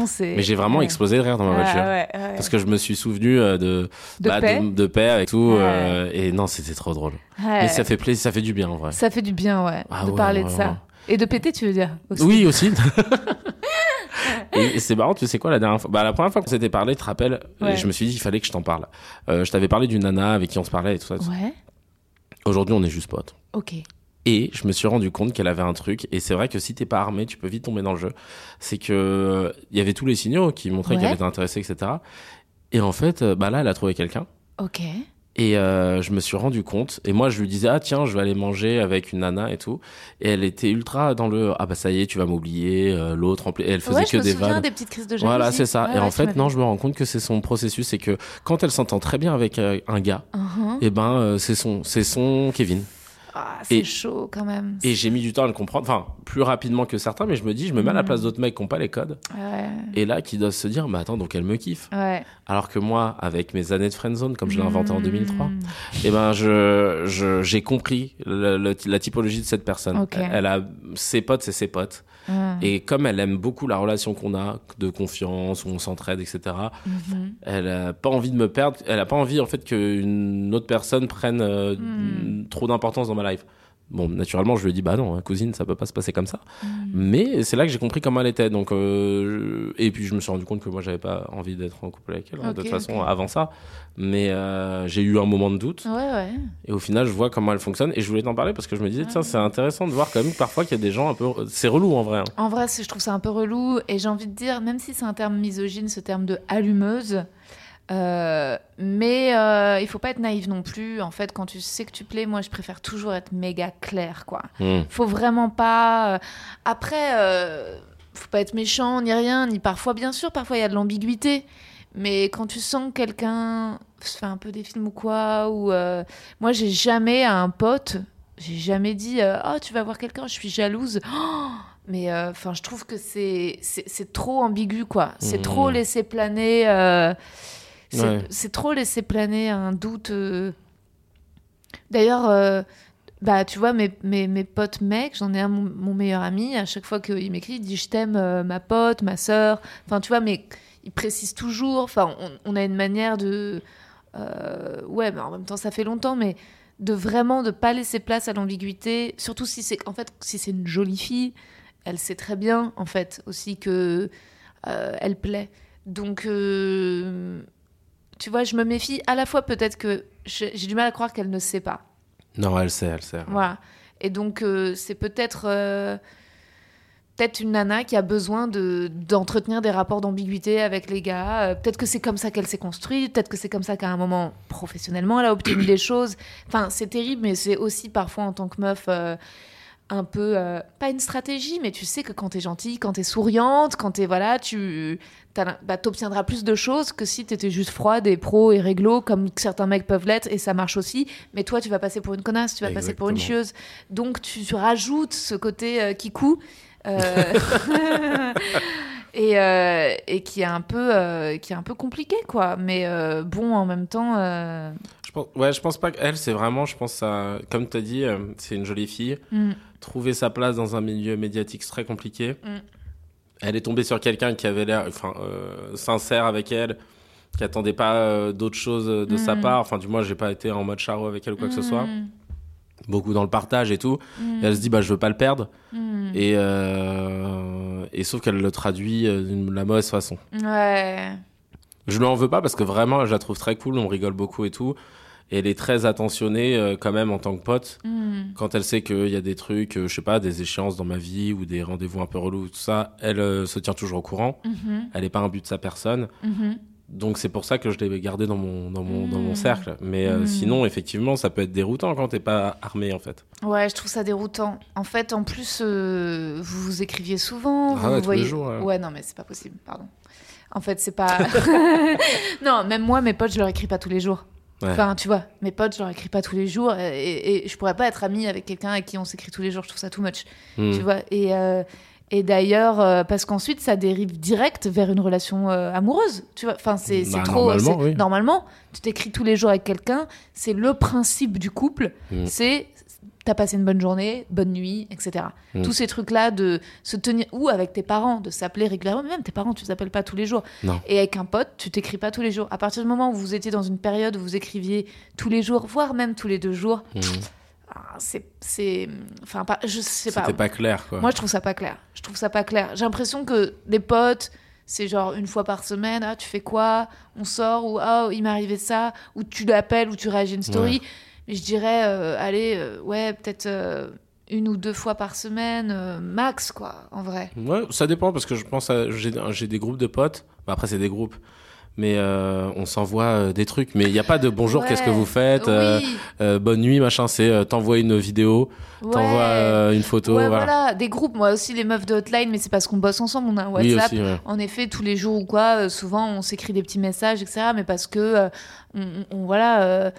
c'est. Mais j'ai vraiment ouais. explosé de rire dans ma Ah voiture. ouais, ouais. Parce que je me suis souvenu euh, de, De bah, paix. de, de paix avec tout. Euh, et non, c'était trop drôle. Mais ça fait plaisir, ça fait du bien en vrai. Ça fait du bien, ouais, Ah de parler de ça. Et de péter, tu veux dire aussi. Oui, aussi. (laughs) et c'est marrant, tu sais quoi, la dernière fois, bah, la première fois qu'on s'était parlé, tu te rappelles, Ouais. je me suis dit, il fallait que je t'en parle. Euh, je t'avais parlé d'une nana avec qui on se parlait et tout ça. Ouais. Aujourd'hui, on est juste potes. Ok. Et je me suis rendu compte qu'elle avait un truc. Et c'est vrai que si t'es pas armé, tu peux vite tomber dans le jeu. C'est que il y avait tous les signaux qui montraient Ouais. qu'elle était intéressée, etc. Et en fait, euh, bah là, elle a trouvé quelqu'un. Ok. Et euh, je me suis rendu compte. Et moi, je lui disais, ah tiens, je vais aller manger avec une nana et tout. Et elle était ultra dans le, ah bah ça y est, tu vas m'oublier. euh, L'autre, en et elle faisait ouais, que je me des vannes. des petites crises de jalousie. Voilà, c'est ça. Ouais, et en ouais, fait, non, je me rends compte que c'est son processus. C'est que quand elle s'entend très bien avec euh, un gars, Mhm. et ben, euh, c'est son, c'est son Kevin. Ah, c'est Et- chaud quand même. Et j'ai mis du temps à le comprendre. Enfin, plus rapidement que certains, mais je me dis, je me mets à la place d'autres mecs qui n'ont pas les codes. Ouais. Et là, qui doivent se dire, mais attends, donc elle me kiffe. Ouais. Alors que moi, avec mes années de friendzone, comme je l'ai inventé en 2003, Mm. eh ben, je, je- j'ai compris le- le- la typologie de cette personne. Elle a ses potes, c'est ses potes. Mm. Et comme elle aime beaucoup la relation qu'on a, de confiance, où on s'entraide, etc., Mhm. elle a pas envie de me perdre. Elle a pas envie, en fait, qu'une autre personne prenne euh, trop d'importance dans ma Bon, naturellement, je lui ai dit, bah non, hein, cousine, ça peut pas se passer comme ça. Hmm. Mais c'est là que j'ai compris comment elle était. Donc, euh, et puis je me suis rendu compte que moi, j'avais pas envie d'être en couple avec elle, hein, de toute façon, avant ça. Mais euh, j'ai eu un moment de doute. Ouais, ouais. Et au final, je vois comment elle fonctionne. Et je voulais t'en parler parce que je me disais, tiens, c'est intéressant de voir quand même que parfois qu'il y a des gens un peu. C'est relou en vrai. hein. En vrai, je trouve ça un peu relou. Et j'ai envie de dire, même si c'est un terme misogyne, ce terme de allumeuse, euh, mais euh, il faut pas être naïf non plus. En fait, quand tu sais que tu plais, moi, je préfère toujours être méga clair, quoi. Hmm. Faut vraiment pas. euh, Après, euh, faut pas être méchant ni rien, ni parfois, bien sûr, parfois il y a de l'ambiguïté. Mais quand tu sens que quelqu'un se fait un peu des films ou quoi, ou euh, moi j'ai jamais à un pote, j'ai jamais dit oh tu vas voir quelqu'un, je suis jalouse. Oh (gasps) mais enfin, je trouve que c'est c'est trop ambigu quoi. C'est Mhm. trop laisser planer. C'est Ouais. trop laisser planer un doute. euh. D'ailleurs, euh, bah, tu vois, mes, mes, mes potes mecs, j'en ai un, mon, mon meilleur ami, à chaque fois qu'il m'écrit, il dit je t'aime, euh, ma pote, ma sœur. Enfin, tu vois, mais il précise toujours. Enfin, on, on a une manière de. ouais, mais en même temps, ça fait longtemps, mais de vraiment de pas laisser place à l'ambiguïté, surtout si c'est en fait si c'est une jolie fille, elle sait très bien en fait aussi que euh, elle plaît. Donc euh, tu vois, je me méfie à la fois peut-être que j'ai du mal à croire qu'elle ne sait pas. Non, elle sait, elle sait. Voilà. Et donc, euh, c'est peut-être euh, peut-être une nana qui a besoin de d'entretenir des rapports d'ambiguïté avec les gars. Euh, peut-être que c'est comme ça qu'elle s'est construite. Peut-être que c'est comme ça qu'à un moment, professionnellement, elle a obtenu des choses. Enfin, c'est terrible, mais c'est aussi parfois en tant que meuf. Euh, un peu euh, pas une stratégie mais tu sais que quand t'es gentille quand t'es souriante quand t'es voilà tu bah, t'obtiendras plus de choses que si t'étais juste froide et pro et réglo comme certains mecs peuvent l'être et ça marche aussi. Mais toi tu vas passer pour une connasse tu vas passer pour une chieuse. Donc tu, tu rajoutes ce côté euh, kikou euh, (laughs) et, euh, et qui est un peu euh, qui est un peu compliqué quoi. Mais euh, bon en même temps euh, Je pense, ouais, je pense pas qu'elle, c'est vraiment, je pense, à, comme tu as dit, euh, c'est une jolie fille. hmm, Trouver sa place dans un milieu médiatique, très compliqué. Mm. Elle est tombée sur quelqu'un qui avait l'air enfin, euh, sincère avec elle, qui attendait pas euh, d'autres choses de sa Mm. part. Enfin, du moins, j'ai pas été en mode charo avec elle ou quoi que ce soit. Beaucoup dans le partage et tout. Et elle se dit, bah, je veux pas le perdre. Et, euh, et sauf qu'elle le traduit euh, d'une la mauvaise façon. ouais Je lui en veux pas parce que vraiment, je la trouve très cool, on rigole beaucoup et tout. Et elle est très attentionnée euh, quand même en tant que pote. hmm. Quand elle sait qu'il y a des trucs, euh, je sais pas, des échéances dans ma vie ou des rendez-vous un peu relous, tout ça, elle euh, se tient toujours au courant. Mhm, Elle est pas un but de sa personne. mhm. Donc c'est pour ça que je l'ai gardé dans mon, dans mon, dans mon Mm. cercle. Mais euh, Mm. sinon, effectivement, ça peut être déroutant quand t'es pas armé en fait. Ouais, je trouve ça déroutant. En fait, en plus, euh, vous vous écriviez souvent. Ah vous ouais, vous tous voyez... les jours, ouais. Ouais, non, mais c'est pas possible, pardon. En fait, c'est pas. (laughs) non, même moi, mes potes, je leur écris pas tous les jours. Ouais. Enfin, tu vois, mes potes, je leur écris pas tous les jours. Et, je pourrais pas être amie avec quelqu'un avec qui on s'écrit tous les jours. Je trouve ça too much. Mm. Tu vois. Et, euh, et d'ailleurs, euh, parce qu'ensuite, ça dérive direct vers une relation euh, amoureuse. Tu vois. Enfin, c'est Bah, trop. normalement, oui. Normalement, tu t'écris tous les jours avec quelqu'un. C'est le principe du couple. Mm. C'est t'as passé une bonne journée, bonne nuit, etc. Mm. Tous ces trucs-là de se tenir, ou avec tes parents, de s'appeler régulièrement, mais même tes parents, tu t'appelles pas tous les jours. Non. Et avec un pote, tu t'écris pas tous les jours. À partir du moment où vous étiez dans une période où vous écriviez tous les jours, voire même tous les deux jours, Mm. ah, c'est, c'est, enfin, pas, je sais pas. C'était pas clair quoi. Moi, je trouve ça pas clair. Je trouve ça pas clair. J'ai l'impression que des potes, c'est genre une fois par semaine, ah, tu fais quoi? On sort, ou ah, il m'est arrivé ça, ou tu l'appelles, ou tu réagis une story. Je dirais, euh, allez, euh, ouais, peut-être euh, une ou deux fois par semaine, euh, max, quoi, en vrai. Ouais, ça dépend parce que je pense à j'ai des groupes de potes. Bah, après c'est des groupes, mais euh, on s'envoie des trucs. Mais il n'y a pas de bonjour, Ouais. qu'est-ce que vous faites, Oui. euh, bonne nuit, machin. C'est t'envoies une vidéo, t'envoies Ouais. euh, une photo, Ouais, voilà. voilà, des groupes, moi aussi, les meufs de hotline, mais c'est parce qu'on bosse ensemble, on a un Oui WhatsApp. aussi. En effet, tous les jours ou quoi, souvent on s'écrit des petits messages, etc. Mais parce que, on, on- voilà.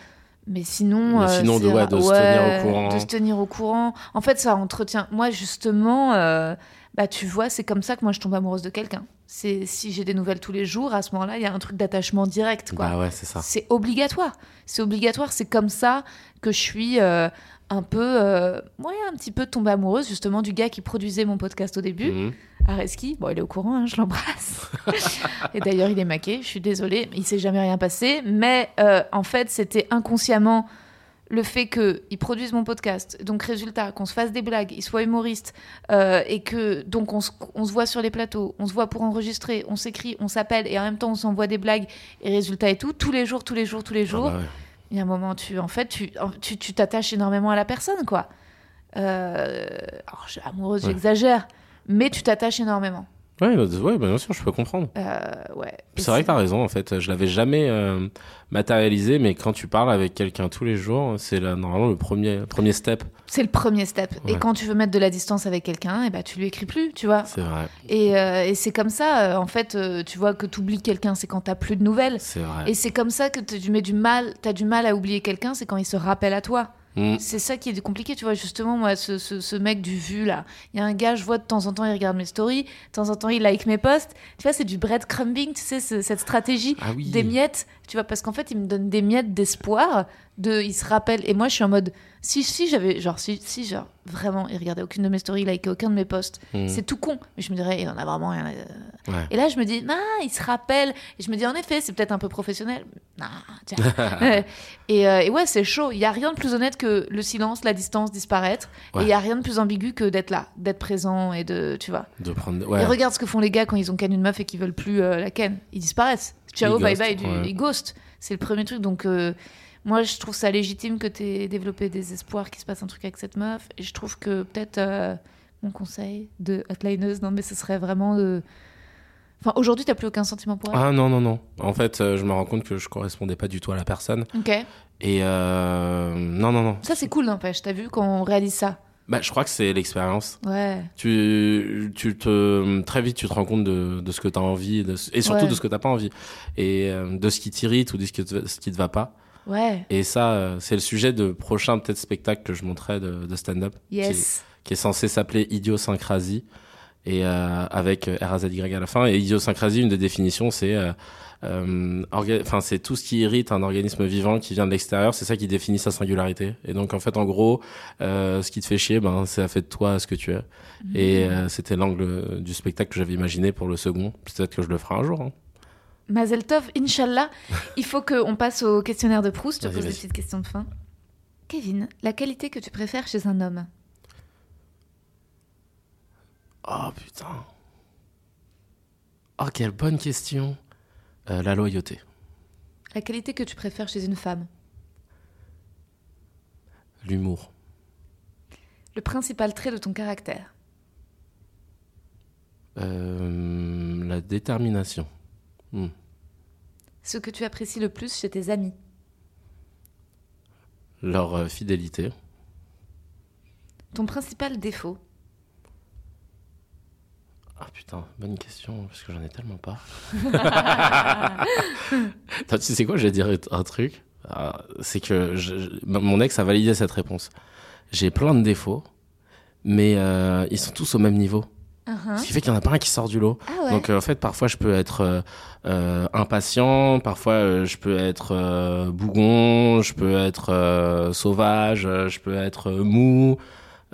Mais sinon. Mais euh, sinon, de- c'est- ouais, de se tenir au courant. De se tenir au courant. En fait, ça entretient. Moi, justement, euh, bah, tu vois, c'est comme ça que moi je tombe amoureuse de quelqu'un. C'est si j'ai des nouvelles tous les jours, à ce moment-là, il y a un truc d'attachement direct, quoi. Bah ouais, c'est ça. C'est obligatoire. C'est obligatoire. C'est comme ça que je suis euh, un peu, euh, ouais, un petit peu tombée amoureuse justement du gars qui produisait mon podcast au début, Mhm. Areski. Bon, il est au courant, hein, je l'embrasse. (laughs) Et d'ailleurs, il est maqué. Je suis désolée, il s'est jamais rien passé. Mais euh, en fait, c'était inconsciemment le fait qu'il produise mon podcast, donc résultat, qu'on se fasse des blagues, il soit humoriste, euh, et que donc on se, on se voit sur les plateaux, on se voit pour enregistrer, on s'écrit, on s'appelle, et en même temps on s'envoie des blagues, et résultat et tout, tous les jours, tous les jours, tous les Ah jours. bah ouais. Il y a un moment, tu, en fait, tu, tu, tu t'attaches énormément à la personne, quoi. Euh, alors, amoureuse, Ouais. j'exagère, mais tu t'attaches énormément. Ouais, bah, ouais, bah, bien sûr, je peux comprendre. Euh, ouais. C'est vrai que t'as raison, en fait. Je l'avais jamais euh, matérialisé, mais quand tu parles avec quelqu'un tous les jours, c'est normalement le premier, premier step. C'est le premier step. Et quand tu veux mettre de la distance avec quelqu'un, et ben tu lui écris plus, tu vois. C'est vrai. Et, euh, et c'est comme ça, en fait, tu vois que tu oublies quelqu'un, c'est quand t'as plus de nouvelles. C'est vrai. Et c'est comme ça que tu mets du mal, t'as du mal à oublier quelqu'un, c'est quand il se rappelle à toi. Mm. C'est ça qui est compliqué, tu vois. Justement, moi, ce, ce, ce mec du vu, là, il y a un gars, je vois de temps en temps, il regarde mes stories, de temps en temps, il like mes posts. Tu vois, c'est du breadcrumbing, tu sais, ce- cette stratégie Ah oui. des miettes, tu vois, parce qu'en fait, il me donne des miettes d'espoir, de, il se rappelle. Et moi, je suis en mode, si, si j'avais, genre, si, si, genre, vraiment, il regardait aucune de mes stories, il likait aucun de mes posts, Mm. c'est tout con. Mais je me dirais, il en a vraiment rien. Ouais. Et là, je me dis, ah, il se rappelle. Et je me dis, en effet, c'est peut-être un peu professionnel. (laughs) Ouais. et, euh, et ouais, c'est chaud. Il y a rien de plus honnête que le silence, la distance, disparaître. Ouais. Et il y a rien de plus ambigu que d'être là, d'être présent et de, tu vois. De prendre. Et regarde ce que font les gars quand ils ont ken une meuf et qu'ils veulent plus euh, la ken. Ils disparaissent. Ciao, bye bye, du, ouais. ghostent. C'est le premier truc. Donc, euh, moi, je trouve ça légitime que tu aies développé des espoirs qu'il se passe un truc avec cette meuf. Et je trouve que peut-être euh, mon conseil de hotlineuse, non, mais ce serait vraiment de. Enfin, aujourd'hui, t'as plus aucun sentiment pour elle? Ah non, non, non. En fait, euh, je me rends compte que je correspondais pas du tout à la personne. Ok. Et euh, non, non, non. Ça, c'est cool, n'empêche. T'as vu quand on réalise ça? Bah, je crois que c'est l'expérience. Ouais. Tu, tu te, très vite, tu te rends compte de, de ce que tu as envie de- et surtout Ouais. de ce que t'as pas envie. Et euh, de ce qui t'irrite ou de ce qui, te, ce qui te va pas. Ouais. Et ça, euh, c'est le sujet de prochain peut-être spectacle que je montrerai de, de stand-up. Yes. qui est censé s'appeler Idiosyncrasie et euh, avec euh, RAZY à la fin et idiosyncrasie une des définitions c'est euh, enfin c'est tout ce qui irrite un organisme vivant qui vient de l'extérieur c'est ça qui définit sa singularité et donc en fait en gros euh, ce qui te fait chier ben ça fait de toi ce que tu es et Mm. euh, c'était l'angle du spectacle que j'avais imaginé pour le second peut-être que je le ferai un jour hein. Mazel Tov, Inch'Allah. Il faut qu'on passe au questionnaire de Proust. Je te pose des petites questions de fin. Kevin, la qualité que tu préfères chez un homme? Oh putain oh quelle bonne question Euh, la loyauté. La qualité que tu préfères chez une femme l'humour. Le principal trait de ton caractère Euh, la détermination. Hmm. Ce que tu apprécies le plus chez tes amis leur euh, fidélité. Ton principal défaut Ah putain, bonne question, parce que j'en ai tellement pas. (laughs) Attends, tu sais quoi, je vais dire un truc. Ah, C'est que je- mon ex a validé cette réponse. J'ai plein de défauts, mais euh, ils sont tous au même niveau. Uh-huh. Ce qui fait qu'il n'y en a pas un qui sort du lot. Ah ouais Donc euh, en fait, parfois je peux être euh, euh, impatient, parfois je peux être bougon, je peux être sauvage, je peux être mou.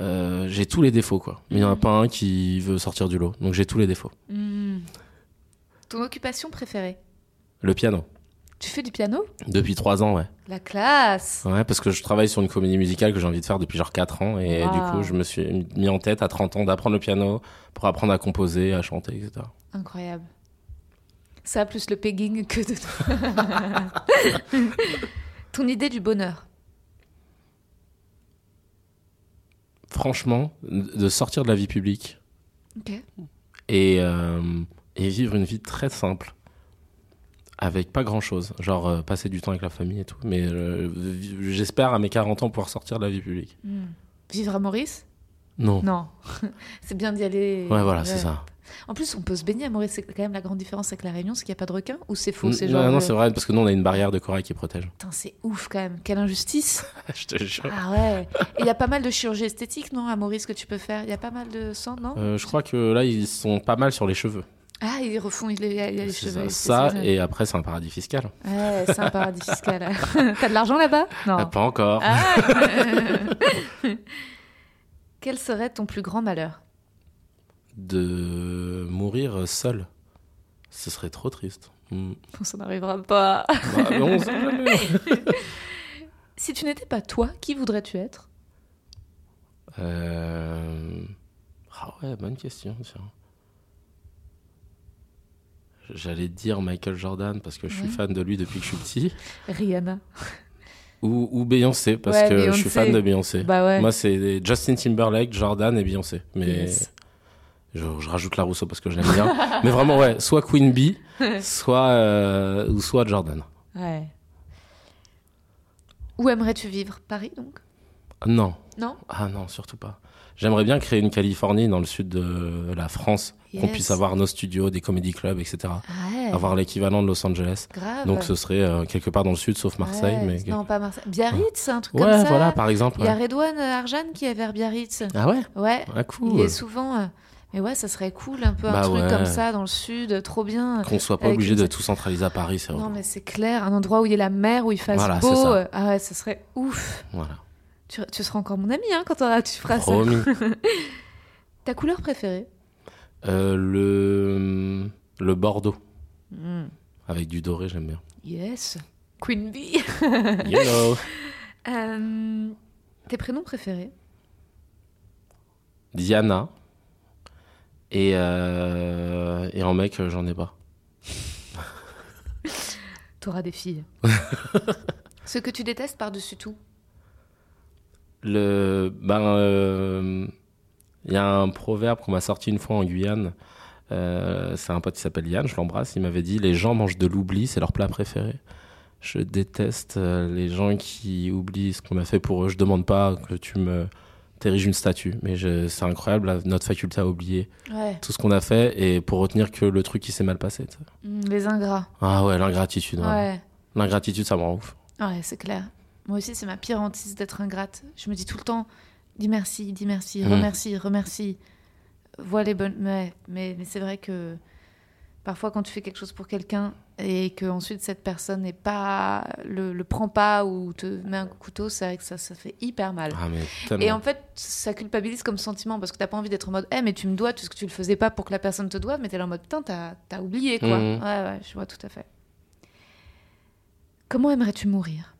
Euh, j'ai tous les défauts quoi. Mais il n'y en a pas un qui veut sortir du lot. Donc j'ai tous les défauts. Hmm. Ton occupation préférée? Le piano. Tu fais du piano? Depuis trois ans, ouais. La classe Ouais, parce que je travaille sur une comédie musicale que j'ai envie de faire depuis genre quatre ans. Et Wow. du coup, je me suis mis en tête à 30 ans d'apprendre le piano pour apprendre à composer, à chanter, etc. Incroyable. Ça, plus le pegging que de... (laughs) (laughs) Ton idée du bonheur? Franchement, de sortir de la vie publique Ok. et, euh, et vivre une vie très simple. Avec pas grand chose. Genre euh, passer du temps avec la famille et tout. Mais euh, j'espère à mes 40 ans pouvoir sortir de la vie publique. Hmm. Vivre à Maurice? Non. Non. (laughs) c'est bien d'y aller. Ouais, voilà, c'est ça. En plus, on peut se baigner à Maurice. C'est quand même la grande différence avec la Réunion, c'est qu'il n'y a pas de requins ou c'est faux C'est non, genre. non, euh, c'est vrai, parce que nous, on a une barrière de corail qui protège. Putain, c'est ouf quand même. Quelle injustice. (laughs) Je te jure. Ah ouais. Il y a pas mal de chirurgie esthétique, non, à Maurice que tu peux faire? Il y a pas mal de sang, non? Euh, je crois que là, ils sont pas mal sur les cheveux. Ah, ils refont. Il y a, il y a les cheveux. ça, ça, et après, c'est un paradis fiscal. Ouais, c'est un paradis (laughs) fiscal. (laughs) T'as de l'argent là-bas? Non. Ah, pas encore. Ah. Quel serait ton plus grand malheur? De mourir seul. Ce serait trop triste. Hmm. Ça n'arrivera pas. Bah, on jamais. (laughs) Si tu n'étais pas toi, qui voudrais-tu être? Euh, Ah ouais, bonne question. tiens. J'allais dire Michael Jordan parce que je suis Ouais. fan de lui depuis que je suis petit. Rihanna. Ou, ou Beyoncé parce Ouais, que je suis fan de Beyoncé. Bah ouais. Moi, c'est Justin Timberlake, Jordan et Beyoncé. Mais Yes. Je, je rajoute la Rousseau parce que je l'aime bien. (laughs) Mais vraiment, ouais, soit Queen Bee, (laughs) soit, euh, ou soit Jordan. Ouais. Où aimerais-tu vivre? Paris, donc? Non. Non? Ah non, surtout pas. J'aimerais bien créer une Californie dans le sud de la France, qu'on puisse avoir nos studios, des comédie clubs, etc. Ouais. Avoir l'équivalent de Los Angeles. Grave. Donc ce serait euh, quelque part dans le sud, sauf Marseille. Ouais. mais... Non, pas Marseille. Biarritz, un truc ouais, comme ça. voilà, par exemple. Il y a. Redouane Arjan qui est vers Biarritz. Ah ouais? Ouais. Ah Il cool. est souvent. euh, Mais ouais, ça serait cool, un peu un Bah truc ouais. comme ça dans le sud, trop bien. Qu'on soit pas obligé une- de tout centraliser à Paris, c'est Non, vrai. mais c'est clair, un endroit où il y ait la mer, où il fasse Voilà, beau. ça. euh, Ah ouais, ça serait ouf. Voilà. Tu, tu seras encore mon ami hein, quand tu feras Promis. ça. (laughs) Ta couleur préférée? Euh, le... le Bordeaux. Hmm. Avec du doré, j'aime bien. Yes. Queen Bee. (laughs) Yellow. Euh, tes prénoms préférés? Diana. Et, euh, et en mec, euh, j'en ai pas. (laughs) T'auras des filles. (laughs) Ce que tu détestes par-dessus tout Le, ben, euh, il y a un proverbe qu'on m'a sorti une fois en Guyane. Euh, c'est un pote qui s'appelle Yann, je l'embrasse. Il m'avait dit les gens mangent de l'oubli, c'est leur plat préféré. Je déteste euh, les gens qui oublient ce qu'on a fait pour eux. Je demande pas que tu me t'ériges une statue, mais je- c'est incroyable notre faculté oublier Ouais. tout ce qu'on a fait et pour retenir que le truc qui s'est mal passé. Hmm, les ingrats. Ah ouais, l'ingratitude. vraiment. Ouais. L'ingratitude, ça me rend ouf. Ouais, c'est clair. Moi aussi, c'est ma pire hantise d'être ingrate. Je me dis tout le temps, dis merci, dis merci, Mm. remercie, remercie. Vois les bonnes. Mais, mais, mais c'est vrai que parfois, quand tu fais quelque chose pour quelqu'un et que ensuite cette personne n'est pas le, le prend pas ou te met un couteau, c'est vrai que ça, ça fait hyper mal. Ah. Et en fait, ça culpabilise comme sentiment parce que t'as pas envie d'être en mode, eh, mais tu me dois, que tu le faisais pas pour que la personne te doive, mais t'es là en mode, putain, t'as t'as oublié quoi. Mhm. Ouais, ouais, je vois tout à fait. Comment aimerais-tu mourir?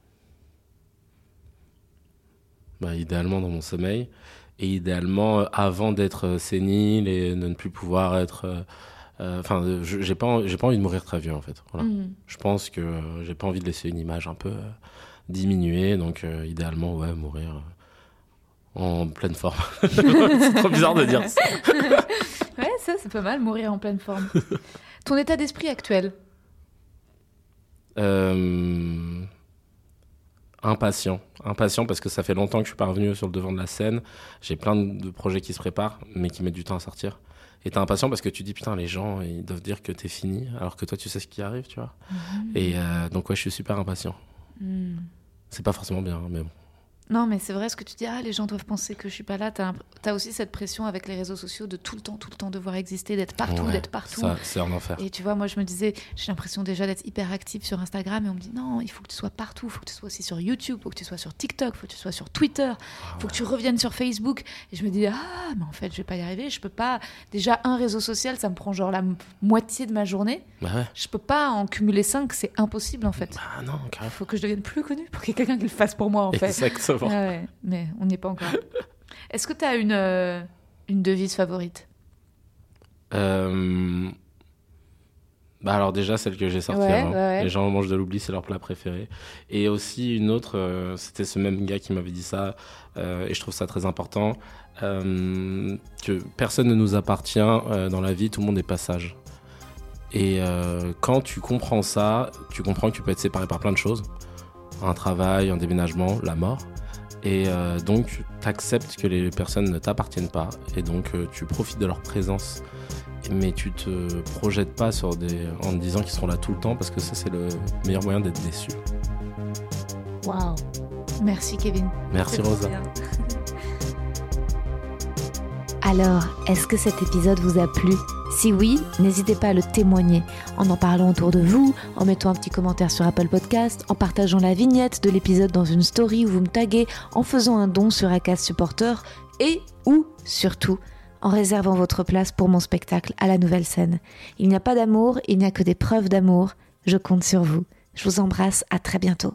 Bah, idéalement dans mon sommeil et idéalement euh, avant d'être euh, sénile et de ne plus pouvoir être euh, enfin euh, j'ai pas j'ai pas envie de mourir très vieux en fait voilà. Mhm. je pense que euh, j'ai pas envie de laisser une image un peu euh, diminuée donc euh, idéalement ouais mourir euh, en pleine forme (laughs) c'est trop bizarre de dire ça (laughs) Ouais, ça, c'est pas mal, mourir en pleine forme. Ton état d'esprit actuel? Euh, impatient. Impatient parce que ça fait longtemps que je suis pas revenu sur le devant de la scène. J'ai plein de projets qui se préparent, mais qui mettent du temps à sortir. Et t'es impatient parce que tu dis, putain, les gens, ils doivent dire que t'es fini, alors que toi, tu sais ce qui arrive, tu vois. Et euh, donc, ouais, je suis super impatient. Hmm. C'est pas forcément bien, hein, mais bon. Non, mais c'est vrai ce que tu dis. Ah, les gens doivent penser que je suis pas là. T'as as aussi cette pression avec les réseaux sociaux de tout le temps, tout le temps devoir exister, d'être partout, Ouais, d'être partout. Ça, c'est un enfer. Et tu vois, moi, je me disais, j'ai l'impression déjà d'être hyper active sur Instagram et on me dit non, il faut que tu sois partout, il faut que tu sois aussi sur YouTube, il faut que tu sois sur TikTok, il faut que tu sois sur Twitter, il faut que tu reviennes sur Facebook. Et je me dis, ah, mais en fait, je vais pas y arriver, je peux pas. Déjà, un réseau social, ça me prend genre la moitié de ma journée. Bah ouais. Je peux pas en cumuler cinq, c'est impossible en fait. Ah non, Il faut que je devienne plus connue pour qu'il y ait quelqu'un qui le fasse pour moi en (laughs) fait. Exactement. Ah ouais, mais on n'y est pas encore. Est-ce que tu as une, euh, une devise favorite? Euh, Bah alors déjà celle que j'ai sortie Ouais, avant. ouais, ouais. Les gens mangent de l'oubli, c'est leur plat préféré. Et aussi une autre, euh, c'était ce même gars qui m'avait dit ça, euh, et je trouve ça très important, euh, que personne ne nous appartient dans la vie, tout le monde est passage. Et quand tu comprends ça, tu comprends que tu peux être séparé par plein de choses, un travail, un déménagement, la mort. Et euh, donc tu acceptes que les personnes ne t'appartiennent pas, et donc euh, tu profites de leur présence mais tu te projettes pas sur des en te disant qu'ils seront là tout le temps parce que ça c'est le meilleur moyen d'être déçu. Waouh. Merci Kevin. Merci Rosa. (laughs) Alors, est-ce que cet épisode vous a plu? Si oui, n'hésitez pas à le témoigner en en parlant autour de vous, en mettant un petit commentaire sur Apple Podcast, en partageant la vignette de l'épisode dans une story où vous me taguez, en faisant un don sur Acast Supporter et ou surtout en réservant votre place pour mon spectacle à la nouvelle scène. Il n'y a pas d'amour, il n'y a que des preuves d'amour. Je compte sur vous. Je vous embrasse, à très bientôt.